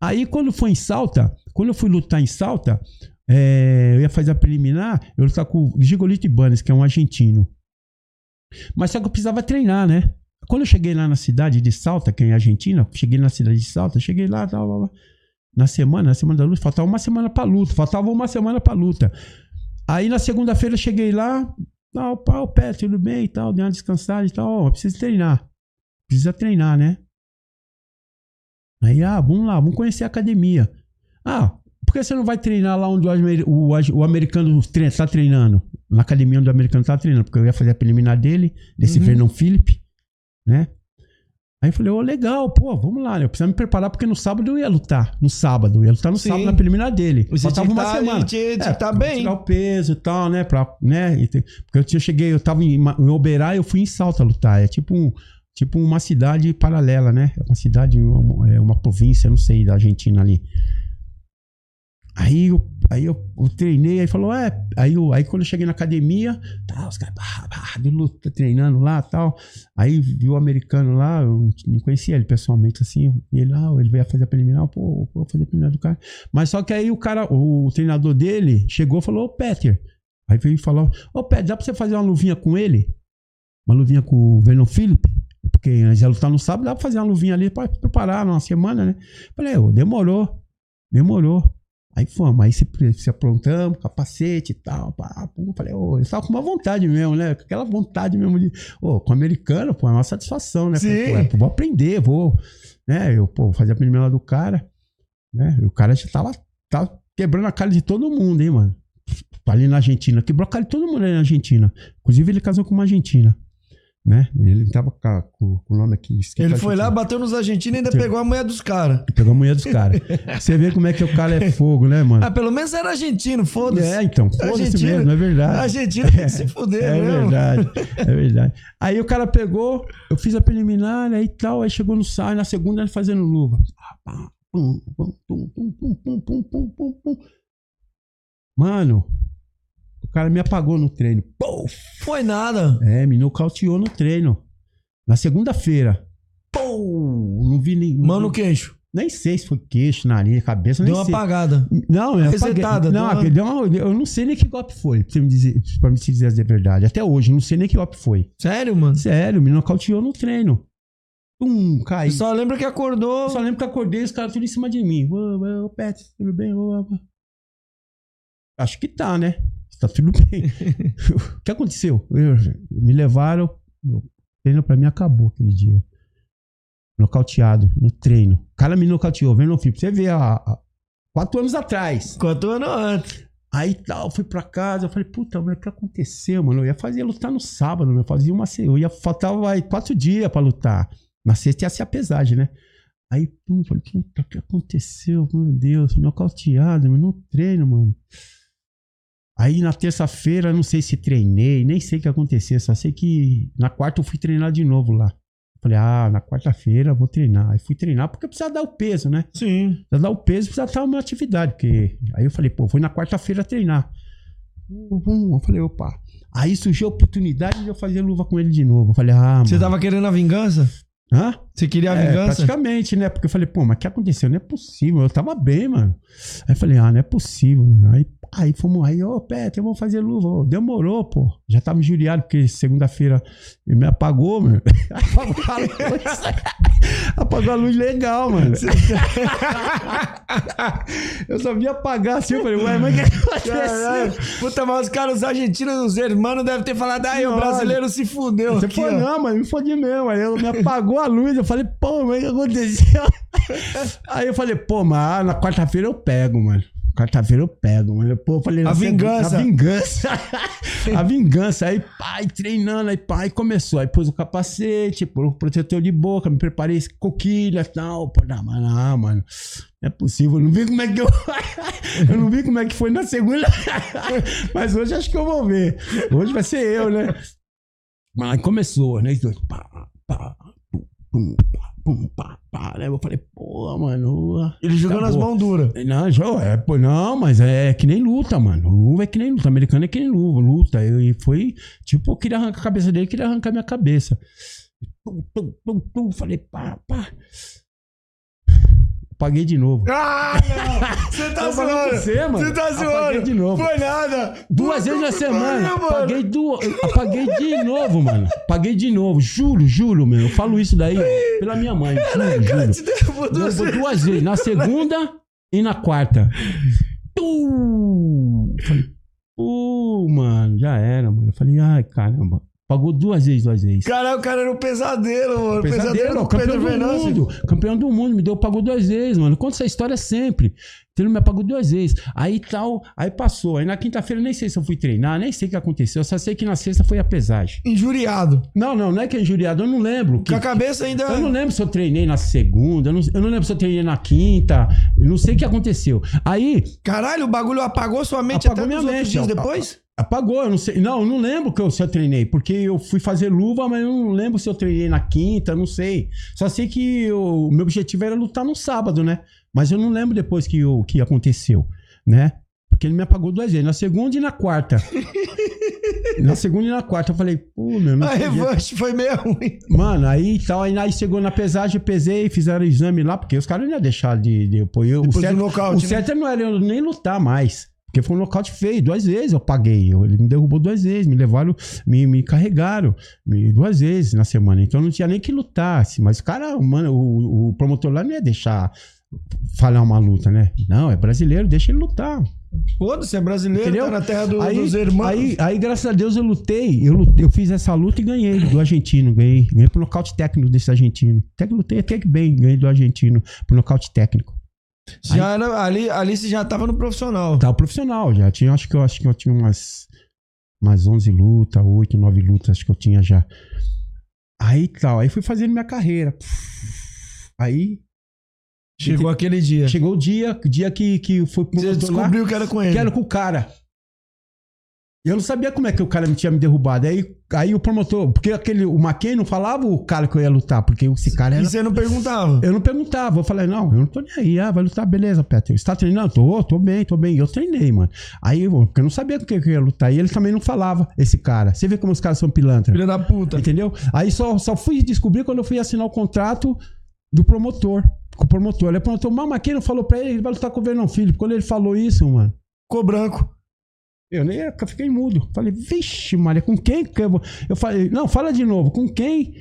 Aí, quando foi em Salta, quando eu fui lutar em Salta, é, eu ia fazer a preliminar, eu lutar com o Gigolito Ibanez, que é um argentino. Mas só que eu precisava treinar, né? Quando eu cheguei lá na cidade de Salta, que é em Argentina, cheguei na cidade de Salta, cheguei lá, na semana, na semana da luta, faltava uma semana pra luta, faltava uma semana pra luta. Aí na segunda-feira eu cheguei lá, tal, pau, pé, tudo bem e tal, dei uma descansada e tal, ó, preciso treinar. Precisa treinar, né? Aí, ah, vamos lá, vamos conhecer a academia. Ah, por que você não vai treinar lá onde o, o, o americano tre- tá treinando? Na academia onde o americano tá treinando, porque eu ia fazer a preliminar dele, desse Uhum. Vernon Philip, né? Aí eu falei, ô, legal, pô, vamos lá, né? Eu preciso me preparar porque no sábado eu ia lutar. No sábado, eu ia lutar no Sim. sábado na preliminar dele. Você Faltava uma tá- semana. tinha- É, tá bem. Tirar o peso e tal, né? Pra, né? Porque eu, cheguei, eu tava em, em Oberá e eu fui em Salta lutar. É tipo, um, tipo uma cidade paralela, né? É uma cidade, uma, é uma província, não sei, da Argentina ali. Aí eu, aí eu, eu treinei, aí falou, é. Aí, eu, aí quando eu cheguei na academia, tá, os caras de luta, treinando lá tal. Aí viu o americano lá, eu não conhecia ele pessoalmente assim. Ele, ah, ele veio fazer a preliminar, pô, vou fazer a preliminar do cara. Mas só que aí o cara, o treinador dele chegou e falou, ô Peter. Aí veio e falou, ô Peter, dá pra você fazer uma luvinha com ele? Uma luvinha com o Vernon Philip? Porque eles iam lutar no sábado, dá pra fazer uma luvinha ali pra preparar numa semana, né? Falei, ô, demorou, demorou. Aí fomos, aí se, se aprontamos, capacete e tal. Pá, pum. Falei, ô, eu tava com uma vontade mesmo, né? Com aquela vontade mesmo de. Ô, com o americano, pô, é uma satisfação, né? Falei, Sim. pô, é, vou aprender, vou. Né? Eu, pô, vou fazer a primeira do cara. Né? E o cara já tava, tava quebrando a cara de todo mundo, hein, mano? Ali na Argentina. Quebrou a cara de todo mundo ali na Argentina. Inclusive, ele casou com uma argentina. Né? Ele tava com, o nome aqui. Ele foi lá, argentina. bateu nos argentinos e ainda pegou a mulher dos caras. Pegou a mulher dos caras. Você vê como é que o cara é fogo, né, mano? Ah, pelo menos era argentino, foda-se. É, então, foda-se mesmo, é verdade. Argentina tem que se fuder É mesmo. verdade, é verdade. Aí o cara pegou, eu fiz a preliminar, aí tal, aí chegou no sábado, na segunda ele fazendo luva. Pá, pum, pum, pum, pum, pum, pum, pum, pum, pum, pum. Mano, cara me apagou no treino. Pum! Foi nada. É, me nocauteou no treino. Na segunda-feira. Pum! Não vi nem. Mano, no queixo. Nem sei se foi queixo, nariz, cabeça, nem Deu uma sei. apagada. Não, eu apaguei. Não, deu uma- deu uma- eu não sei nem que golpe foi, pra, você me dizer, pra me dizer a verdade. Até hoje, não sei nem que golpe foi. Sério, mano? Sério, me nocauteou no treino. Pum, caí. Só lembra que acordou. Só lembro que acordei os caras tudo em cima de mim. Ô, ô, ô, Pet, tudo bem? Ô, ô. Acho que tá, né? Tá tudo bem. o que aconteceu? Eu- me levaram. O treino pra mim acabou aquele dia. Nocauteado no treino. O cara me nocauteou, vem no filme. Você vê, há, quatro anos atrás. Quatro anos antes. Aí tal, fui pra casa, eu falei, puta, mas o que aconteceu, mano? Eu ia fazer lutar no sábado, eu fazia uma eu ia faltava aí, quatro dias pra lutar. Na sexta ia ser a pesagem, né? Aí, pum, falei, puta, o que aconteceu? Meu Deus, nocauteado, meu, no treino, mano. Aí na terça-feira, não sei se treinei, nem sei o que aconteceu, só sei que na quarta eu fui treinar de novo lá. Falei, ah, na quarta-feira vou treinar. Aí fui treinar porque precisava dar o peso, né? Sim. Pra dar o peso, precisa estar uma atividade. Porque... Aí eu falei, pô, fui na quarta-feira treinar. Eu falei, opa. Aí surgiu a oportunidade de eu fazer luva com ele de novo. Eu falei, ah, Você mano. tava querendo a vingança? Hã? Você queria a É, vingança? praticamente, né? Porque eu falei, pô, mas o que aconteceu? Não é possível. Eu tava bem, mano. Aí eu falei, ah, não é possível, mano. Aí, aí fomos, aí, ô, Peter, vamos fazer luva. Demorou, pô. Já tava injuriado, porque segunda-feira ele me apagou, mano. Apagou a luz. apagou a luz legal, mano. eu só vi apagar assim, eu falei, ué, mas o que aconteceu? Puta, mas os caras, os argentinos, os hermanos devem ter falado, ai, o brasileiro se fudeu. Você aqui, ó. não, mas me fodi mesmo. Aí ela me apagou a luz. Eu falei, pô, mas o que aconteceu? Aí eu falei, pô, mas na quarta-feira eu pego, mano. Quarta-feira eu pego, mano. Pô, eu falei, A vingança. A vingança. a vingança. Aí, pai, treinando, aí, pai, começou. Aí pus o capacete, pôs o protetor de boca, me preparei coquilha e tal. Pô, não, mas não, mano. Não é possível. Eu não vi como é que eu. eu não vi como é que foi na segunda. mas hoje acho que eu vou ver. Hoje vai ser eu, né? Mas aí começou, né? Pá, pá, pum, pum, pá, pum, pá, né? Eu falei, pô, mano. Ele jogou tá nas bom. mãos duras. Não, jo- é, pô, não, mas é que nem luta, mano. Luva é que nem luta. Americano é que nem luva, luta. E foi, tipo, eu queria arrancar a cabeça dele, queria arrancar minha cabeça. Tum, tum, tum, tum, falei, pá, pá. Paguei de novo. Ah, não! Você tá zoando! você, mano. Você tá zoando! de novo. Foi nada! Duas Puta vezes na semana. pariu. Paguei, du... Apaguei de novo, mano. Paguei de novo. Juro, juro, meu. Eu falo isso daí pela minha mãe. Juro, juro. Te derrubou duas vezes. duas vezes. Na segunda e na quarta. Tu! Falei, pô, mano, já era, mano. Eu falei, ai, caramba. Pagou duas vezes, duas vezes. Caralho, o cara era um pesadelo, mano. Pesadelo, Pesadelo, do campeão Pedro do Venâncio. mundo. Campeão do mundo, me deu, pagou duas vezes, mano. Conta essa história sempre. Ele me apagou duas vezes. Aí tal, aí passou. Aí na quinta-feira eu nem sei se eu fui treinar, nem sei o que aconteceu. Eu só sei que na sexta foi a pesagem. Injuriado. Não, não, não é que é injuriado, eu não lembro. Que, Com a cabeça ainda. eu não lembro se eu treinei na segunda, eu não, eu não lembro se eu treinei na quinta, eu não sei o que aconteceu. Aí, Caralho, o bagulho apagou sua mente Apagou até minha mente, dias depois? Apagou, eu não sei. Não, eu não lembro que eu, se eu treinei, porque eu fui fazer luva, mas eu não lembro se eu treinei na quinta, não sei. Só sei que o meu objetivo era lutar no sábado, né? Mas eu não lembro depois que o que aconteceu, né? Porque ele me apagou duas vezes, na segunda e na quarta. na segunda e na quarta eu falei, pô, meu, não A revanche foi meio ruim. Mano, aí tal, aí, aí chegou na pesagem, eu pesei, fizeram o exame lá, porque os caras não iam deixar de, de pô, eu, o Depois certo, nocaute, o né? certo não era eu nem lutar mais. Porque foi um nocaute feio, duas vezes eu paguei. Ele me derrubou duas vezes, me levaram, me, me carregaram me- duas vezes na semana. Então não tinha nem que lutar. assim, mas o cara, mano, o, o promotor lá não ia deixar falhar uma luta, né? Não, é brasileiro, deixa ele lutar. Foda-se, é brasileiro, Entendeu? tá na terra do- aí, dos irmãos. Aí, aí, graças a Deus, eu lutei. Eu, lutei, eu fiz essa luta e ganhei do argentino. Ganhei, ganhei por nocaute técnico desse argentino. Até que lutei até que bem, ganhei do argentino por nocaute técnico. Já era, ali, ali você já tava no profissional. Tava profissional já. Tinha, acho que eu acho que eu tinha umas, umas 11 lutas, 8, 9 lutas, acho que eu tinha já. Aí tal, aí fui fazendo minha carreira. Aí Chegou aquele dia. chegou o dia, dia que, que foi pro Você promotor lá. descobriu que era com ele. que era com o cara. Eu não sabia como é que o cara me tinha me derrubado. Aí, aí o promotor, porque aquele, o McKay não falava o cara que eu ia lutar, porque esse cara E era. você não perguntava. Eu não perguntava, eu falei, não, eu não tô nem aí. Ah, vai lutar, beleza, Peter. Você tá treinando? Tô, tô bem, tô bem. E eu treinei, mano. Aí, eu- porque eu não sabia com que eu ia lutar. E ele também não falava, esse cara. Você vê como os caras são pilantra. Filha da puta. Entendeu? Aí só, só fui descobrir quando eu fui assinar o contrato do promotor. Com o promotor. Ele é promotor, mas o McKay não falou pra ele, ele vai lutar com o Vernon Filho. Quando ele falou isso, mano. Ficou branco. Eu nem eu fiquei mudo. Falei, vixe, Maria, com quem que eu vou. Eu falei, não, fala de novo, com quem?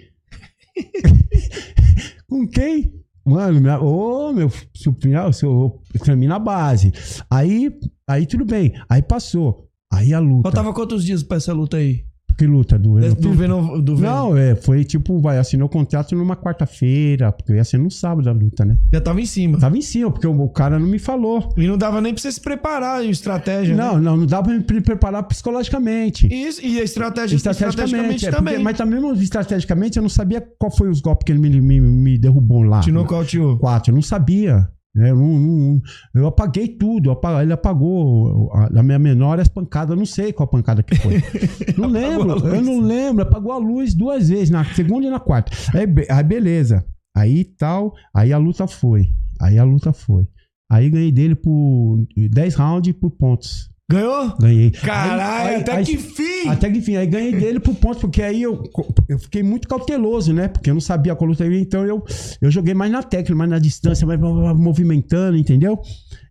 com quem? Mano, minha, ô, meu, supinhal, eu tremi na base. Aí, aí tudo bem. Aí passou. Aí a luta. Faltava quantos dias pra essa luta aí? Que luta? Do, Do Venom. Do Venom. Não, é, foi tipo, vai, assinou o contrato numa quarta-feira, porque ia ser no sábado a luta, né? Já tava em cima. Tava em cima, porque o, o cara não me falou. E não dava nem pra você se preparar em estratégia. né? Não, não, não dá pra me pre- preparar psicologicamente. Isso, e a estratégia Estrategicamente, é, porque- também. mas também estrategicamente eu não sabia qual foi os golpes que ele me, me, me derrubou lá. Te nocauteou. Quatro, eu não sabia. Né? Eu, eu apaguei tudo. Ele apagou a, a minha menor as pancadas. Não sei qual pancada que foi. Não lembro. a. Eu não lembro. Apagou a luz duas vezes, na segunda e na quarta. Aí, aí beleza. Aí tal. Aí a luta foi. Aí a luta foi. Aí ganhei dele por 10 rounds por pontos. Ganhou? Ganhei. Caralho, Aí- aí- até aí- que fim! Até que enfim, aí ganhei dele por ponto, porque aí eu, eu fiquei muito cauteloso, né? Porque eu não sabia qual luta ia, então eu, eu joguei mais na técnica, mais na distância, mais movimentando, entendeu?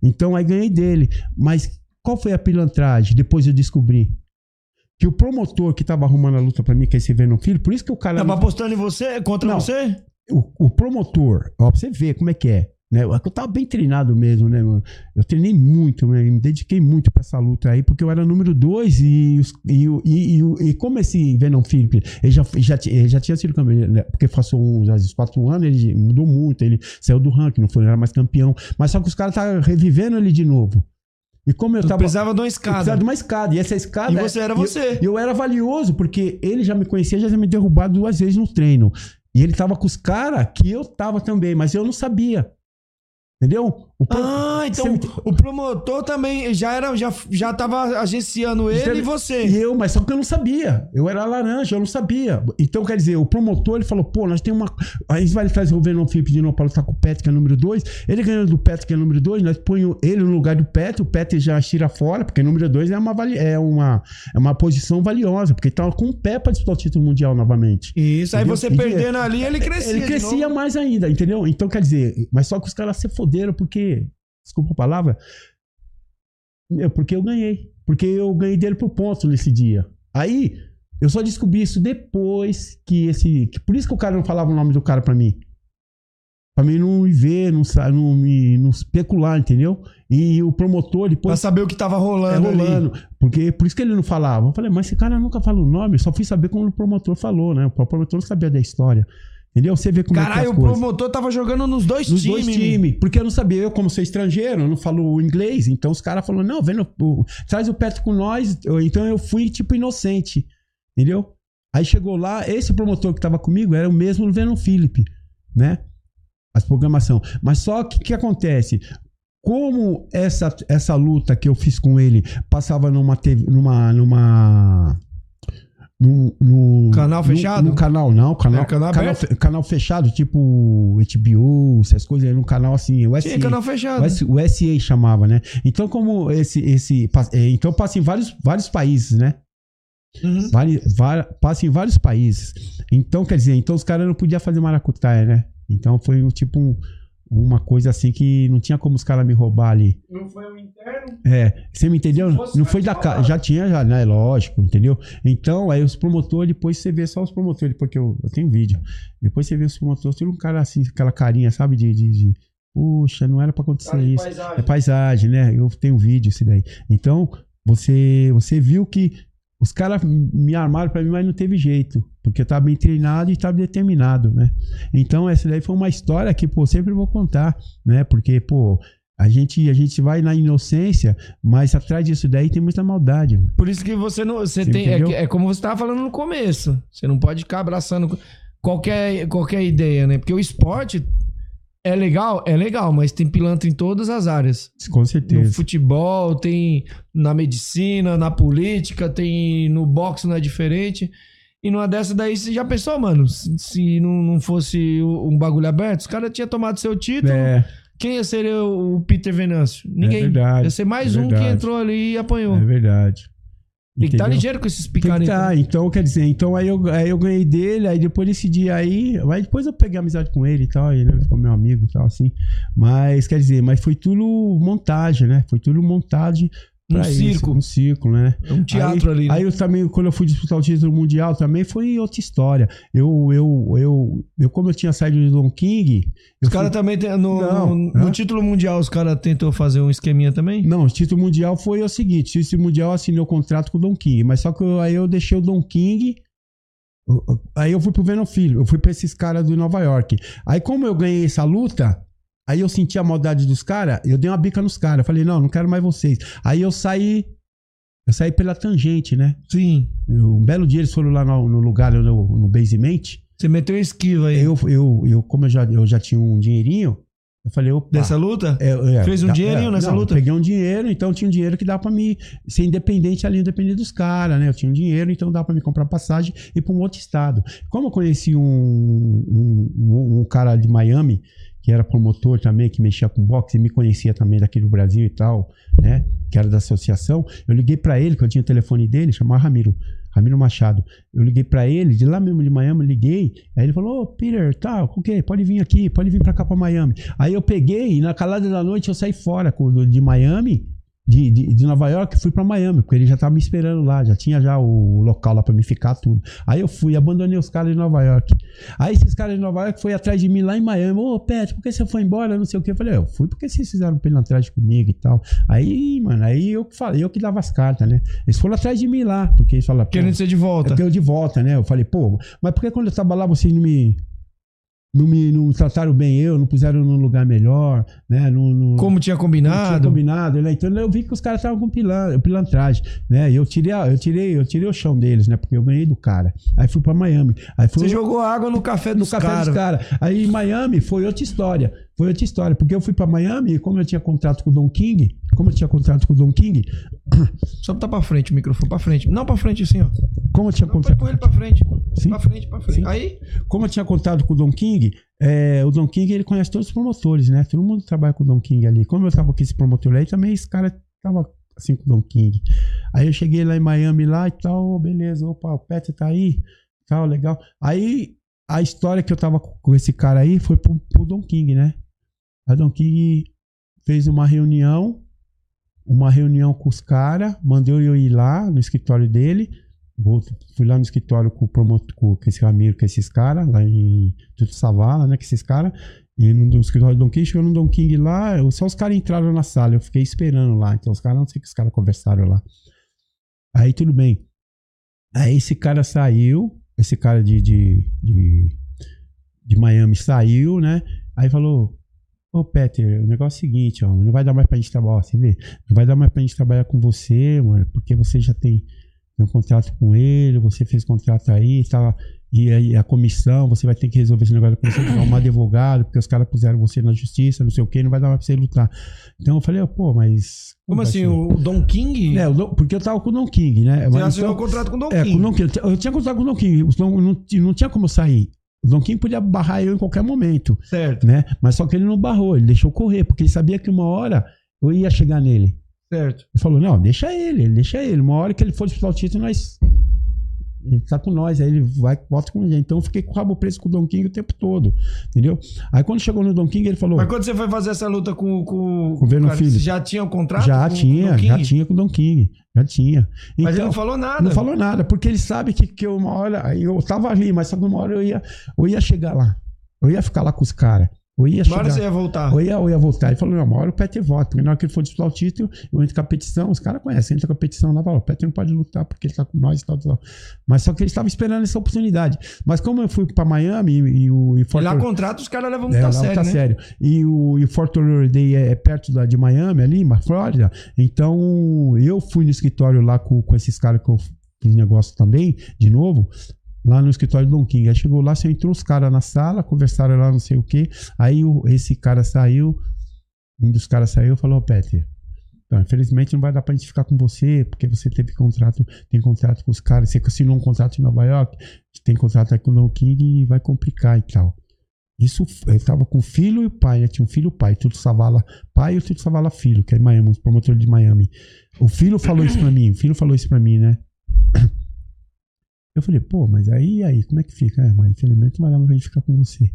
Então aí ganhei dele. Mas qual foi a pilantragem? Depois eu descobri que o promotor que tava arrumando a luta pra mim, que é esse Vernon Filho, por isso que o cara. Tava apostando em você? Contra Não. você? o, o promotor, ó, pra você ver como é que é. Né? Eu eu tava bem treinado mesmo, né, mano? Eu treinei muito, né? me dediquei muito pra essa luta aí, porque eu era número dois e, e, e, e, e como esse Venom Philip, ele já, já, ele já tinha sido campeão, né? porque passou uns, quatro anos, ele mudou muito, ele saiu do ranking, não foi, não era mais campeão, mas só que os caras estavam revivendo ele de novo. E como eu tava. precisava de uma Eu escada. precisava de uma escada. E essa escada. E você era eu- você. E eu, era valioso, porque ele já me conhecia, já tinha me derrubado duas vezes no treino. E ele tava com os caras que eu tava também, mas eu não sabia. Entendeu? O pro- Ah, então me- o promotor também já era, já, já tava agenciando ele e você. E eu, mas só que eu não sabia. Eu era laranja, eu não sabia. Então, quer dizer, o promotor, ele falou, pô, nós temos uma... Aí vai trazer o Venom Felipe de pra lutar com o Pet, que é número 2. Ele ganhou do Pet, que é número 2. Nós põe ele no lugar do Pet. O Pet já tira fora, porque número 2 é uma, vali- é, uma, é uma posição valiosa. Porque ele tava com o pé pra disputar o título mundial novamente. Isso, aí Entendeu? você E- perdendo ali, ele crescia. Ele crescia mais ainda, entendeu? Então, quer dizer, mas só que os caras se foderam porque, desculpa a palavra, meu, porque eu ganhei. Porque eu ganhei dele por ponto nesse dia. Aí, eu só descobri isso depois que esse. Que por isso que o cara não falava o nome do cara pra mim. Pra mim não me ver, não, não me não especular, entendeu? E o promotor Pra depois. saber o que tava É, rolando, ali. rolando. Porque, por isso que ele não falava. Eu falei, mas esse cara nunca fala o nome, eu só fui saber como o promotor falou, né? O promotor não sabia da história. Entendeu? Você vê como é que é Caralho, o coisas. promotor tava jogando nos dois Nos times. dois times. Porque eu não sabia, eu, como sou estrangeiro, eu não falo inglês. Então os caras falaram, não, vendo, traz o Petro com nós. Então eu fui, tipo, inocente. Entendeu? Aí chegou lá, esse promotor que tava comigo era o mesmo do Venom Philip, né? As programação. Mas só que o que acontece? Como essa, essa luta que eu fiz com ele passava numa TV, numa numa no, no- Canal no- fechado? No, canal, não. Canal, Era canal canal, fe- canal fechado, tipo HBO, essas coisas, no canal assim, o SA. canal fechado. O, SA chamava, né? Então, como esse. esse é, então, passa em vários, vários países, né? Uhum. Vari- va- passa em vários países. Então, quer dizer, então os caras não podiam fazer maracutaia, né? Então foi um tipo um- uma coisa assim que não tinha como os caras me roubar ali. Não foi o interno? É, você me entendeu? Não foi da casa. Já tinha, já, né? Lógico, entendeu? Então, aí os promotores, depois você vê só os promotores, porque eu, eu tenho vídeo. Depois você vê os promotores, tem um cara assim, aquela carinha, sabe? De. de, de Puxa, não era pra acontecer Cara isso. paisagem. É paisagem, né? Eu tenho vídeo isso daí. Então, você, você viu que os caras me armaram pra mim, mas não teve jeito. Porque eu tava bem treinado e tava determinado, né? Então, essa daí foi uma história que, pô, sempre vou contar, né? Porque, pô, a gente, a gente vai na inocência, mas atrás disso daí tem muita maldade. mano. Por isso que você não. Você Você tem. É, é como você tava falando no começo. Você não pode ficar abraçando qualquer, qualquer ideia, né? Porque o esporte é legal, é legal, mas tem pilantra em todas as áreas. Com No certeza. futebol, tem na medicina, na política, tem no boxe, não é diferente. E numa dessa daí, você já pensou, mano? Se, se não, não fosse um bagulho aberto, os caras tinham tomado seu título. É, Quem ia ser o Peter Venâncio? Ninguém. verdade, ia ser mais é um que entrou ali e apanhou. é verdade. Tem que estar Entendeu? ligeiro com esses picaretas. tá, então quer dizer, então aí eu, aí eu ganhei dele, aí depois desse dia aí, aí depois eu peguei amizade com ele e tal, aí né, ficou meu amigo e tal, assim. Mas quer dizer, mas foi tudo montagem, né? Foi tudo montagem Um pra isso, circo. um círculo, né? É um teatro aí, ali. né? Aí eu também, quando eu fui disputar o título mundial, também foi outra história. Eu, eu, eu, eu como eu tinha saído do Don King. Os caras fui- também tem, no, Não, no, no título mundial, os caras tentou fazer um esqueminha também? Não, o título mundial foi o seguinte: o título mundial eu assinei o contrato com o Don King, mas só que eu- aí eu deixei o Don King. Aí eu fui pro Venom Filho, eu fui pra esses caras do Nova York. Aí, como eu ganhei essa luta, aí eu senti a maldade dos caras, eu dei uma bica nos caras. Falei, não, não quero mais vocês. Aí eu saí. Eu saí pela tangente, né? Sim. Eu- um belo dia eles foram lá no, no lugar, no, no basement. Você meteu um esquiva aí. Eu, eu, eu, como eu já, eu já tinha um dinheirinho, eu falei, opa. Dessa luta? É, é, Fez um dá- dinheirinho nessa não, luta? Eu peguei um dinheiro, então tinha um dinheiro que dá pra me ser independente ali, independente dos caras, né? Eu tinha um dinheiro, então dá pra me comprar passagem e ir pra um outro estado. Como eu conheci um, um, um- um cara de Miami, que era promotor também, que mexia com boxe me conhecia também daqui do Brasil e tal, né? Que era da associação. Eu liguei pra ele, que eu tinha o telefone dele, chamava Ramiro. Ramiro Machado. Eu liguei pra ele, de lá mesmo de Miami, liguei. Aí ele falou: Ô, Peter, tá, o quê? Pode vir aqui, pode vir pra cá pra Miami. Aí eu peguei e na calada da noite eu saí fora de Miami. De, de, de Nova York, fui pra Miami, porque ele já tava me esperando lá, já tinha já o local lá pra me ficar, tudo. Aí eu fui, abandonei os caras de Nova York. Aí esses caras de Nova York foi atrás de mim lá em Miami. Ô, Pet, por que você foi embora? Não sei o que. Eu falei, eu fui porque vocês fizeram pilantragem comigo e tal. Aí, mano, aí eu que falei, eu que dava as cartas, né? Eles foram atrás de mim lá, porque eles falaram, Querendo ser de volta. é eu de volta, né? Eu falei, pô, mas por que quando eu tava lá vocês não me. Não me não trataram bem eu, não puseram num lugar melhor, né? Não, não- Como tinha não tinha combinado. combinado, né? Então eu vi que os caras estavam com pilan- pilantragem, né? E eu tirei, a- eu tirei, eu tirei o chão deles, né? Porque eu ganhei do cara. Aí fui pra Miami. Aí fui Você jogou água no café no dos café caras. dos caras. Aí em Miami foi outra história. Foi outra história, porque eu fui pra Miami e como eu tinha contrato com o Don King, como eu tinha contrato com o Don King, Só botar pra frente o microfone, pra frente. Não pra frente assim, ó. como eu tinha Não, põe contrato, põe ele pra frente. Sim. Pra frente, pra frente. Sim. Aí, como eu tinha contrato com o Don King, é, o Don King ele conhece todos os promotores, né? Todo mundo trabalha com o Don King ali. Como eu tava com esse promotor aí, também esse cara tava assim com o Don King. Aí eu cheguei lá em Miami lá e tal, beleza, opa, o Pet tá aí, tal, legal. Aí a história que eu tava com esse cara aí foi pro, pro Don King, né? A Don King fez uma reunião, uma reunião com os caras, mandou eu ir lá no escritório dele. Fui lá no escritório com o promotor, com, esse Ramiro, com esses caras, lá em Tudo Savala, né? Com esses caras. E no, escritório do Don King, chegou no Don King lá, só os caras entraram na sala, eu fiquei esperando lá. Então os caras, não sei o que os caras conversaram lá. Aí tudo bem. Aí esse cara saiu, esse cara de, de, de, de Miami saiu, né? Aí falou: Ô Peter, o negócio é o seguinte, ó, não vai dar mais pra gente trabalhar, você vê? Não vai dar mais pra gente trabalhar com você, mano, porque você já tem, um contrato com ele, você fez contrato aí, tá, e aí a comissão, você vai ter que resolver esse negócio da comissão, arrumar advogado, porque os caras puseram você na justiça, não sei o que, não vai dar mais pra você lutar. Então eu falei, ó, pô, mas. como vai assim? O Don King? É, Don- porque eu tava com o Don King, né? Você Mas assinou então- o contrato com o Don é, King. com Don King. Eu tinha- Eu tinha contrato com o Don King. O Don- não, não tinha como eu sair. O podia barrar eu em qualquer momento, Certo, né? Mas só que ele não barrou, ele deixou correr, porque ele sabia que uma hora eu ia chegar nele. certo. Ele falou: não, deixa ele, ele deixa ele. Uma hora que ele for disputar o título, nós. Ele tá com nós, aí ele vai, volta com a gente. Então eu fiquei com o rabo preso com o Don King o tempo todo. Entendeu? Aí quando chegou no Don King, ele falou: Mas quando você foi fazer essa luta com, com, Com o Vernon Filho. já tinha o contrato? já com- com tinha, King? já tinha com o Don King. Já tinha. Mas ele Então- não falou nada. Não falou nada, porque ele sabe que, que eu, uma hora. Eu tava ali, mas que uma hora eu ia, eu ia chegar lá. Eu ia ficar lá com os caras. Eu ia hora chegar. você ia voltar. Eu ia, eu ia voltar. Ele falou: não, uma hora o Peter volta. Porque na hora que ele for disputar o título, eu entro com a petição. Os caras conhecem, entra com a petição lá. Fala, o Peter não pode lutar porque ele tá com nós e tal, tal. Mas só que ele estava esperando essa oportunidade. Mas como eu fui pra Miami e, e o. E E Fort lá Lauderdale- contrato os caras levam é, muito a lá sério, tá né? sério. E o, e Fort Lauderdale é, é perto da, de Miami, ali, na Flórida. Então, eu fui no escritório lá com, com esses caras que eu fiz negócio também, de novo, lá no escritório do Don King. Aí chegou lá, entrou os caras na sala, conversaram lá, não sei o quê. Aí o- esse cara saiu, um dos caras saiu e falou, "Ô, Peter, então, infelizmente não vai dar pra gente ficar com você, porque você teve contrato, tem contrato com os caras, você assinou um contrato em Nova York, tem contrato aqui com o Don King e vai complicar e tal. Isso, ele tava com o filho e o pai, né? Tinha um filho e o pai, Tudo Savala pai e o Tudo Savala filho, que é em Miami, um promotor de Miami. O filho falou isso pra mim, o filho falou isso pra mim, né? Eu falei, pô, mas aí, aí, como é que fica? É, mas infelizmente não vai dar pra gente ficar com você.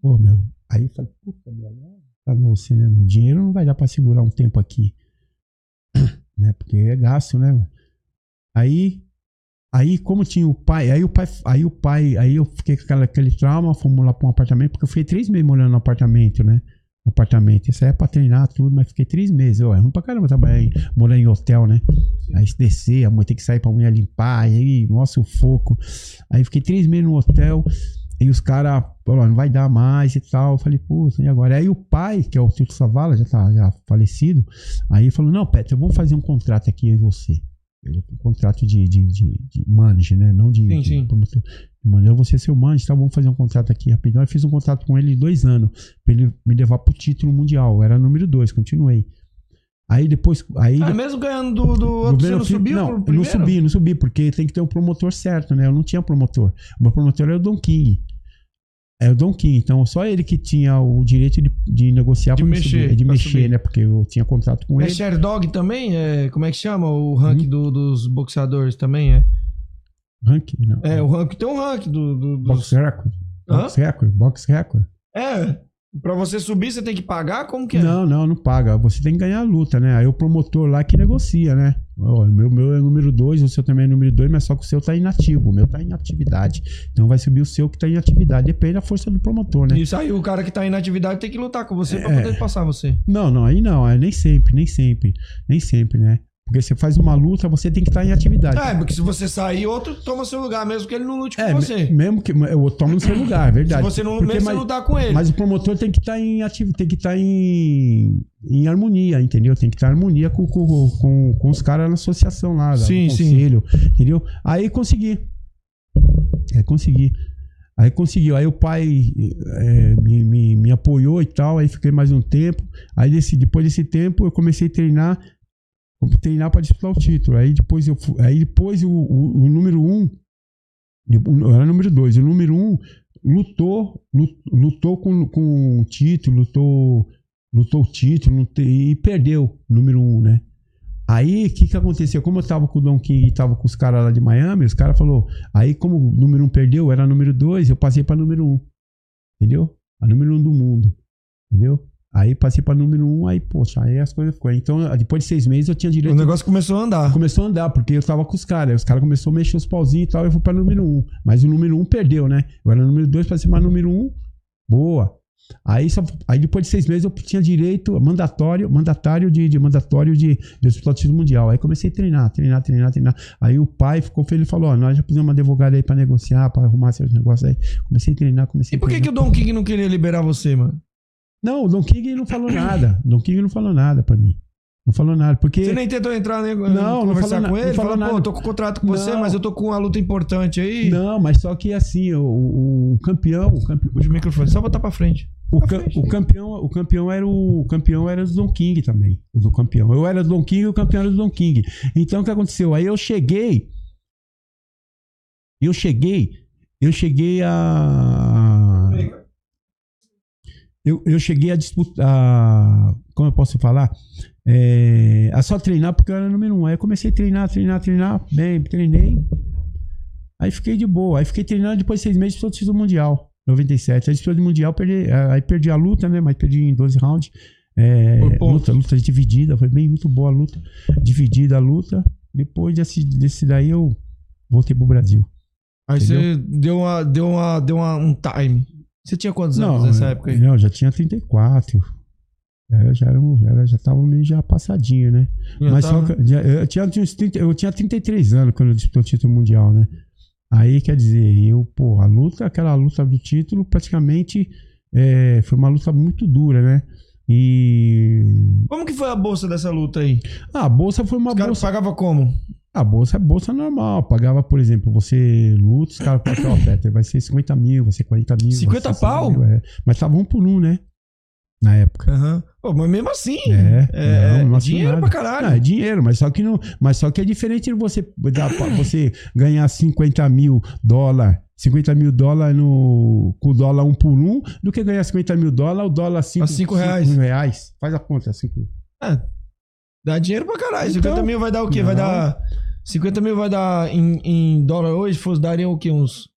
Pô, meu. Aí eu falei, puta, meu, tá no você, né? O dinheiro não vai dar pra segurar um tempo aqui. né? Porque é gasto, né? mano? Aí, aí como tinha o pai, aí o pai, aí o pai, aí eu fiquei com aquela, aquele trauma, fomos lá pra um apartamento, porque eu fiquei três meses morando no apartamento, né? Apartamento. Isso aí é pra treinar tudo, mas fiquei três meses. Ó, é ruim pra caramba trabalhar em, morar em hotel, né? Aí se descer, a mãe tem que sair pra mulher limpar, aí, nossa, o foco. Aí fiquei três meses no hotel. E os caras, não vai dar mais e tal. Eu falei, puta, e agora? Aí o pai, que é o Tito Savala, já tá já falecido, aí falou: Não, Peter, vamos fazer um contrato aqui eu e você. Ele- Um contrato de, de, de, de manager, né? Não de. Sim, de sim. promotor. Mano, eu vou ser seu manager, tá? Vamos fazer um contrato aqui rapidão. Eu fiz um contrato com ele de dois anos, pra ele me levar pro título mundial. Eu Era número dois, continuei. Aí depois. Aí, Ah, mesmo ganhando do, do outro, você não subiu não, não subi, não subi, porque tem que ter um promotor certo, né? Eu não tinha promotor. O meu promotor era o Don King. É o Don King, então só ele que tinha o direito de, de negociar De mexer, subir, de pra mexer, subir. né? Porque eu tinha contrato com É ele. Sherdog também? É, como é que chama? O rank Hum? do- dos boxeadores também é? Rank, não. É, o rank tem um rank do, do- dos... Box record. Hã? Box record, box record. É, pra você subir você tem que pagar? Como que é? Não, não, não paga. Você tem que ganhar a luta, né? Aí o promotor lá que negocia, né? Ó, meu, meu é número 2, o seu também é número 2, mas só que o seu tá inativo, o meu tá em atividade. Então vai subir o seu que tá em atividade. Depende da força do promotor, né? Isso aí, o cara que tá em inatividade tem que lutar com você pra É. poder passar você. Não, não, aí não, é nem sempre, nem sempre, nem sempre, né? Porque você faz uma luta, você tem que estar em atividade. É, porque se você sair, outro toma seu lugar, mesmo que ele não lute com É, você. me- mesmo que eu tomo no seu lugar, é verdade. Se você não, Porque, mesmo mas, você lutar com ele. mas o promotor tem que estar em ativo, tem que estar em, em harmonia, entendeu? Tem que estar em harmonia com, com, com, com os caras na associação lá, Sim, sim. conselho, entendeu? Aí consegui. É, consegui. Aí conseguiu. Aí o pai é, me, me, me apoiou e tal. Aí fiquei mais um tempo. Aí desse, depois desse tempo eu comecei a treinar. Treinar para disputar o título. Aí depois eu aí depois o, o, o número um. Era número dois. O número um lutou, lu- lutou com, com o título, lutou, lutou o título lute- e perdeu o número um, né? Aí, o que que aconteceu? Como eu tava com o Don King e tava com os caras lá de Miami, os caras falou, aí como o número um perdeu, era número dois, eu passei pra número um. Entendeu? A número um do mundo. Entendeu? Aí passei pra número um, aí, poxa, aí as coisas ficou. Então, depois de seis meses, eu tinha direito. O negócio começou a andar. Começou a andar, porque eu tava com os caras. Aí Os caras começaram a mexer os pauzinhos e tal, eu fui pra número um. Mas o número um perdeu, né? Eu era número dois, passei pra número um. Boa. Aí, só, aí depois de seis meses eu tinha direito mandatório, mandatário de, de mandatório de, de título mundial. Aí comecei a treinar, treinar, treinar, treinar. Aí o pai ficou feliz e falou: Ó, nós já pusemos uma advogada aí pra negociar, pra arrumar seus negócios aí. Comecei a treinar, comecei E por que, que o Don King não queria liberar você, mano? Não, o Don King não falou nada. O Don King não falou nada pra mim. Não falou nada, porque. Você nem tentou entrar, né? Não, não conversar falou com ele? não falou Falar, pô, nada. tô com contrato com você, Não. mas eu tô com uma luta importante aí. Não, mas só que assim, o, o- o campeão, o campeão, Puxa o microfone, só botar pra frente. o, cam- o campeão, o campeão era o, o campeão era do Don King também, o do campeão. Eu era do Don King e o campeão era do Don King. Então o que aconteceu? Aí eu cheguei, eu cheguei, eu cheguei a eu, eu cheguei a disputar, como eu posso falar, é, a só treinar porque eu era número um. Aí eu comecei a treinar, treinar, treinar, bem, treinei. Aí fiquei de boa. Aí fiquei treinando depois de seis meses para o título mundial, 97. Aí disputou do mundial, perdi, aí perdi a luta, né? Mas perdi em 12 rounds. É, luta, luta dividida, foi bem muito boa a luta. Dividida a luta. Depois desse, desse daí eu voltei pro Brasil. Aí Entendeu? você deu, uma, deu, uma, deu uma, um time. Você tinha quantos anos nessa época aí? Não, eu já tinha 34. Era, já, era, um- era, já tava meio já passadinho, né? Mas tava- só que, já- eu, tinha, uns 30 eu tinha 33 anos quando eu disputei o título mundial, né? Aí, quer dizer, eu, pô, a luta, aquela luta do título, praticamente é, foi uma luta muito dura, né? E. Como que foi a bolsa dessa luta aí? Ah, a bolsa foi uma Os bolsa. pagavam como? A bolsa é bolsa normal. Pagava, por exemplo, você luta, os caras falavam, ó, Peter, vai ser 50 mil, vai ser 40 mil. vai 50 ser 100 pau? mil, é. Mas tava um por um, né? Na época. Aham. Pô, mas mesmo assim. É, é não, não assinou dinheiro nada. pra caralho. Não, é dinheiro, mas só que não, mas só que é diferente de você você ganhar 50 mil dólares, 50 mil dólares no com o dólar um por um, do que ganhar 50 mil dólares, o dólar 5 A cinco reais. reais. Faz a conta, 5. É, dá dinheiro pra caralho. 50 Então, mil vai dar o quê? Vai não. dar. 50 mil vai dar em, em dólar hoje? Fosse, daria o quê? Uns.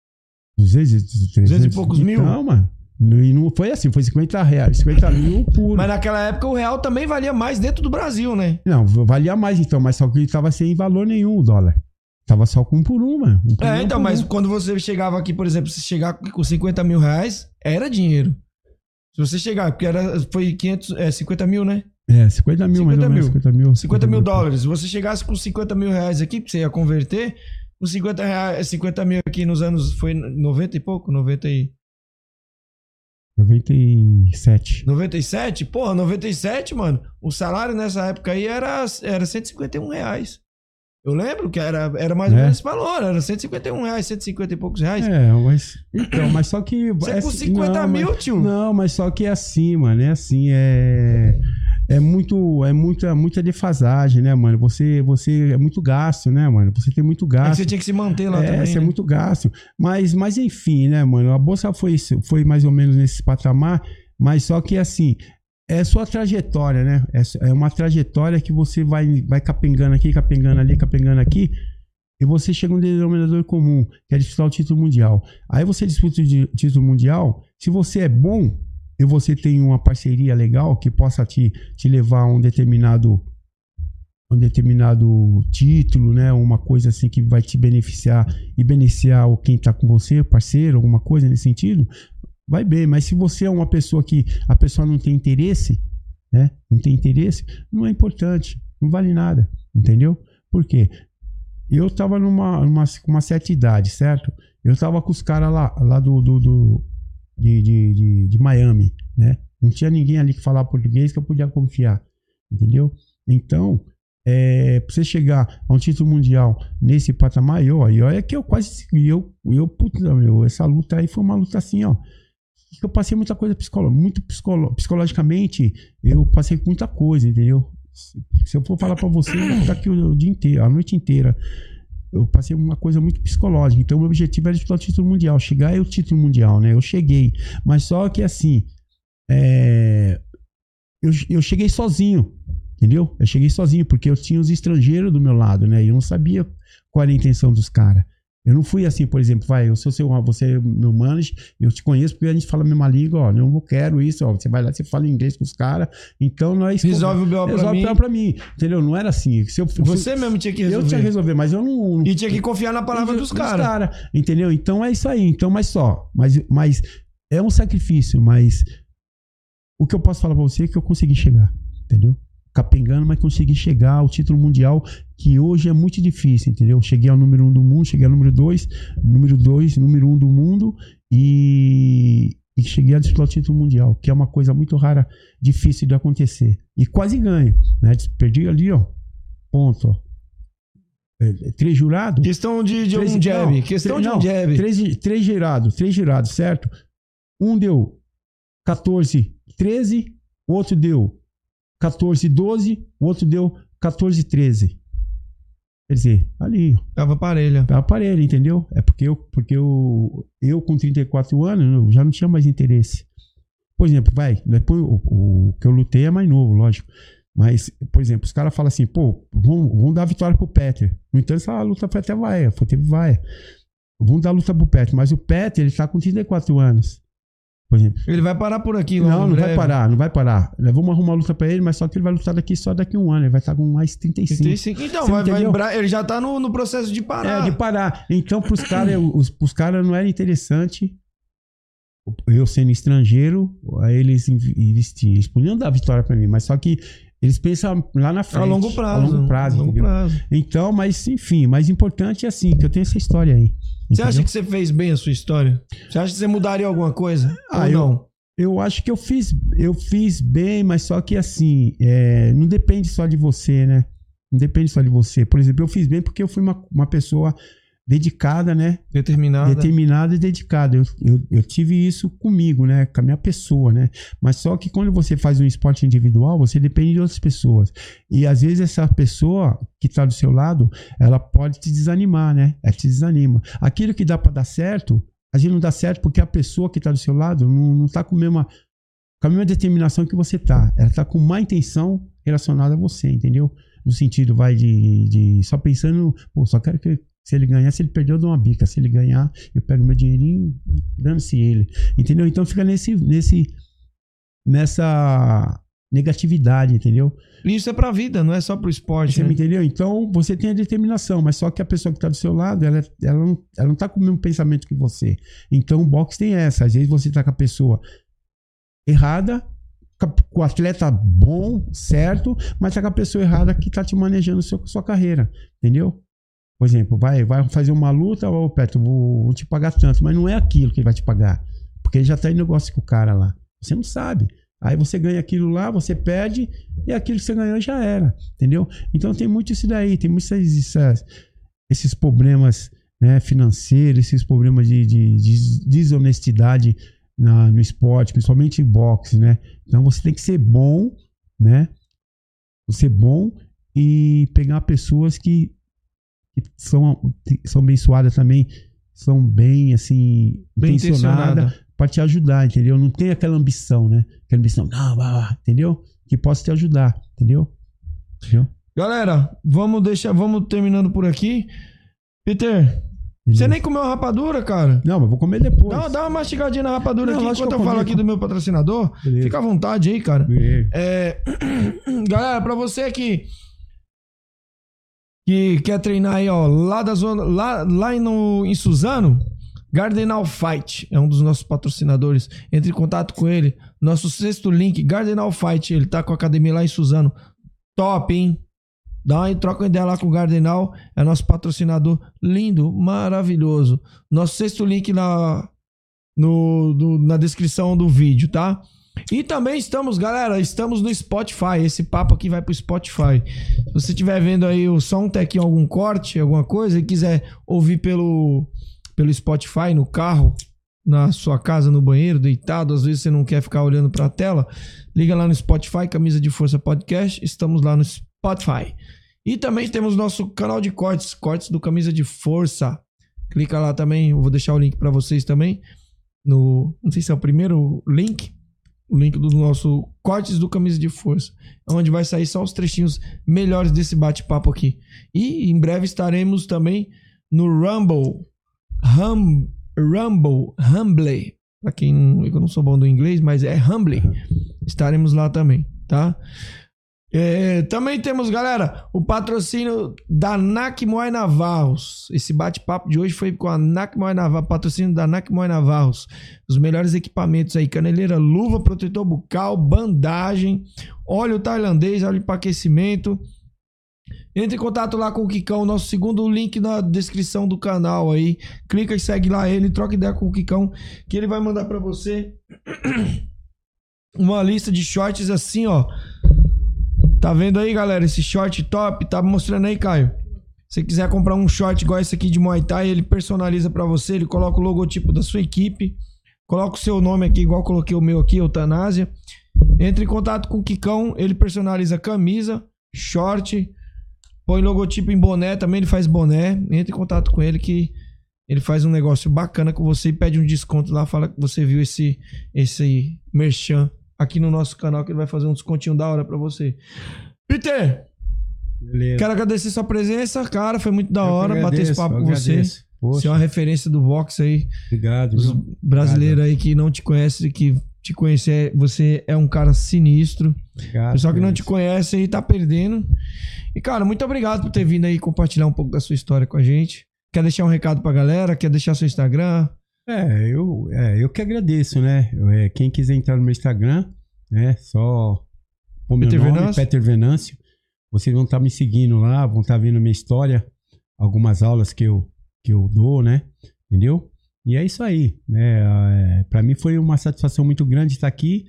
200, e- 300 e poucos mil? Não, mano. E não foi assim, foi 50 reais, 50 mil por. Mas naquela época o real também valia mais dentro do Brasil, né? Não, valia mais então, mas só que ele tava sem valor nenhum o dólar. Tava só com um por um, mano. Um por um, É, então, por mas um. quando você chegava aqui, por exemplo, se chegar com 50 mil reais, era dinheiro. Se você chegar, porque era, foi 500, é, 50 mil, né? É, 50 mil, mais 50 ou menos. mil. 50 mil. 50 mil dólares. Se você chegasse com 50 mil reais aqui, que você ia converter, com 50, reais, 50 mil aqui nos anos, foi 90 e pouco? 90 e... 97. 97? Porra, 97, mano. O salário nessa época aí era, era 151 reais. Eu lembro que era, era mais ou É. menos esse valor, era 151 reais, 150 e poucos reais. É, mas. Então, mas só que. Você é com assim- 50 não, mil, mas- tio? Não, mas só que é assim, mano. É assim, é. É muito, é muita, muita defasagem, né, mano? Você, você é muito gasto, né, mano? Você tem muito É gasto. você tinha que se manter lá é, também. você é né? muito gasto. Mas, mas enfim, né, mano? A bolsa foi, foi mais ou menos nesse patamar, mas só que assim, é sua trajetória, né? É, é uma trajetória que você vai, vai capengando aqui, capengando ali, capengando aqui, e você chega um denominador comum, que é disputar o título mundial. Aí você disputa o título mundial, se você é bom e você tem uma parceria legal que possa te, te levar a um determinado um determinado título, né, uma coisa assim que vai te beneficiar e beneficiar o quem tá com você, parceiro, alguma coisa nesse sentido, vai bem. Mas se você é uma pessoa que a pessoa não tem interesse, né, não tem interesse, não é importante, não vale nada, entendeu? Por quê? Eu tava numa, numa uma certa idade, certo? Eu tava com os caras lá, lá do, do, do de, de, de, de Miami, né? Não tinha ninguém ali que falava português que eu podia confiar, entendeu? Então, é, pra você chegar a um título mundial nesse patamar, eu, e olha que eu quase, eu, eu, puta, meu, essa luta aí foi uma luta assim, ó, que eu passei muita coisa psicolo, muito psicolo, psicologicamente, eu passei muita coisa, entendeu? Se, eu for falar pra você, eu vou ficar aqui o, o dia inteiro, a noite inteira. Eu passei uma coisa muito psicológica. Então, o meu objetivo era disputar o título mundial. Chegar é o título mundial, né? Eu cheguei. Mas só que assim, é, eu, eu cheguei sozinho, entendeu? Eu cheguei sozinho, porque eu tinha os estrangeiros do meu lado, né? E eu não sabia qual era a intenção dos caras. Eu não fui assim, por exemplo, vai, eu sou seu, você é meu manager, eu te conheço porque a gente fala a mesma língua, ó, não quero isso, ó, você vai lá, você fala inglês com os caras, então nós... Resolve o BO pra resolve mim. pra, pra mim, entendeu? Não era assim, se eu, Você mesmo tinha que resolver. Eu tinha que resolver, mas eu não... E tinha que confiar na palavra dos caras. cara, entendeu? Então é isso aí, então, mas só, mas, mas é um sacrifício, mas o que eu posso falar pra você é que eu consegui chegar, entendeu? Capengando, mas consegui chegar ao título mundial, que hoje é muito difícil, entendeu? Cheguei ao número um do mundo, cheguei ao número dois, número dois, número um do mundo e, e cheguei a disputar o título mundial, que é uma coisa muito rara, difícil de acontecer. E quase ganho, né? Perdi ali, ó, ponto, ó. É, é, três jurados. Questão de, de Três- um jab. não, Questão de um jab. Três, três girados, três girados, certo? Um deu 14, 13, o outro deu 14, 12, o outro deu 14, 13. Quer dizer, ali, Tava parelha. é aparelho, entendeu? É porque eu, porque eu, eu com 34 anos eu já não tinha mais interesse. Por exemplo, vai, depois o, o que eu lutei é mais novo, lógico. Mas, por exemplo, os caras falam assim, pô, vamos, vamos dar vitória pro Peter. No entanto, essa luta foi até vaia, foi teve vaia. Vamos dar luta pro Peter, mas o Peter, ele tá com 34 anos. Ele vai parar por aqui, Não, não vai parar, não vai parar. Vamos arrumar uma luta pra ele, mas só que ele vai lutar daqui só daqui a um ano. Ele vai estar com mais 35. 35. Então, Você vai, vai entendeu? ele já tá no, no processo de parar. É, de parar. Então, pros caras, os, caras não era interessante. Eu sendo estrangeiro, aí eles, tinham- eles podiam dar vitória pra mim, mas só que eles pensam lá na frente. a longo prazo. A longo prazo, a longo prazo. Então, mas enfim, mais importante é assim, que eu tenho essa história aí. Você acha que você fez bem a sua história? Você acha que você mudaria alguma coisa? Ah, Ou eu- não? Eu acho que eu fiz, eu fiz bem, mas só que assim, é, não depende só de você, né? Não depende só de você. Por exemplo, eu fiz bem porque eu fui uma, uma pessoa dedicada, né? Determinada. Determinada e dedicada. Eu, eu, eu tive isso comigo, né? Com a minha pessoa, né? Mas só que quando você faz um esporte individual, você depende de outras pessoas. E às vezes essa pessoa que tá do seu lado, ela pode te desanimar, né? Ela te desanima. Aquilo que dá para dar certo, a gente não dá certo porque a pessoa que tá do seu lado não, não tá com a mesma com a mesma determinação que você tá. Ela tá com má intenção relacionada a você, entendeu? No sentido, vai de, de só pensando, pô, só quero que se ele ganhar, se ele perder, eu dou uma bica. Se ele ganhar, eu pego meu dinheirinho, dando-se ele. Entendeu? Então fica nesse, nesse, nessa negatividade, entendeu? Isso é pra vida, não é só pro esporte. Você né? me entendeu? Então você tem a determinação, mas só que a pessoa que tá do seu lado, ela, ela, não, ela não tá com o mesmo pensamento que você. Então o boxe tem essa. Às vezes você tá com a pessoa errada, com com o atleta bom, certo, mas tá com a pessoa errada que tá te manejando seu, sua carreira, entendeu? Por exemplo, vai, vai fazer uma luta, ô Petro, vou, vou te pagar tanto, mas não é aquilo que ele vai te pagar, porque ele já tá em negócio com o cara lá. Você não sabe. Aí você ganha aquilo lá, você perde, e aquilo que você ganhou já era, entendeu? Então tem muito isso daí, tem muitos esses problemas né, financeiros, esses problemas de, de- de desonestidade na- no esporte, principalmente em boxe, né? Então você tem que ser bom, né? ser bom e pegar pessoas que, que são, são abençoadas também, são bem, assim, Bem intencionadas intencionada. para te ajudar, entendeu? Não tem aquela ambição, né? Aquela ambição, não, vai lá, entendeu? Que possa te ajudar, entendeu? Entendeu? Galera, vamos deixar, vamos terminando por aqui. Peter, você nem comeu a rapadura, cara? Não, mas vou comer depois. Dá, dá uma mastigadinha na rapadura Não, aqui enquanto eu eu falo aqui do meu patrocinador. Beleza. Fica à vontade aí, cara. É. Galera, pra você que que quer treinar aí, ó, lá da zona, lá, lá no, em Suzano, Gardenal Fight é um dos nossos patrocinadores. Entre em contato com ele. Nosso sexto link, Gardenal Fight, ele tá com a academia lá em Suzano. Top, hein? Dá uma troca uma ideia lá com o Gardenal, é nosso patrocinador lindo, maravilhoso. Nosso sexto link na no, do- na descrição do vídeo, tá? E também estamos, galera, estamos no Spotify. Esse papo aqui vai pro Spotify. Se você estiver vendo aí o som, tem aqui algum corte, alguma coisa, e quiser ouvir pelo, pelo Spotify no carro, na sua casa, no banheiro, deitado, às vezes você não quer ficar olhando pra tela, liga lá no Spotify, Camisa de Força Podcast. Estamos lá no Spotify. E também temos nosso canal de cortes, cortes do Camisa de Força. Clica lá também, eu vou deixar o link pra vocês também no, não sei se é o primeiro link, o link do nosso cortes do camisa de força, onde vai sair só os trechinhos melhores desse bate-papo aqui. E em breve estaremos também no Rumble, hum, Rumble, Humble, para quem não, eu não sou bom do inglês, mas é Humble. Estaremos lá também, tá? É, também temos, galera, o patrocínio da NAC Moai Navarros. Esse bate-papo de hoje foi com a NAC Moai Navarros, patrocínio da NAC Moai Navarros. Os melhores equipamentos aí: caneleira, luva, protetor bucal, bandagem, óleo tailandês, óleo para aquecimento. Entre em contato lá com o Kikão, nosso segundo link na descrição do canal aí. Clica e segue lá ele, troca ideia com o Kikão, que ele vai mandar para você uma lista de shorts assim, ó. Tá vendo aí, galera? Esse short top. Tá mostrando aí, Caio. Se você quiser comprar um short igual esse aqui de Muay Thai, ele personaliza pra você. Ele coloca o logotipo da sua equipe. Coloca o seu nome aqui, igual coloquei o meu aqui, Eutanásia. Entre em contato com o Kikão. Ele personaliza camisa, short. Põe logotipo em boné também. Ele faz boné. Entre em contato com ele que ele faz um negócio bacana com você e pede um desconto lá. Fala que você viu esse, esse merchan aqui no nosso canal que ele vai fazer um descontinho da hora pra você. Peter, Beleza. quero agradecer sua presença, cara. Foi muito da Eu hora bater esse agradeço, papo com você. agradeço. Poxa. Você é uma referência do boxe aí. Obrigado. Os brasileiros aí que não te conhecem, que te conhecer, você é um cara sinistro. Obrigado, Pessoal que não é te conhece aí tá perdendo. E, cara, muito obrigado por ter vindo aí compartilhar um pouco da sua história com a gente. Quer deixar um recado pra galera? Quer deixar seu Instagram? É, eu, é, eu que agradeço, né? É, quem quiser entrar no meu Instagram, né? Só pôr meu Peter nome, Venâncio? Peter Venâncio. Vocês vão estar me seguindo lá, vão estar vendo minha história, algumas aulas que eu, que eu dou, né? Entendeu? E é isso aí, né? É, para mim foi uma satisfação muito grande estar aqui,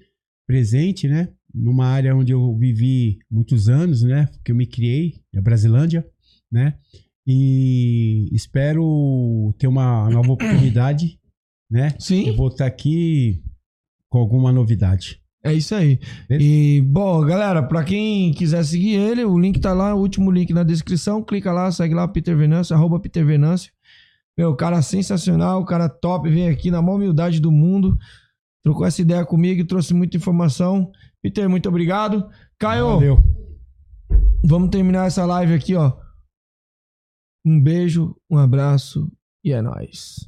presente, né? Numa área onde eu vivi muitos anos, né? Que eu me criei, a Brasilândia, né? E espero ter uma nova oportunidade, né? Sim. Eu vou estar aqui com alguma novidade. É isso aí. E, bom, galera, pra quem quiser seguir ele, o link tá lá, o último link na descrição. Clica lá, segue lá, Peter Venâncio, arroba Peter Venâncio. Meu, cara sensacional, cara top, veio aqui na maior humildade do mundo. Trocou essa ideia comigo e trouxe muita informação. Peter, muito obrigado. Caio, Valeu. vamos terminar essa live aqui, ó. Um beijo, um abraço e é nóis.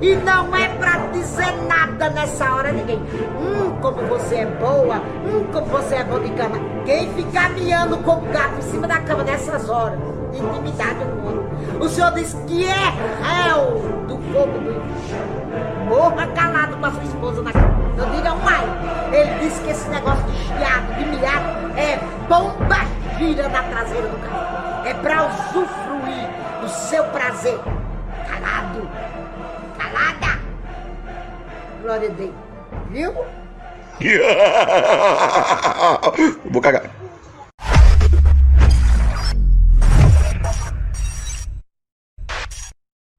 E não é pra dizer nada nessa hora ninguém. Hum, como você é boa. Hum, como você é bom de cama. Quem ficar miando como gato em cima da cama nessas horas? Intimidade com outro. O Senhor diz que é réu do fogo do inferno. Morra calado com a sua esposa na cama. Não diga mais. Ele disse que esse negócio de chiado, de miado, é bomba gira na traseira do carro. É pra usufruir do seu prazer. Calado. Glória Deus. Viu? Vou cagar.